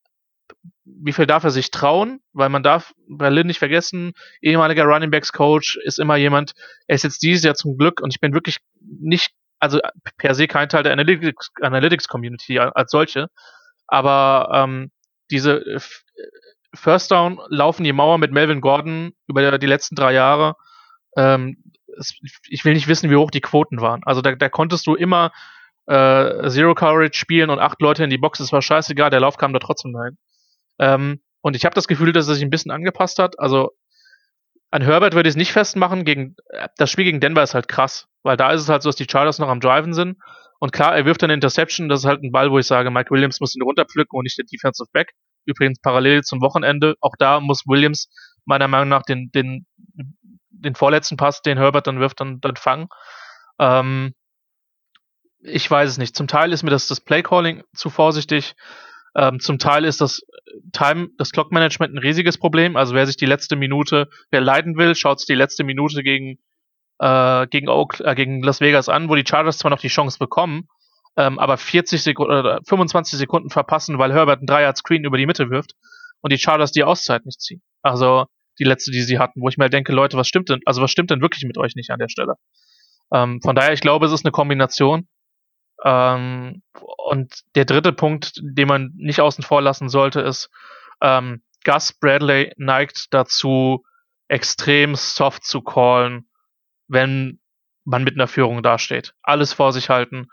wie viel darf er sich trauen? Weil man darf Berlin nicht vergessen, ehemaliger Running Backs Coach ist immer jemand, er ist jetzt dieses Jahr zum Glück und ich bin wirklich nicht, also per se kein Teil der Analytics, Analytics Community als solche, aber ähm, diese First Down laufen die Mauer mit Melvin Gordon über die letzten drei Jahre. Ähm, ich will nicht wissen, wie hoch die Quoten waren. Also da, da konntest du immer äh, Zero Coverage spielen und acht Leute in die Box, das war scheißegal, der Lauf kam da trotzdem rein. Ähm, und ich habe das Gefühl, dass er sich ein bisschen angepasst hat. Also an Herbert würde ich es nicht festmachen. Gegen, das Spiel gegen Denver ist halt krass, weil da ist es halt so, dass die Chargers noch am Driven sind. Und klar, er wirft eine Interception. Das ist halt ein Ball, wo ich sage, Mike Williams muss ihn runterpflücken und nicht der Defensive Back. Übrigens parallel zum Wochenende. Auch da muss Williams meiner Meinung nach den, den, den vorletzten Pass, den Herbert dann wirft, dann, dann fangen. Ähm, ich weiß es nicht. Zum Teil ist mir das, das Playcalling zu vorsichtig. Ähm, zum Teil ist das Time, das Clock Management ein riesiges Problem. Also wer sich die letzte Minute, wer leiden will, schaut sich die letzte Minute gegen äh, gegen, Oak, äh, gegen Las Vegas an, wo die Chargers zwar noch die Chance bekommen, ähm, aber 40 Sekunden oder 25 Sekunden verpassen, weil Herbert einen Dreier Screen über die Mitte wirft und die Chargers die Auszeit nicht ziehen. Also die letzte, die sie hatten, wo ich mir denke, Leute, was stimmt denn, also was stimmt denn wirklich mit euch nicht an der Stelle? Ähm, von daher, ich glaube, es ist eine Kombination. Ähm, und der dritte Punkt, den man nicht außen vor lassen sollte, ist, ähm, Gus Bradley neigt dazu, extrem soft zu callen, wenn man mit einer Führung dasteht. Alles vor sich halten.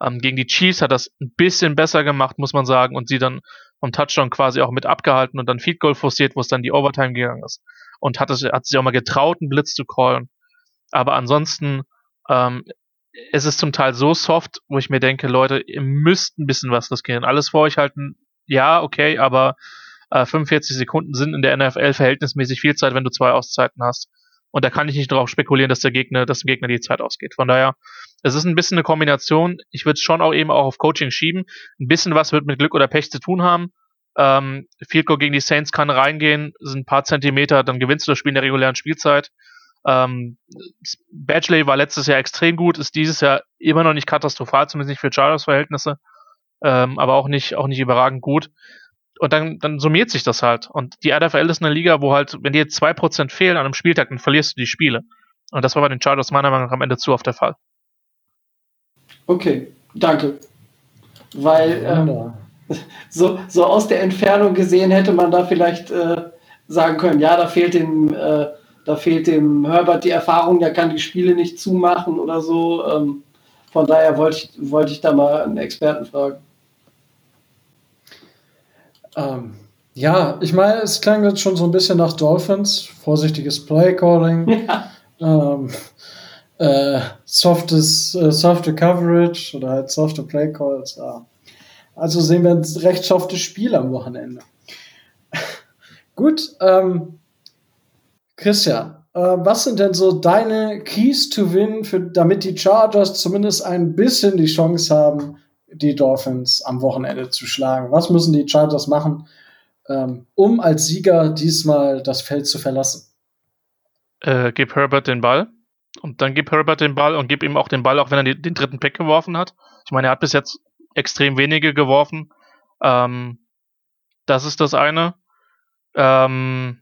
Ähm, gegen die Chiefs hat das ein bisschen besser gemacht, muss man sagen, und sie dann vom Touchdown quasi auch mit abgehalten und dann Feed Goal forciert, wo es dann die Overtime gegangen ist. Und hat, es, hat sich auch mal getraut, einen Blitz zu callen. Aber ansonsten ähm, es ist zum Teil so soft, wo ich mir denke, Leute, ihr müsst ein bisschen was riskieren. Alles vor euch halten, ja, okay, aber äh, 45 Sekunden sind in der NFL verhältnismäßig viel Zeit, wenn du zwei Auszeiten hast. Und da kann ich nicht darauf spekulieren, dass der Gegner, dass dem Gegner die Zeit ausgeht. Von daher, es ist ein bisschen eine Kombination. Ich würde es schon auch eben auch auf Coaching schieben. Ein bisschen was wird mit Glück oder Pech zu tun haben. Ähm, Field Goal gegen die Saints kann reingehen, sind ein paar Zentimeter, dann gewinnst du das Spiel in der regulären Spielzeit. Ähm, Badgley war letztes Jahr extrem gut, ist dieses Jahr immer noch nicht katastrophal, zumindest nicht für Chargers Verhältnisse, ähm, aber auch nicht, auch nicht überragend gut und dann, dann summiert sich das halt. Und die NFL ist eine Liga, wo halt, wenn dir zwei Prozent fehlen an einem Spieltag, dann verlierst du die Spiele. Und das war bei den Chargers meiner Meinung nach am Ende zu oft der Fall. Okay, danke. Weil ähm, so, so aus der Entfernung gesehen hätte man da vielleicht äh, sagen können, ja, da fehlt dem, äh, da fehlt dem Herbert die Erfahrung, der kann die Spiele nicht zumachen oder so. Ähm, von daher wollte ich, wollte ich da mal einen Experten fragen. Ähm, ja, ich meine, es klang jetzt schon so ein bisschen nach Dolphins, vorsichtiges Play-Calling, ja. ähm, äh, softes, äh, softe Coverage oder halt softe Play-Calls. Ja. Also sehen wir ein recht softes Spiel am Wochenende. Gut, ähm, Christian, äh, was sind denn so deine Keys to Win, für, damit die Chargers zumindest ein bisschen die Chance haben, die Dolphins am Wochenende zu schlagen? Was müssen die Chargers machen, ähm, um als Sieger diesmal das Feld zu verlassen? Äh, gib Herbert den Ball. Und dann gib Herbert den Ball und gib ihm auch den Ball, auch wenn er den, den dritten Pick geworfen hat. Ich meine, er hat bis jetzt extrem wenige geworfen. Ähm, das ist das eine. Ähm,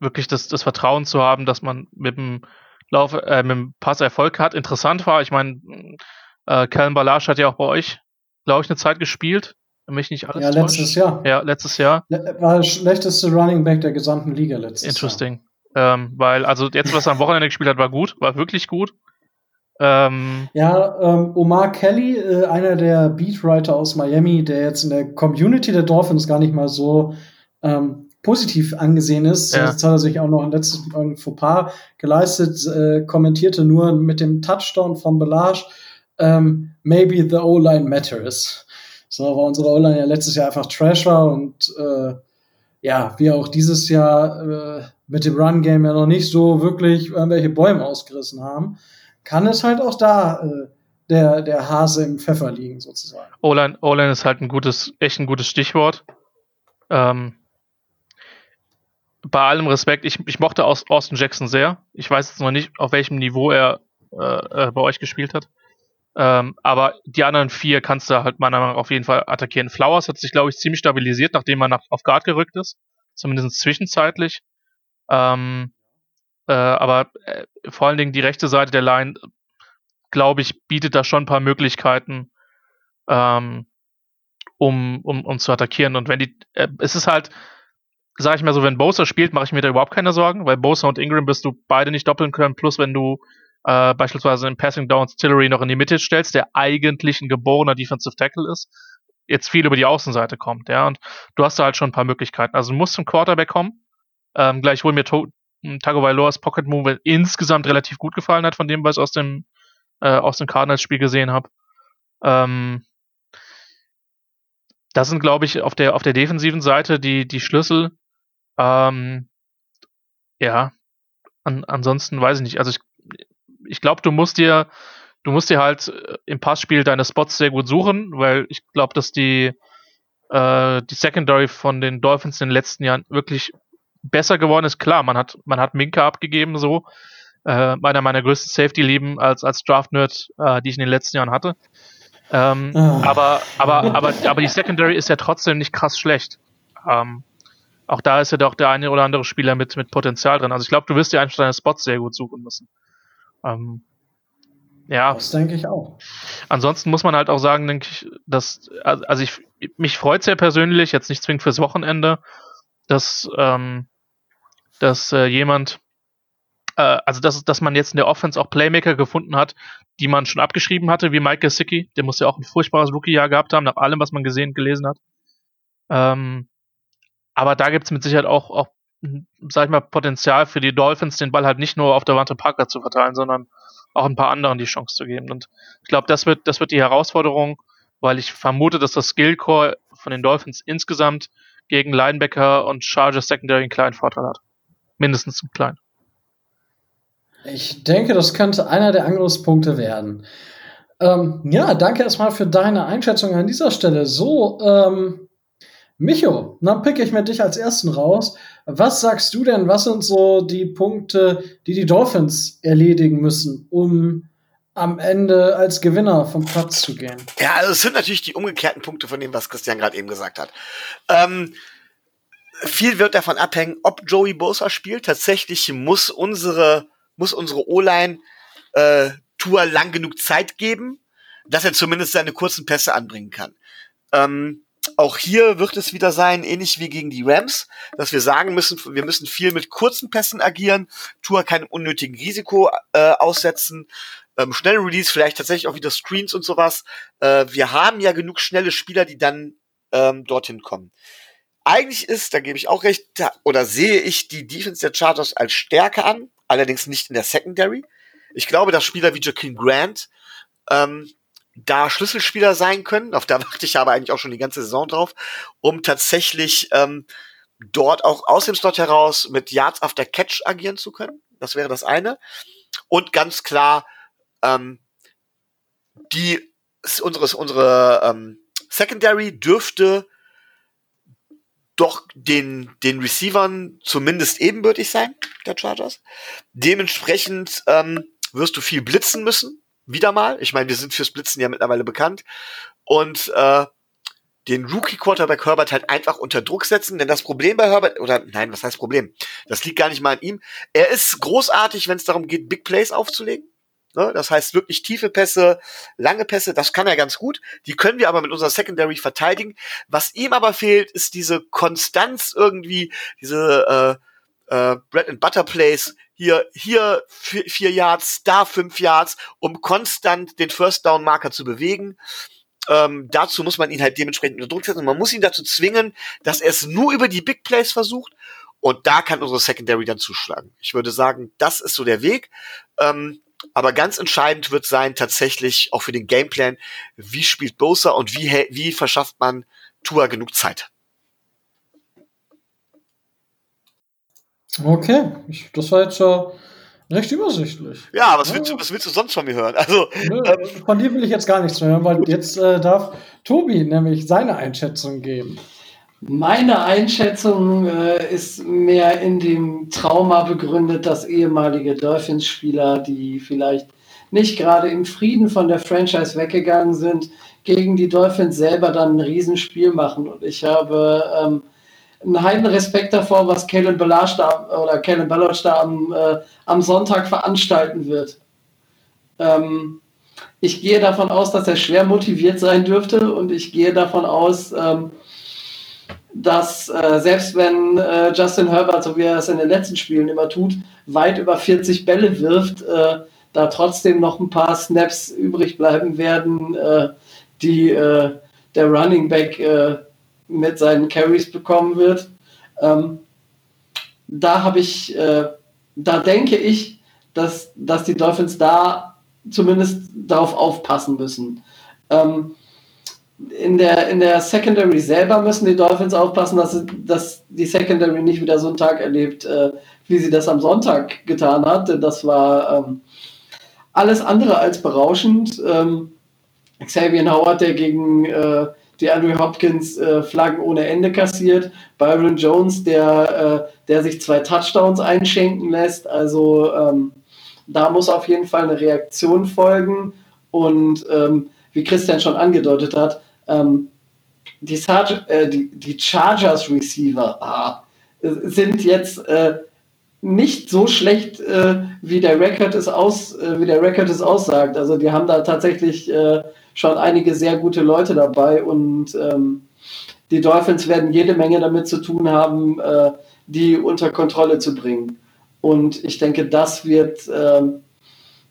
wirklich das, das Vertrauen zu haben, dass man mit dem Lauf, äh, mit dem Pass Erfolg hat. Interessant war, ich meine, äh, Calvin Balasch hat ja auch bei euch, glaube ich, eine Zeit gespielt. Wenn mich nicht alles Ja, letztes Jahr. Ja, letztes Jahr. War der schlechteste Running Back der gesamten Liga letztes Interesting. Jahr. Ähm, weil, also jetzt, was er am Wochenende gespielt hat, war gut, war wirklich gut. Ähm, ja, ähm, Omar Kelly, äh, einer der Beatwriter aus Miami, der jetzt in der Community der Dolphins gar nicht mal so ähm, positiv angesehen ist. Ja. Jetzt hat er sich auch noch ein letztes ein Fauxpas geleistet, äh, kommentierte nur mit dem Touchdown von Belage ähm, maybe the O-Line matters. So, weil unsere O-Line ja letztes Jahr einfach Trash war und äh, ja, wir auch dieses Jahr äh, mit dem Run-Game ja noch nicht so wirklich irgendwelche Bäume ausgerissen haben, kann es halt auch da äh, der, der Hase im Pfeffer liegen, sozusagen. O-Line, ist halt ein gutes, echt ein gutes Stichwort. Ähm, bei allem Respekt, ich, ich mochte Austin Jackson sehr. Ich weiß jetzt noch nicht, auf welchem Niveau er äh, äh bei euch gespielt hat. Ähm, aber die anderen vier kannst du halt meiner Meinung nach auf jeden Fall attackieren. Flowers hat sich, glaube ich, ziemlich stabilisiert, nachdem er nach, auf Guard gerückt ist. Zumindest zwischenzeitlich. Ähm, äh, aber äh, vor allen Dingen die rechte Seite der Line, glaube ich, bietet da schon ein paar Möglichkeiten, ähm, um, um, um zu attackieren. Und wenn die, äh, es ist halt, sag ich mal so, wenn Bosa spielt, mache ich mir da überhaupt keine Sorgen, weil Bosa und Ingram bist du beide nicht doppeln können, plus wenn du äh, beispielsweise in Passing Downs Tillery noch in die Mitte stellst, der eigentlich ein geborener Defensive Tackle ist, jetzt viel über die Außenseite kommt, ja, und du hast da halt schon ein paar Möglichkeiten. Also du musst zum Quarterback kommen, ähm, gleichwohl mir to Tagovailoas Pocket Move insgesamt relativ gut gefallen hat, von dem, was ich aus dem, äh, aus dem Cardinals-Spiel gesehen habe. Ähm, das sind, glaube ich, auf der, auf der defensiven Seite die, die Schlüssel. Ähm, ja, an, ansonsten weiß ich nicht. Also ich ich glaube, du musst dir, du musst dir halt äh, im Passspiel deine Spots sehr gut suchen, weil ich glaube, dass die, äh, die Secondary von den Dolphins in den letzten Jahren wirklich besser geworden ist. Klar, man hat, man hat Minka abgegeben, so. Äh, einer meiner größten Safety-Lieben als, als Draft-Nerd, äh, die ich in den letzten Jahren hatte. Ähm, oh. aber, aber, aber, aber die Secondary ist ja trotzdem nicht krass schlecht. Ähm, auch da ist ja doch der eine oder andere Spieler mit, mit Potenzial drin. Also ich glaube, du wirst dir einfach deine Spots sehr gut suchen müssen. Ähm, ja. Das denke ich auch. Ansonsten muss man halt auch sagen, denke ich, dass, also ich, mich freut sehr persönlich, jetzt nicht zwingend fürs Wochenende, dass, ähm, dass äh, jemand, äh, also dass, dass man jetzt in der Offense auch Playmaker gefunden hat, die man schon abgeschrieben hatte, wie Mike Gesicki, der muss ja auch ein furchtbares Rookie-Jahr gehabt haben, nach allem, was man gesehen, gelesen hat. Ähm, aber da gibt es mit Sicherheit auch, auch, sag ich mal, Potenzial für die Dolphins, den Ball halt nicht nur auf der Wante Parker zu verteilen, sondern auch ein paar anderen die Chance zu geben. Und ich glaube, das wird, das wird die Herausforderung, weil ich vermute, dass das Skillcore von den Dolphins insgesamt gegen Linebacker und Chargers Secondary einen kleinen Vorteil hat. Mindestens einen kleinen. Ich denke, das könnte einer der Angriffspunkte werden. Ähm, ja, danke erstmal für deine Einschätzung an dieser Stelle. So, ähm, Micho, dann picke ich mir dich als ersten raus. Was sagst du denn, was sind so die Punkte, die die Dolphins erledigen müssen, um am Ende als Gewinner vom Platz zu gehen? Ja, also es sind natürlich die umgekehrten Punkte von dem, was Christian gerade eben gesagt hat. Ähm, viel wird davon abhängen, ob Joey Bosa spielt. Tatsächlich muss unsere, muss unsere O-Line äh, Tour lang genug Zeit geben, dass er zumindest seine kurzen Pässe anbringen kann. Ähm, auch hier wird es wieder sein, ähnlich wie gegen die Rams, dass wir sagen müssen, wir müssen viel mit kurzen Pässen agieren, Tour keinem unnötigen Risiko äh, aussetzen, ähm, schnelle Release, vielleicht tatsächlich auch wieder Screens und sowas. Äh, wir haben ja genug schnelle Spieler, die dann ähm, dorthin kommen. Eigentlich ist, da gebe ich auch recht, oder sehe ich die Defense der Chargers als Stärke an, allerdings nicht in der Secondary. Ich glaube, dass Spieler wie Joaquin Grant ähm, da Schlüsselspieler sein können, auf da warte ich aber eigentlich auch schon die ganze Saison drauf, um tatsächlich ähm, dort auch aus dem Slot heraus mit Yards after Catch agieren zu können. Das wäre das eine. Und ganz klar, ähm, die unsere, unsere ähm, Secondary dürfte doch den, den Receivern zumindest ebenbürtig sein, der Chargers. Dementsprechend ähm, wirst du viel blitzen müssen wieder mal. Ich meine, wir sind fürs Blitzen ja mittlerweile bekannt. Und äh, den Rookie-Quarterback Herbert halt einfach unter Druck setzen. Denn das Problem bei Herbert, oder nein, was heißt Problem? Das liegt gar nicht mal an ihm. Er ist großartig, wenn es darum geht, Big Plays aufzulegen. Ne? Das heißt wirklich tiefe Pässe, lange Pässe, das kann er ganz gut. Die können wir aber mit unserer Secondary verteidigen. Was ihm aber fehlt, ist diese Konstanz irgendwie, diese äh, äh, Bread and Butter Plays, hier, hier vier Yards, da fünf Yards, um konstant den First Down Marker zu bewegen. Ähm, dazu muss man ihn halt dementsprechend unter Druck setzen. Man muss ihn dazu zwingen, dass er es nur über die Big Plays versucht. Und da kann unsere Secondary dann zuschlagen. Ich würde sagen, das ist so der Weg. Ähm, aber ganz entscheidend wird sein tatsächlich auch für den Gameplan, wie spielt Bosa und wie, wie verschafft man Tua genug Zeit. Okay, ich, das war jetzt ja recht übersichtlich. Ja, was, ja. Willst, du, was willst du sonst von mir hören? Also, Nö, ähm, von dir will ich jetzt gar nichts mehr hören, weil jetzt äh, darf Tobi nämlich seine Einschätzung geben. Meine Einschätzung äh, ist mehr in dem Trauma begründet, dass ehemalige Dolphins-Spieler, die vielleicht nicht gerade im Frieden von der Franchise weggegangen sind, gegen die Dolphins selber dann ein Riesenspiel machen. Und ich habe ähm, einen heiden Respekt davor, was Kalen Ballage da oder Kalen Ballage da am, äh, am Sonntag veranstalten wird. Ähm, ich gehe davon aus, dass er schwer motiviert sein dürfte und ich gehe davon aus, ähm, dass äh, selbst wenn äh, Justin Herbert, so wie er es in den letzten Spielen immer tut, weit über 40 Bälle wirft, äh, da trotzdem noch ein paar Snaps übrig bleiben werden, äh, die äh, der Running Back äh, mit seinen Carries bekommen wird. Ähm, da habe ich, äh, da denke ich, dass, dass die Dolphins da zumindest darauf aufpassen müssen. Ähm, in der, in der Secondary selber müssen die Dolphins aufpassen, dass, dass die Secondary nicht wieder so einen Tag erlebt, äh, wie sie das am Sonntag getan hat. Das war ähm, alles andere als berauschend. Ähm, Xavier Howard, der gegen äh, die Andrew Hopkins äh, Flaggen ohne Ende kassiert. Byron Jones, der, äh, der sich zwei Touchdowns einschenken lässt. Also ähm, da muss auf jeden Fall eine Reaktion folgen. Und ähm, wie Christian schon angedeutet hat, ähm, die, äh, die, die, Chargers Receiver ah, sind jetzt äh, nicht so schlecht, äh, wie der Record es aus, äh, wie der Record es aussagt. Also die haben da tatsächlich schon einige sehr gute Leute dabei und ähm, die Dolphins werden jede Menge damit zu tun haben, äh, die unter Kontrolle zu bringen. Und ich denke, das wird, ähm,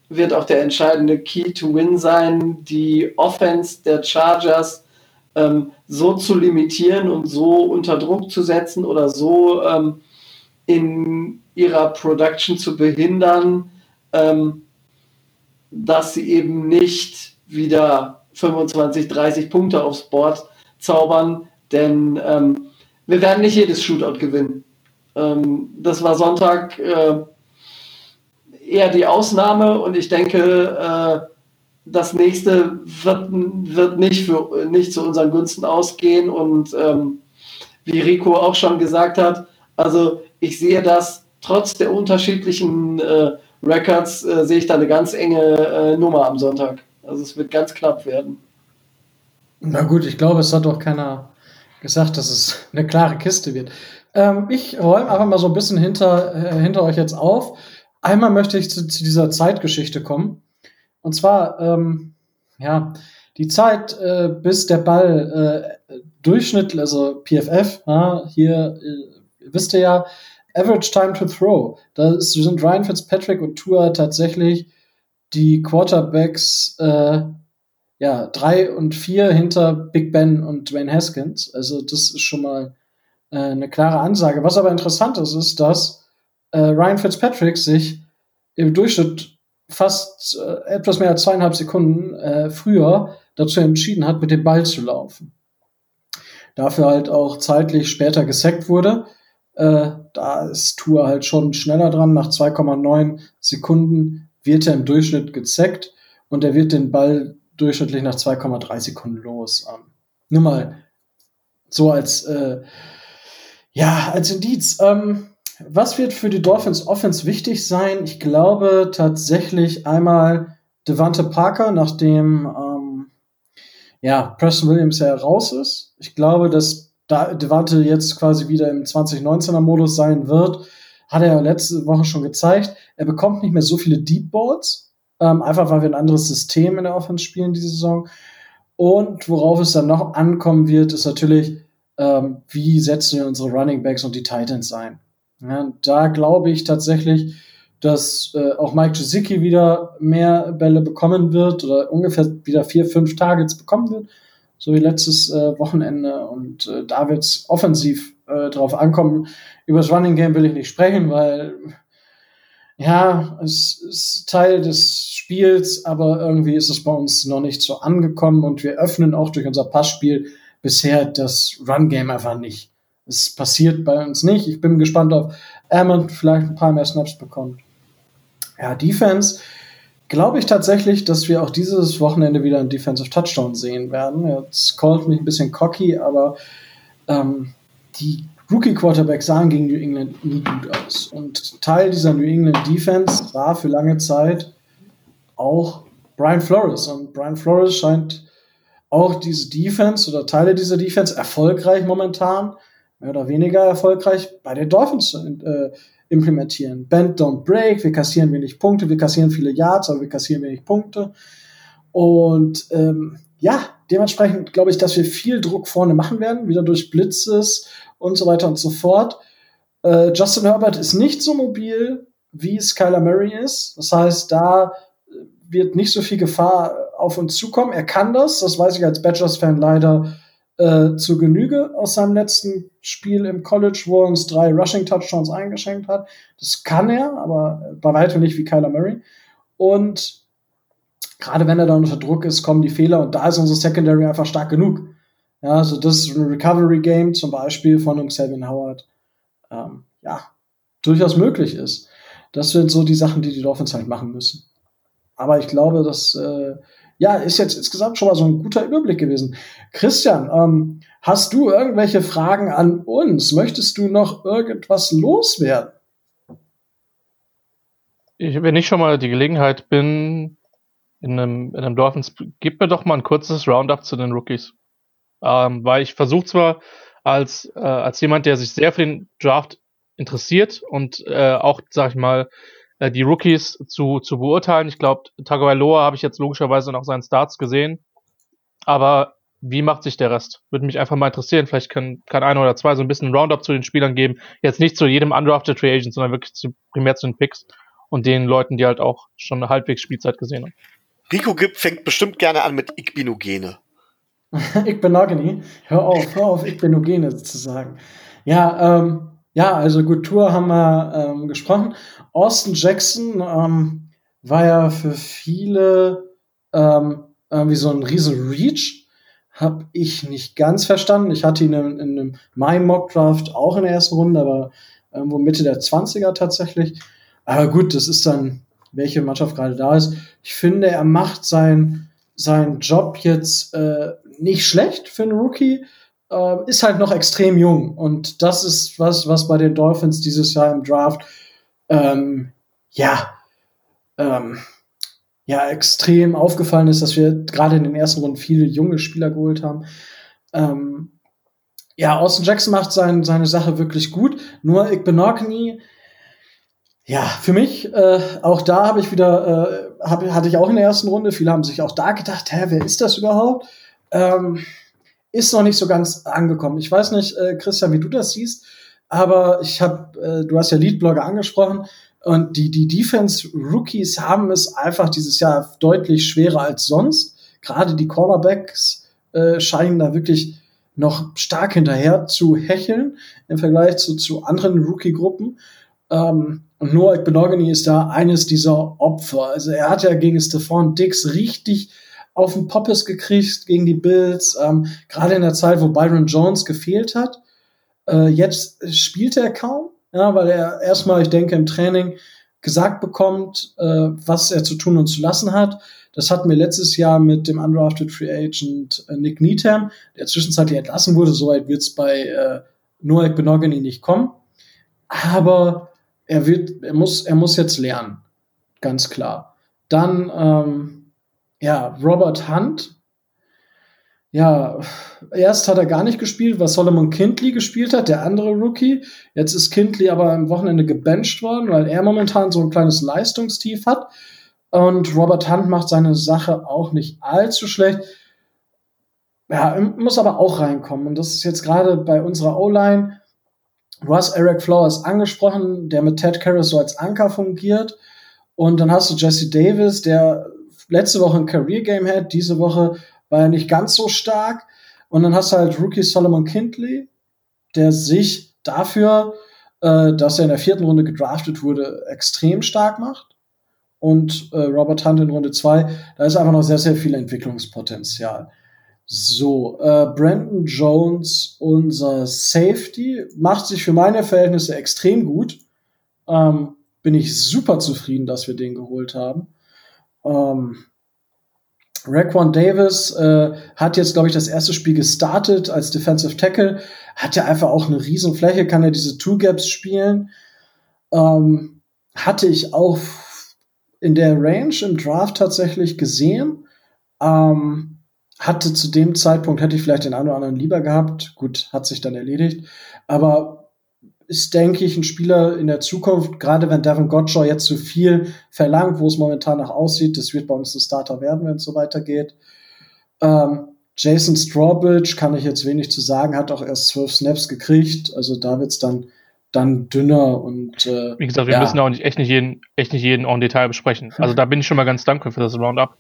wird auch der entscheidende Key to Win sein, die Offense der Chargers ähm, so zu limitieren und so unter Druck zu setzen oder so ähm, in ihrer Production zu behindern, ähm, dass sie eben nicht wieder 25, 30 Punkte aufs Board zaubern, denn ähm, wir werden nicht jedes Shootout gewinnen. Ähm, das war Sonntag äh, eher die Ausnahme und ich denke, äh, das nächste wird, wird nicht, für, nicht zu unseren Gunsten ausgehen und ähm, wie Rico auch schon gesagt hat, also ich sehe das trotz der unterschiedlichen äh, Records, äh, sehe ich da eine ganz enge äh, Nummer am Sonntag. Also es wird ganz knapp werden. Na gut, ich glaube, es hat doch keiner gesagt, dass es eine klare Kiste wird. Ähm, ich räume einfach mal so ein bisschen hinter, äh, hinter euch jetzt auf. Einmal möchte ich zu, zu dieser Zeitgeschichte kommen. Und zwar, ähm, ja, die Zeit, äh, bis der Ball äh, Durchschnitt, also PFF, ja, hier äh, wisst ihr ja, Average Time to Throw. Da sind Ryan Fitzpatrick und Tua tatsächlich die Quarterbacks äh, ja, drei und vier hinter Big Ben und Dwayne Haskins. Also das ist schon mal äh, eine klare Ansage. Was aber interessant ist, ist, dass äh, Ryan Fitzpatrick sich im Durchschnitt fast äh, etwas mehr als zweieinhalb Sekunden äh, früher dazu entschieden hat, mit dem Ball zu laufen. Dafür halt auch zeitlich später gesackt wurde. Äh, da ist Tour halt schon schneller dran. Nach 2,9 Sekunden wird er im Durchschnitt gesackt und er wird den Ball durchschnittlich nach 2,3 Sekunden los. Ähm, nur mal so als äh, ja als Indiz. Ähm, was wird für die Dolphins Offense wichtig sein? Ich glaube tatsächlich einmal Devante Parker, nachdem ähm, ja, Preston Williams ja raus ist. Ich glaube, dass da Devante jetzt quasi wieder im 2019er Modus sein wird. Hat er ja letzte Woche schon gezeigt. Er bekommt nicht mehr so viele Deep Balls, ähm, einfach weil wir ein anderes System in der Offense spielen diese Saison. Und worauf es dann noch ankommen wird, ist natürlich, ähm, wie setzen wir unsere Running Backs und die Titans ein. Ja, da glaube ich tatsächlich, dass äh, auch Mike Gesicki wieder mehr Bälle bekommen wird oder ungefähr wieder vier, fünf Targets bekommen wird, so wie letztes äh, Wochenende. Und äh, da wird es offensiv äh, drauf ankommen. Über das Running Game will ich nicht sprechen, weil ja, es ist Teil des Spiels, aber irgendwie ist es bei uns noch nicht so angekommen und wir öffnen auch durch unser Passspiel bisher das Run Game einfach nicht. Es passiert bei uns nicht. Ich bin gespannt auf Ammon, vielleicht ein paar mehr Snaps bekommt. Ja, Defense. Glaube ich tatsächlich, dass wir auch dieses Wochenende wieder einen Defensive Touchdown sehen werden. Jetzt callt mich ein bisschen cocky, aber ähm, die Rookie Quarterbacks sahen gegen New England nie gut aus. Und Teil dieser New England Defense war für lange Zeit auch Brian Flores. Und Brian Flores scheint auch diese Defense oder Teile dieser Defense erfolgreich momentan mehr oder weniger erfolgreich bei den Dolphins äh, implementieren. Bend, don't break, wir kassieren wenig Punkte, wir kassieren viele Yards, aber wir kassieren wenig Punkte. Und ähm, ja, dementsprechend glaube ich, dass wir viel Druck vorne machen werden, wieder durch Blitzes und so weiter und so fort. Äh, Justin Herbert ist nicht so mobil, wie es Kyler Murray ist. Das heißt, da wird nicht so viel Gefahr auf uns zukommen. Er kann das, das weiß ich als Badgers-Fan leider äh, zur Genüge aus seinem letzten Spiel im College, wo er uns drei Rushing-Touchdowns eingeschenkt hat. Das kann er, aber bei weitem nicht wie Kyler Murray. Und gerade wenn er da unter Druck ist, kommen die Fehler und da ist unsere Secondary einfach stark genug. Ja, also das ist ein Recovery-Game zum Beispiel von einem Selvin Howard. Ähm, ja, durchaus möglich ist. Das sind so die Sachen, die die Dolphins halt machen müssen. Aber ich glaube, dass äh, ja, ist jetzt insgesamt schon mal so ein guter Überblick gewesen. Christian, ähm, hast du irgendwelche Fragen an uns? Möchtest du noch irgendwas loswerden? Ich, wenn ich schon mal die Gelegenheit bin, in einem, in einem Dolphins, gib mir doch mal ein kurzes Roundup zu den Rookies. Ähm, weil ich versuche zwar als, äh, als jemand, der sich sehr für den Draft interessiert und äh, auch, sag ich mal, äh, die Rookies zu, zu beurteilen. Ich glaube, Tagovailoa habe ich jetzt logischerweise noch seinen Starts gesehen. Aber wie macht sich der Rest? Würde mich einfach mal interessieren. Vielleicht kann, kann einer oder zwei so ein bisschen Roundup zu den Spielern geben. Jetzt nicht zu jedem undrafted Free Agent, sondern wirklich zu, primär zu den Picks und den Leuten, die halt auch schon halbwegs Spielzeit gesehen haben. Rico Gibb fängt bestimmt gerne an mit Igbinogene. Igbinogene? Hör auf, hör auf, Igbinogene zu sagen. Ja, ähm, ja, also gut, Tour haben wir ähm, gesprochen. Austin Jackson ähm, war ja für viele ähm, irgendwie so ein riesen Reach. Hab ich nicht ganz verstanden. Ich hatte ihn in, in einem My Mock Draft auch in der ersten Runde, aber irgendwo Mitte der 20er tatsächlich. Aber gut, das ist dann, welche Mannschaft gerade da ist. Ich finde, er macht sein, seinen Job jetzt äh, nicht schlecht für einen Rookie äh, ist halt noch extrem jung. Und das ist was, was bei den Dolphins dieses Jahr im Draft, ähm, ja, ähm, ja, extrem aufgefallen ist, dass wir gerade in den ersten Runden viele junge Spieler geholt haben. Ähm, ja, Austin Jackson macht sein, seine Sache wirklich gut. Nur ich Igbenogny, ja, für mich, äh, auch da habe ich wieder, äh, hab, hatte ich auch in der ersten Runde, viele haben sich auch da gedacht, hä, wer ist das überhaupt? Ähm, ist noch nicht so ganz angekommen. Ich weiß nicht, äh, Christian, wie du das siehst, aber ich habe, äh, du hast ja Leadblogger angesprochen und die, die Defense-Rookies haben es einfach dieses Jahr deutlich schwerer als sonst. Gerade die Cornerbacks äh, scheinen da wirklich noch stark hinterher zu hecheln im Vergleich zu, zu anderen Rookie-Gruppen. Ähm, und Noah Benogany ist da eines dieser Opfer. Also er hat ja gegen Stephon Dix richtig auf den Poppes gekriegt gegen die Bills, ähm, gerade in der Zeit, wo Byron Jones gefehlt hat. Äh, jetzt spielt er kaum, ja, weil er erstmal, ich denke, im Training gesagt bekommt, äh, was er zu tun und zu lassen hat. Das hatten wir letztes Jahr mit dem undrafted Free Agent äh, Nick Needham, der zwischenzeitlich entlassen wurde. Soweit wird es bei äh, Noah Benogany nicht kommen. Aber er wird, er muss, er muss jetzt lernen. Ganz klar. Dann, ähm, ja, Robert Hunt. Ja, erst hat er gar nicht gespielt, was Solomon Kindley gespielt hat, der andere Rookie. Jetzt ist Kindley aber am Wochenende gebencht worden, weil er momentan so ein kleines Leistungstief hat. Und Robert Hunt macht seine Sache auch nicht allzu schlecht. Ja, muss aber auch reinkommen. Und das ist jetzt gerade bei unserer O-Line. Du hast Eric Flowers angesprochen, der mit Ted Karras so als Anker fungiert. Und dann hast du Jesse Davis, der letzte Woche ein Career Game hat, diese Woche war er nicht ganz so stark. Und dann hast du halt Rookie Solomon Kindley, der sich dafür, äh, dass er in der vierten Runde gedraftet wurde, extrem stark macht. Und äh, Robert Hunt in Runde zwei, da ist einfach noch sehr, sehr viel Entwicklungspotenzial. So, äh, Brandon Jones, unser Safety, macht sich für meine Verhältnisse extrem gut. Ähm, bin ich super zufrieden, dass wir den geholt haben. Ähm, Raquan Davis äh, hat jetzt, glaube ich, das erste Spiel gestartet als Defensive Tackle. Hat ja einfach auch eine riesen Fläche, kann ja diese Two Gaps spielen. Ähm, hatte ich auch in der Range im Draft tatsächlich gesehen. Ähm, hatte zu dem Zeitpunkt, hätte ich vielleicht den einen oder anderen lieber gehabt. Gut, hat sich dann erledigt. Aber ist, denke ich, ein Spieler in der Zukunft, gerade wenn Devin Gottschall jetzt zu viel verlangt, wo es momentan nach aussieht, das wird bei uns ein Starter werden, wenn es so weitergeht. Ähm, Jason Strawbridge kann ich jetzt wenig zu sagen, hat auch erst zwölf Snaps gekriegt, also da wird's dann dann dünner und äh, wie gesagt, wir ja. müssen auch nicht echt nicht jeden echt nicht jeden en Detail besprechen. Also da bin ich schon mal ganz dankbar für das Roundup.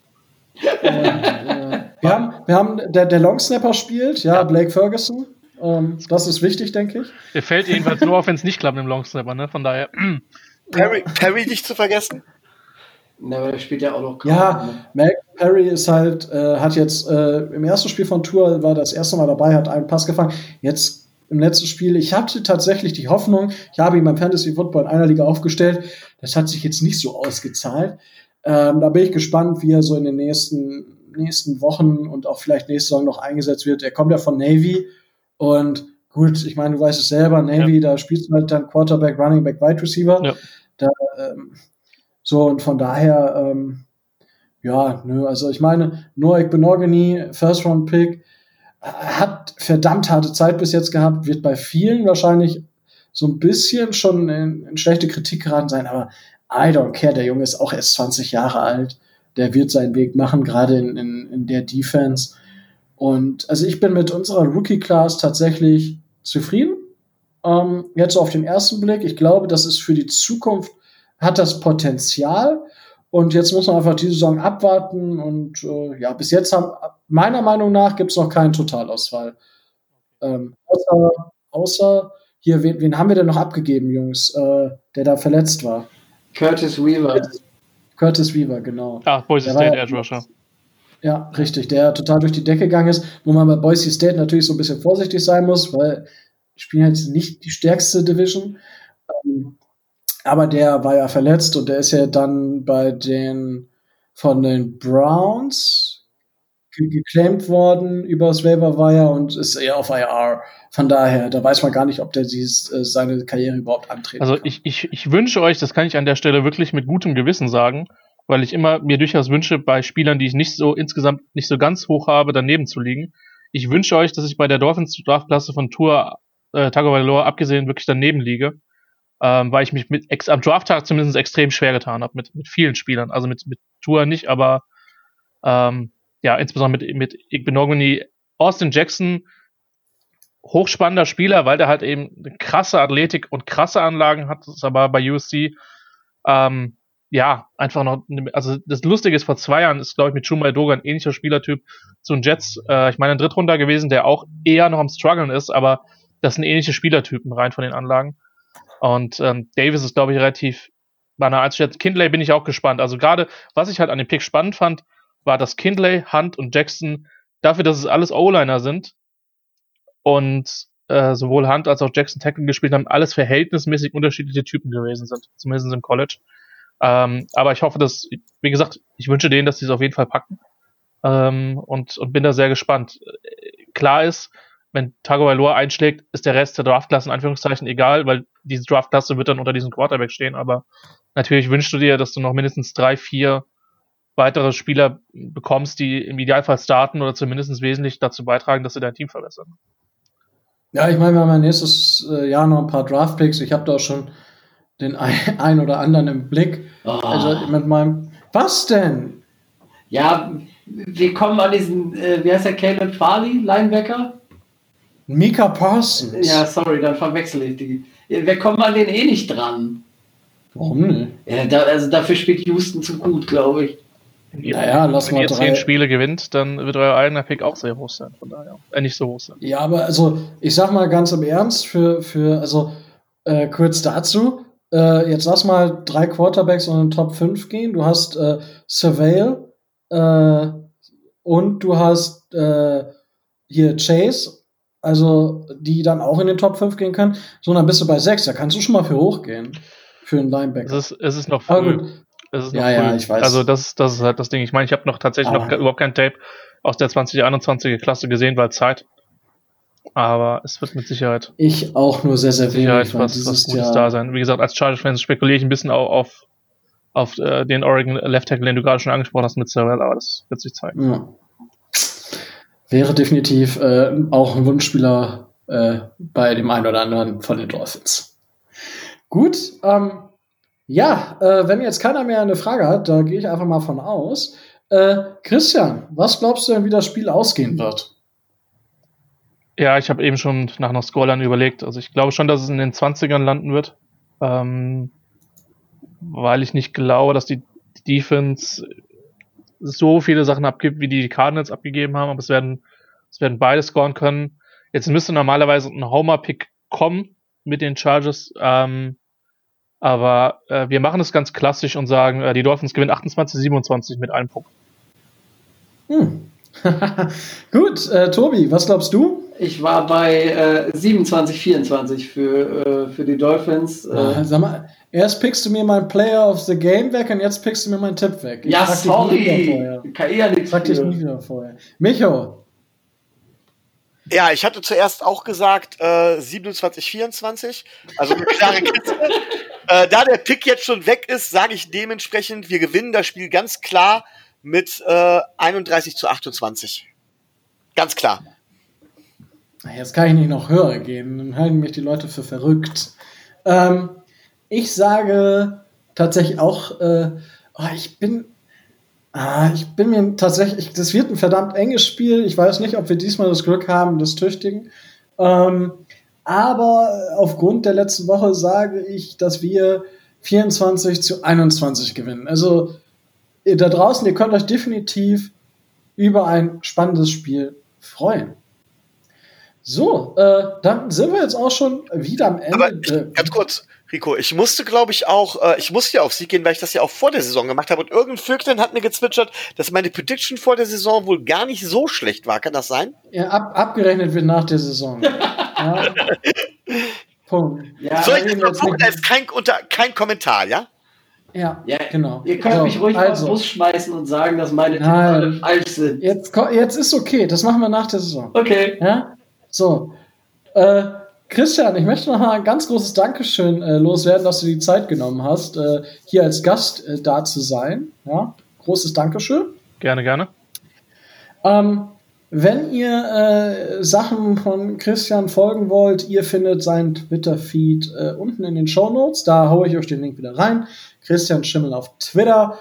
Und, wir haben wir haben der der Longsnapper spielt, ja, Blake Ferguson. Ähm, das ist wichtig, denke ich. Der fällt jedenfalls nur auf, wenn es nicht klappt im Longsnapper, ne? Von daher. Perry, Perry nicht zu vergessen. Ne, aber der spielt ja auch noch kaum, Ja, ne? Mac Perry ist halt, äh, hat jetzt äh, im ersten Spiel von Tour war das erste Mal dabei, hat einen Pass gefangen. Jetzt im letzten Spiel, ich hatte tatsächlich die Hoffnung, ich habe ihn beim Fantasy Football in einer Liga aufgestellt. Das hat sich jetzt nicht so ausgezahlt. Ähm, da bin ich gespannt, wie er so in den nächsten nächsten Wochen und auch vielleicht nächste Saison noch eingesetzt wird. Er kommt ja von Navy und gut, ich meine, du weißt es selber, Navy, ja. da spielst du halt dann Quarterback, Running Back, Wide Receiver. Ja. Da, ähm, so und von daher, ähm, ja, nö, also ich meine, Noek Benogany, First Round Pick, hat verdammt harte Zeit bis jetzt gehabt, wird bei vielen wahrscheinlich so ein bisschen schon in, in schlechte Kritik geraten sein, aber I don't care, der Junge ist auch erst 20 Jahre alt, der wird seinen Weg machen, gerade in, in, in der Defense. Und also ich bin mit unserer Rookie-Class tatsächlich zufrieden. Ähm, jetzt auf den ersten Blick. Ich glaube, das ist für die Zukunft, hat das Potenzial. Und jetzt muss man einfach die Saison abwarten. Und äh, ja, bis jetzt haben, meiner Meinung nach, gibt es noch keinen Totalausfall. Ähm, außer, außer hier, wen, wen, haben wir denn noch abgegeben, Jungs, äh, der da verletzt war? Curtis Weaver. Curtis Weaver, genau. Ah, Boise State Edge Rusher. Ja, richtig, der total durch die Decke gegangen ist, wo man bei Boise State natürlich so ein bisschen vorsichtig sein muss, weil spielen jetzt nicht die stärkste Division. Ähm, aber der war ja verletzt und der ist ja dann bei den von den Browns geclaimed worden übers Waiver Wire und ist eher auf IR. Von daher, da weiß man gar nicht, ob der dieses, äh, seine Karriere überhaupt antreten Also ich, ich, ich wünsche euch, das kann ich an der Stelle wirklich mit gutem Gewissen sagen, weil ich immer mir durchaus wünsche, bei Spielern, die ich nicht so insgesamt nicht so ganz hoch habe, daneben zu liegen. Ich wünsche euch, dass ich bei der Dolphins Draftklasse von Tour äh, Tagovailoa abgesehen wirklich daneben liege, ähm, weil ich mich mit ex am Drafttag zumindest extrem schwer getan habe mit, mit vielen Spielern. Also mit, mit Tour nicht, aber ähm, ja, insbesondere mit, mit Igbenogany, Austin Jackson, hochspannender Spieler, weil der halt eben eine krasse Athletik und krasse Anlagen hat, das ist aber bei USC ähm, ja, einfach noch, also das Lustige ist, vor zwei Jahren ist, glaube ich, mit Shumai Doga ein ähnlicher Spielertyp zu den Jets, äh, ich meine, ein Drittrunder gewesen, der auch eher noch am struggeln ist, aber das sind ähnliche Spielertypen rein von den Anlagen. Und ähm, Davis ist, glaube ich, relativ banal einzuschätzen. Kindley bin ich auch gespannt. Also gerade, was ich halt an dem Pick spannend fand, war, dass Kindley, Hunt und Jackson dafür, dass es alles O-Liner sind und äh, sowohl Hunt als auch Jackson Tackle gespielt haben, alles verhältnismäßig unterschiedliche Typen gewesen sind, zumindest im College. Ähm, aber ich hoffe, dass, wie gesagt, ich wünsche denen, dass sie es auf jeden Fall packen. Ähm, und, und bin da sehr gespannt. Klar ist, wenn Tagovailoa einschlägt, ist der Rest der Draftklasse in Anführungszeichen egal, weil diese Draftklasse wird dann unter diesem Quarterback stehen. Aber natürlich wünschst du dir, dass du noch mindestens drei, vier weitere Spieler bekommst, die im Idealfall starten oder zumindest wesentlich dazu beitragen, dass sie dein Team verbessern. Ja, ich meine, wir haben ja nächstes äh, Jahr noch ein paar Draftpicks. Ich habe da auch schon den ein, ein oder anderen im Blick. Oh. Also mit meinem. Was denn? Ja, wir kommen an diesen, äh, wie heißt der, Caleb Farley, Linebacker? Mika Parsons. Ja, sorry, dann verwechsel ich die. Wir kommen an den eh nicht dran. Warum nicht? Ja, da, also dafür spielt Houston zu gut, glaube ich. Naja, lass Wenn mal ihr drei. zehn Spiele gewinnt, dann wird euer eigener Pick auch sehr hoch sein. Von daher. Äh, nicht so hoch sein. Ja, aber also, ich sag mal ganz im Ernst, für, für also äh, kurz dazu, äh, jetzt lass mal drei Quarterbacks und den Top 5 gehen. Du hast äh, Surveil äh, und du hast äh, hier Chase, also die dann auch in den Top 5 gehen können. So, dann bist du bei 6, da kannst du schon mal für hoch gehen. Für einen Linebacker. Es ist, es ist noch früh. Es ist ja, ja, ich weiß. Also das, das ist halt das Ding. Ich meine, ich habe noch tatsächlich ah. noch überhaupt kein Tape aus der 2021er Klasse gesehen, weil Zeit. Aber es wird mit Sicherheit. Ich auch nur sehr, sehr wenig. was, was Gutes da sein. Wie gesagt, als Chargers-Fan spekuliere ich ein bisschen auf, auf, auf äh, den Oregon Left Tackle, den du gerade schon angesprochen hast mit Sorrell, aber das wird sich zeigen. Ja. Wäre definitiv äh, auch ein Wunschspieler äh, bei dem einen oder anderen von den Dolphins. Gut, ähm, ja, äh, wenn jetzt keiner mehr eine Frage hat, da gehe ich einfach mal von aus. Äh, Christian, was glaubst du denn, wie das Spiel ausgehen wird? Ja, ich habe eben schon nach einer Scoreline überlegt. Also ich glaube schon, dass es in den 20ern landen wird. Ähm, weil ich nicht glaube, dass die Defense so viele Sachen abgibt, wie die Cardinals abgegeben haben, aber es werden, es werden beide scoren können. Jetzt müsste normalerweise ein Homer-Pick kommen mit den Chargers, ähm, aber äh, wir machen es ganz klassisch und sagen, äh, die Dolphins gewinnen 28-27 mit einem Punkt. Hm. Gut, äh, Tobi, was glaubst du? Ich war bei äh, 27, 24 für, äh, für die Dolphins. Äh. Ah, sag mal, erst pickst du mir mein Player of the Game weg und jetzt pickst du mir meinen Tipp weg. Ich ja, sorry. Kann eher nichts Frag dich nie wieder vorher. Micho. Ja, ich hatte zuerst auch gesagt äh, 27, 24. Also eine klare Kiste. äh, da der Pick jetzt schon weg ist, sage ich dementsprechend, wir gewinnen das Spiel ganz klar mit äh, 31 zu 28. Ganz klar. Jetzt kann ich nicht noch höher gehen, dann halten mich die Leute für verrückt. Ähm, ich sage tatsächlich auch, äh, oh, ich bin, ah, ich bin mir tatsächlich, das wird ein verdammt enges Spiel. Ich weiß nicht, ob wir diesmal das Glück haben, das Tüchtigen. Ähm, aber aufgrund der letzten Woche sage ich, dass wir 24 zu 21 gewinnen. Also da draußen, ihr könnt euch definitiv über ein spannendes Spiel freuen. So, äh, dann sind wir jetzt auch schon wieder am Ende. Aber äh, ganz kurz, Rico, ich musste, glaube ich, auch, äh, ich musste ja auf Sieg gehen, weil ich das ja auch vor der Saison gemacht habe. Und irgendein Vöglein hat mir gezwitschert, dass meine Prediction vor der Saison wohl gar nicht so schlecht war. Kann das sein? Ja, ab, abgerechnet wird nach der Saison. ja. Punkt. Ja, Soll ich das verbuchen als kein, unter, kein Kommentar, ja? Ja, ja, genau. Ihr könnt so, mich ruhig also. auf Bus schmeißen und sagen, dass meine Tipps falsch sind. Jetzt, jetzt ist okay, das machen wir nach der Saison. Okay. Ja? So. Äh, Christian, ich möchte noch mal ein ganz großes Dankeschön äh, loswerden, dass du die Zeit genommen hast, äh, hier als Gast äh, da zu sein. Ja? Großes Dankeschön. Gerne, gerne. Ähm, wenn ihr äh, Sachen von Christian folgen wollt, ihr findet seinen Twitter-Feed äh, unten in den Show Notes. Da haue ich euch den Link wieder rein. Christian Schimmel auf Twitter.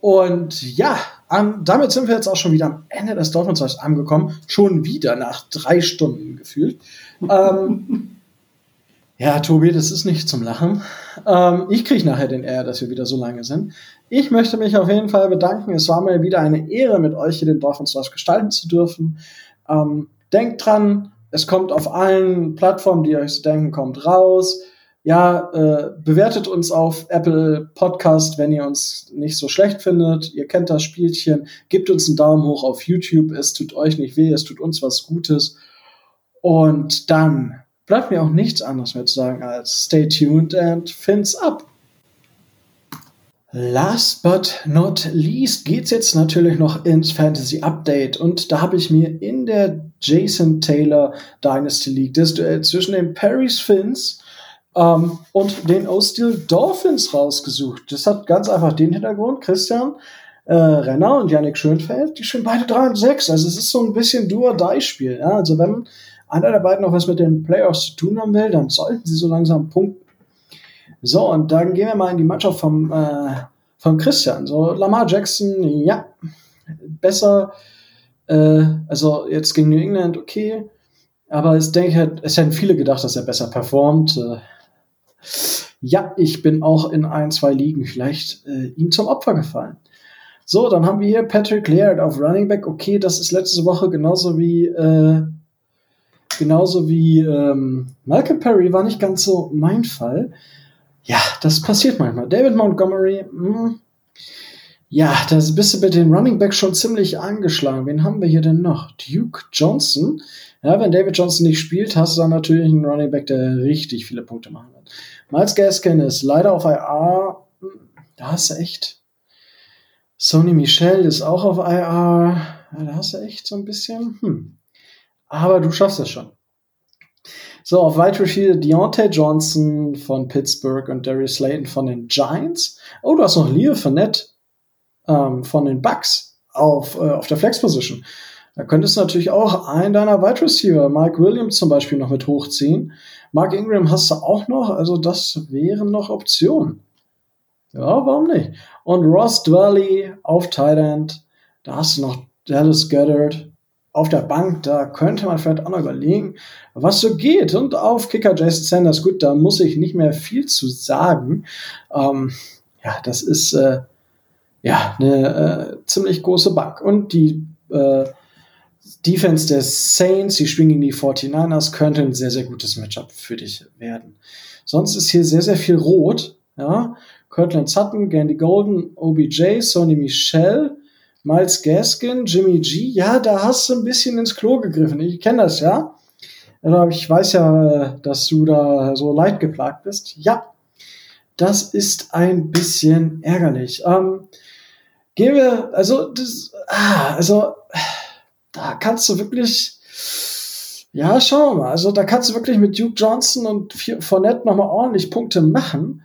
Und ja, um, damit sind wir jetzt auch schon wieder am Ende des Dolphins angekommen. Schon wieder nach drei Stunden gefühlt. ähm, ja, Tobi, das ist nicht zum Lachen. Ähm, ich kriege nachher den Ärger, dass wir wieder so lange sind. Ich möchte mich auf jeden Fall bedanken. Es war mir wieder eine Ehre, mit euch hier den Dolphins gestalten zu dürfen. Ähm, denkt dran, es kommt auf allen Plattformen, die ihr euch so denken, kommt raus ja, äh, bewertet uns auf Apple Podcast, wenn ihr uns nicht so schlecht findet. Ihr kennt das Spielchen. Gebt uns einen Daumen hoch auf YouTube. Es tut euch nicht weh, es tut uns was Gutes. Und dann bleibt mir auch nichts anderes mehr zu sagen als stay tuned and fins up. Last but not least geht's jetzt natürlich noch ins Fantasy Update und da habe ich mir in der Jason Taylor Dynasty League das Duell zwischen den Paris Fins ähm, und den O-Steel Dolphins rausgesucht. Das hat ganz einfach den Hintergrund, Christian äh, Renner und Yannick Schönfeld, die schon beide 3 und 6. Also es ist so ein bisschen Do-or-Die-Spiel. Ja? Also wenn einer der beiden noch was mit den Playoffs zu tun haben will, dann sollten sie so langsam punkten. So, und dann gehen wir mal in die Mannschaft vom, äh, vom Christian. So, Lamar Jackson, ja, besser, äh, also jetzt gegen New England, okay. Aber ich denke, es hätten viele gedacht, dass er besser performt. Äh, ja, ich bin auch in ein, zwei Ligen vielleicht äh, ihm zum Opfer gefallen. So, dann haben wir hier Patrick Laird auf Running Back. Okay, das ist letzte Woche genauso wie äh, genauso wie ähm, Malcolm Perry war nicht ganz so mein Fall. Ja, das passiert manchmal. David Montgomery, mh, hm, ja, da bist du mit den Running Back schon ziemlich angeschlagen. Wen haben wir hier denn noch? Duke Johnson. Ja, wenn David Johnson nicht spielt, hast du dann natürlich einen Running Back, der richtig viele Punkte machen wird. Miles Gaskin ist leider auf IR. Da hast du echt. Sony Michel ist auch auf IR. Da hast du echt so ein bisschen. Hm. Aber du schaffst das schon. So, auf Wide Receiver Deontay Johnson von Pittsburgh und Darius Slayton von den Giants. Oh, du hast noch Leo Fournette ähm, von den Bucks auf, äh, auf der Flex Position. Da könntest du natürlich auch einen deiner Wide Receiver, Mike Williams zum Beispiel, noch mit hochziehen. Mark Ingram hast du auch noch, also das wären noch Optionen. Ja, warum nicht? Und Ross Dwelly auf End, da hast du noch Dallas Goddard auf der Bank, da könnte man vielleicht auch noch überlegen, was so geht. Und auf Kicker Jason Sanders, gut, da muss ich nicht mehr viel zu sagen. Ähm, ja, das ist äh, ja eine äh, ziemlich große Bank. Und die äh, Defense der Saints, die spielen gegen die 49ers, könnte ein sehr, sehr gutes Matchup für dich werden. Sonst ist hier sehr, sehr viel Rot. Ja? Cortland Sutton, Gandy Golden, OBJ, Sonny Michel, Miles Gaskin, Jimmy G, ja, da hast du ein bisschen ins Klo gegriffen. Ich kenne das, ja. Ich weiß ja, dass du da so leid geplagt bist. Ja, das ist ein bisschen ärgerlich. Ähm, gehen wir, also, das, ah, also, da kannst du wirklich, ja, schauen wir mal. Also, da kannst du wirklich mit Duke Johnson und Fournette nochmal ordentlich Punkte machen.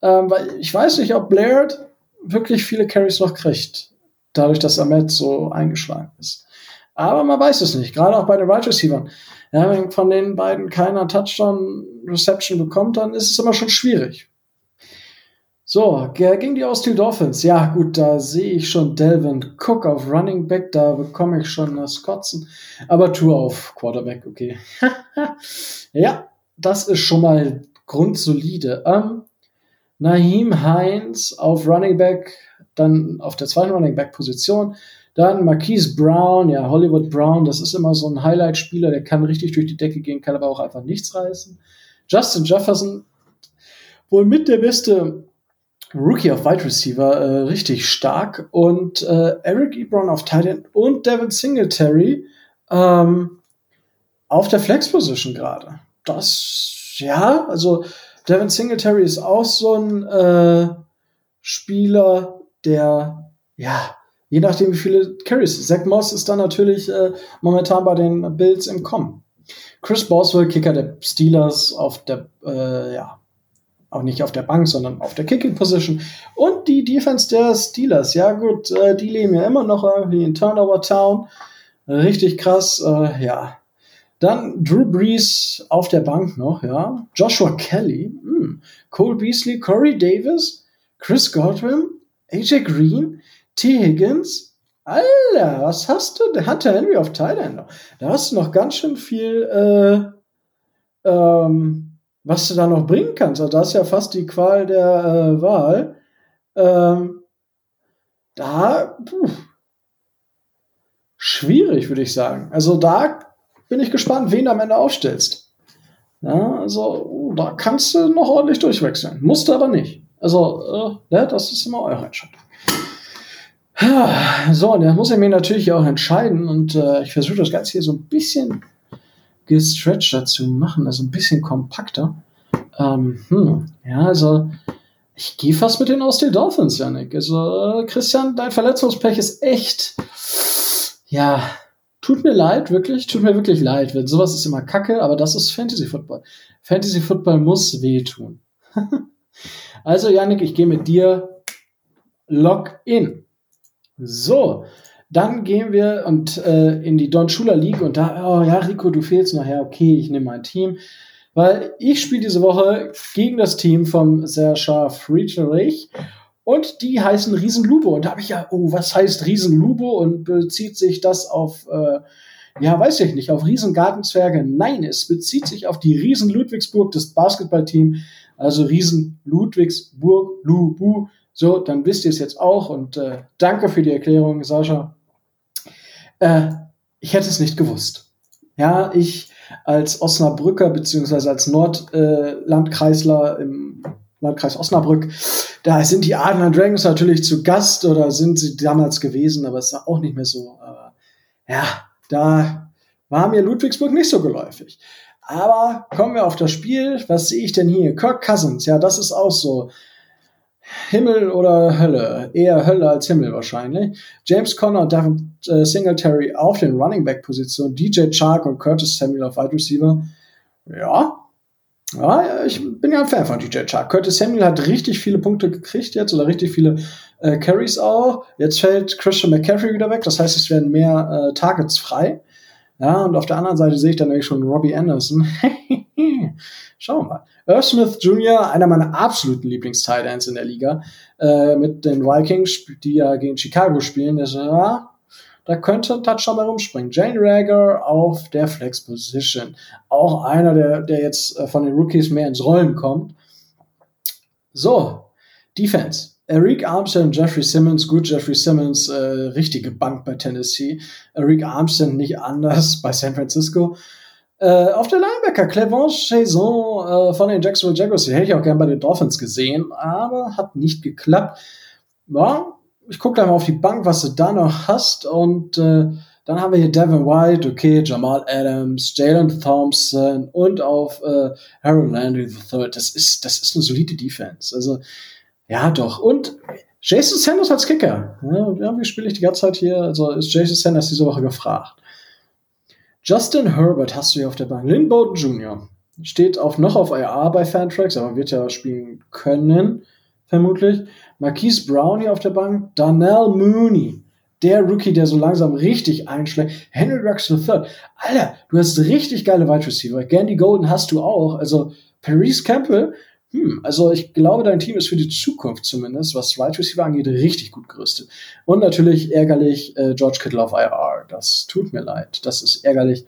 Ähm, weil ich weiß nicht, ob Blaird wirklich viele Carries noch kriegt. Dadurch, dass Ahmed so eingeschlagen ist. Aber man weiß es nicht. Gerade auch bei den Wide Receivers. Ja, wenn von den beiden keiner Touchdown Reception bekommt, dann ist es immer schon schwierig. So, gegen die Austin Dolphins. Ja, gut, da sehe ich schon Delvin Cook auf Running Back, da bekomme ich schon das Kotzen. Aber Tour auf Quarterback, okay. ja, das ist schon mal grundsolide. Ähm, Naheem Heinz auf Running Back, dann auf der zweiten Running Back Position. Dann Marquise Brown, ja, Hollywood Brown, das ist immer so ein Highlight-Spieler, der kann richtig durch die Decke gehen, kann aber auch einfach nichts reißen. Justin Jefferson, wohl mit der beste Rookie auf Wide Receiver, äh, richtig stark. Und äh, Eric Ebron auf Tight End und Devin Singletary ähm, auf der Flex-Position gerade. Das, ja, also Devin Singletary ist auch so ein äh, Spieler, der, ja, je nachdem wie viele Carries. Zach Moss ist dann natürlich äh, momentan bei den Bills im Kommen. Chris Boswell, Kicker der Steelers auf der, äh, ja, auch nicht auf der Bank, sondern auf der Kicking Position. Und die Defense der Steelers, ja gut, äh, die leben ja immer noch irgendwie in Turnover Town. Richtig krass, äh, ja. Dann Drew Brees auf der Bank noch, ja. Joshua Kelly, mh. Hm. Cole Beasley, Corey Davis, Chris Godwin, AJ Green, T. Higgins. Alter, was hast du? Der hatte Henry auf Thailand. Da hast du noch ganz schön viel, äh, ähm, was du da noch bringen kannst. Also das ist ja fast die Qual der äh, Wahl. Ähm, da, puh, schwierig, würde ich sagen. Also da bin ich gespannt, wen du am Ende aufstellst. Ja, also uh, da kannst du noch ordentlich durchwechseln. Musst du aber nicht. Also, äh, ne, das ist immer eure Entscheidung. So, und da muss ich mich natürlich auch entscheiden und äh, ich versuche das Ganze hier so ein bisschen gestretchter zu machen, also ein bisschen kompakter. Ähm, hm, ja, also ich gehe fast mit den Austin Dolphins, Janik. Also, äh, Christian, dein Verletzungspech ist echt, ja, tut mir leid, wirklich, tut mir wirklich leid. Wenn sowas ist immer Kacke, aber das ist Fantasy Football. Fantasy Football muss wehtun. also, Janik, ich gehe mit dir Lock in. So, dann gehen wir und äh, in die Don Schuler League und da, oh ja, Rico, du fehlst nachher, okay, ich nehme mein Team. Weil ich spiele diese Woche gegen das Team vom Serge Friedrich und die heißen Riesenlubo. Und da habe ich ja, oh, was heißt Riesenlubo? Und bezieht sich das auf, äh, ja, weiß ich nicht, auf Riesengartenzwerge? Nein, es bezieht sich auf die Riesen Ludwigsburg, das Basketballteam. Also Riesen Ludwigsburg, Lubu so, dann wisst ihr es jetzt auch und äh, danke für die Erklärung, Sascha. Äh, ich hätte es nicht gewusst. Ja, ich als Osnabrücker beziehungsweise als Nordlandkreisler äh, im Landkreis Osnabrück, da sind die Adler Dragons natürlich zu Gast oder sind sie damals gewesen, aber es ist auch nicht mehr so. Äh, ja, da war mir Ludwigsburg nicht so geläufig. Aber kommen wir auf das Spiel. Was sehe ich denn hier? Kirk Cousins, ja, das ist auch so. Himmel oder Hölle? Eher Hölle als Himmel wahrscheinlich. James Conner und Devin äh, Singletary auf den Running Back Positionen, DJ Chark und Curtis Samuel auf Wide Receiver. Ja. Ja, ich bin ja ein Fan von DJ Chark. Curtis Samuel hat richtig viele Punkte gekriegt jetzt oder richtig viele äh, Carries auch. Jetzt fällt Christian McCaffrey wieder weg. Das heißt, es werden mehr äh, Targets frei. Ja, und auf der anderen Seite sehe ich dann eigentlich schon Robbie Anderson. Schauen wir mal. Irv Smith Jr., einer meiner absoluten Lieblings-Titans in der Liga, äh, mit den Vikings, die ja gegen Chicago spielen, ist, ja, da könnte ein Touchdown mal rumspringen. Jane Rager auf der Flex-Position. Auch einer, der, der jetzt äh, von den Rookies mehr ins Rollen kommt. So, Defense. Eric Armstead und Jeffrey Simmons, gut, Jeffrey Simmons, äh, richtige Bank bei Tennessee. Eric Armstead nicht anders bei San Francisco. Äh, auf der Linebacker, Clevon Chaison äh, von den Jacksonville Jaguars, die hätte ich auch gern bei den Dolphins gesehen, aber hat nicht geklappt. Ja, ich gucke da mal auf die Bank, was du da noch hast. Und äh, dann haben wir hier Devin White, okay, Jamal Adams, Jalen Thompson und auf äh, Harold Landry III. Das ist, das ist eine solide Defense. Also, ja, doch. Und Jason Sanders als Kicker. Ja, wie spiele ich die ganze Zeit hier? Also ist Jason Sanders diese Woche gefragt. Justin Herbert hast du hier auf der Bank. Lynn Bowden Jr. steht auch noch auf IR bei Fantrax, aber wird ja spielen können, vermutlich. Marquise Brown hier auf der Bank. Darnell Mooney. Der Rookie, der so langsam richtig einschlägt. Henry Rux III. Alter, du hast richtig geile Wide Receiver. Gandy Golden hast du auch. Also Paris Campbell hm, also ich glaube, dein Team ist für die Zukunft zumindest, was Wide Receiver angeht, richtig gut gerüstet. Und natürlich ärgerlich äh, George Kittle auf IR. Das tut mir leid. Das ist ärgerlich.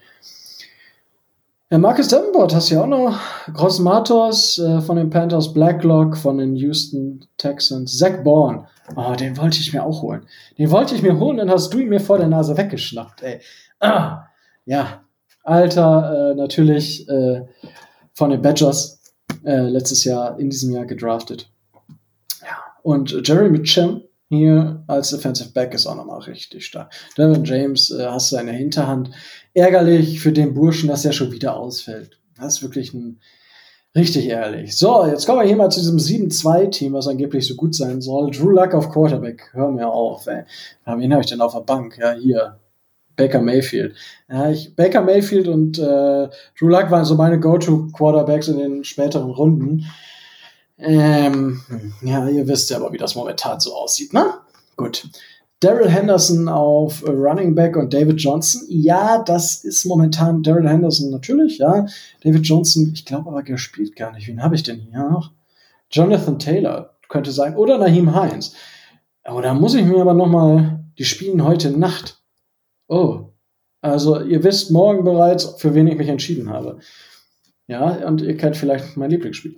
Ja, Marcus Davenport hast du ja auch noch. Gross Matos äh, von den Panthers, Blacklock von den Houston Texans, Zach Bourne. Oh, den wollte ich mir auch holen. Den wollte ich mir holen, dann hast du ihn mir vor der Nase weggeschnappt, ey. Ah, ja, Alter, äh, natürlich äh, von den Badgers äh, letztes Jahr, in diesem Jahr gedraftet. Ja, und Jerry Mitchum hier als Defensive Back ist auch nochmal richtig stark. Devin James äh, hast du in der Hinterhand. Ärgerlich für den Burschen, dass er schon wieder ausfällt. Das ist wirklich ein richtig ärgerlich. So, jetzt kommen wir hier mal zu diesem 7-2-Team, was angeblich so gut sein soll. Drew Luck auf Quarterback. Hör mir auf, ey. Wen habe ich denn auf der Bank? Ja, hier. Baker Mayfield. Ja, ich, Baker Mayfield und äh, Drew Luck waren so meine Go-To-Quarterbacks in den späteren Runden. Ähm, ja, ihr wisst ja aber, wie das momentan so aussieht, ne? Gut. Daryl Henderson auf Running Back und David Johnson. Ja, das ist momentan Daryl Henderson natürlich, ja. David Johnson, ich glaube aber, der spielt gar nicht. Wen habe ich denn hier noch? Jonathan Taylor könnte sein. Oder Naheem Hines. Aber da muss ich mir aber noch mal, die spielen heute Nacht. Oh, also ihr wisst morgen bereits, für wen ich mich entschieden habe. Ja, und ihr kennt vielleicht mein Lieblingsspiel.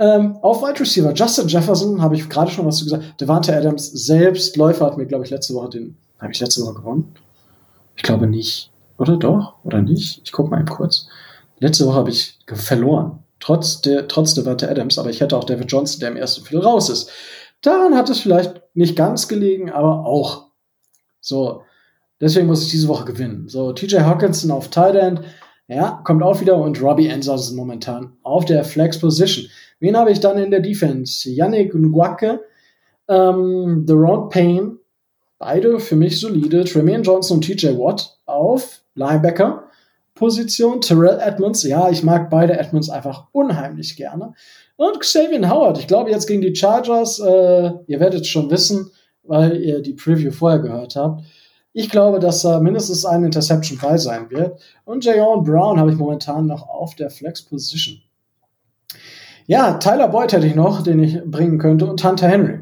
Ähm, auf Wide Receiver, Justin Jefferson, habe ich gerade schon was zu gesagt. Devante Adams selbst, Läufer hat mir, glaube ich, letzte Woche den, habe ich letzte Woche gewonnen? Ich glaube nicht. Oder doch? Oder nicht? Ich gucke mal eben kurz. Letzte Woche habe ich verloren. Trotz der, trotz Devante Adams, aber ich hätte auch David Johnson, der im ersten Viertel raus ist. Daran hat es vielleicht nicht ganz gelegen, aber auch. So, Deswegen muss ich diese Woche gewinnen. So, TJ Hawkinson auf Tight End, ja, kommt auch wieder und Robbie Anderson momentan auf der Flex Position. Wen habe ich dann in der Defense? Yannick Ngwake, ähm, Deron Payne, beide für mich solide. Tremaine Johnson und TJ Watt auf Linebacker. Position. Terrell Edmonds, ja, ich mag beide Edmonds einfach unheimlich gerne. Und Xavier Howard, ich glaube jetzt gegen die Chargers, äh, ihr werdet schon wissen, weil ihr die Preview vorher gehört habt. Ich glaube, dass da mindestens ein Interception bei sein wird. Und Jayon Brown habe ich momentan noch auf der Flex Position. Ja, Tyler Boyd hätte ich noch, den ich bringen könnte, und Hunter Henry.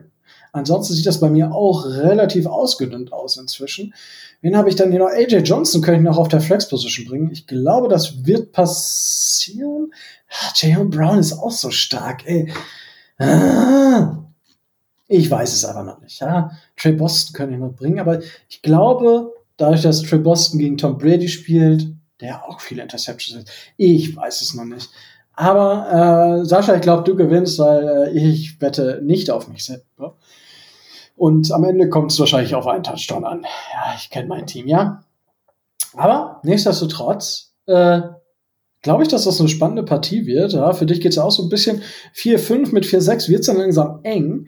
Ansonsten sieht das bei mir auch relativ ausgedünnt aus inzwischen. Wen habe ich dann hier noch? AJ Johnson könnte ich noch auf der Flex Position bringen. Ich glaube, das wird passieren. Ah, Jayon Brown ist auch so stark, ey. Ah, ich weiß es aber noch nicht. Ja. Trey Boston könnte ich noch bringen, aber ich glaube, dadurch, dass Trey Boston gegen Tom Brady spielt, der auch viele Interceptions hat, ich weiß es noch nicht. Aber äh, Sascha, ich glaube, du gewinnst, weil äh, ich wette nicht auf mich selber. Und am Ende kommt es wahrscheinlich auf einen Touchdown an. Ja, ich kenne mein Team, ja. Aber nichtsdestotrotz äh, glaube ich, dass das eine spannende Partie wird. Ja, für dich geht es ja auch so ein bisschen 4-5 mit 4-6 wird es dann langsam eng.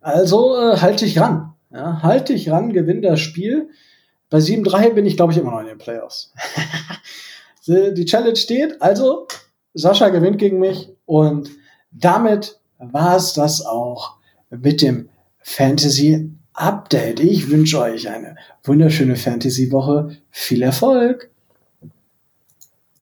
Also äh, halte ich ran. Ja, halte ich ran, gewinne das Spiel. Bei 7-3 bin ich, glaube ich, immer noch in den Playoffs. Die Challenge steht, also Sascha gewinnt gegen mich und damit war es das auch mit dem Fantasy Update. Ich wünsche euch eine wunderschöne Fantasy-Woche. Viel Erfolg!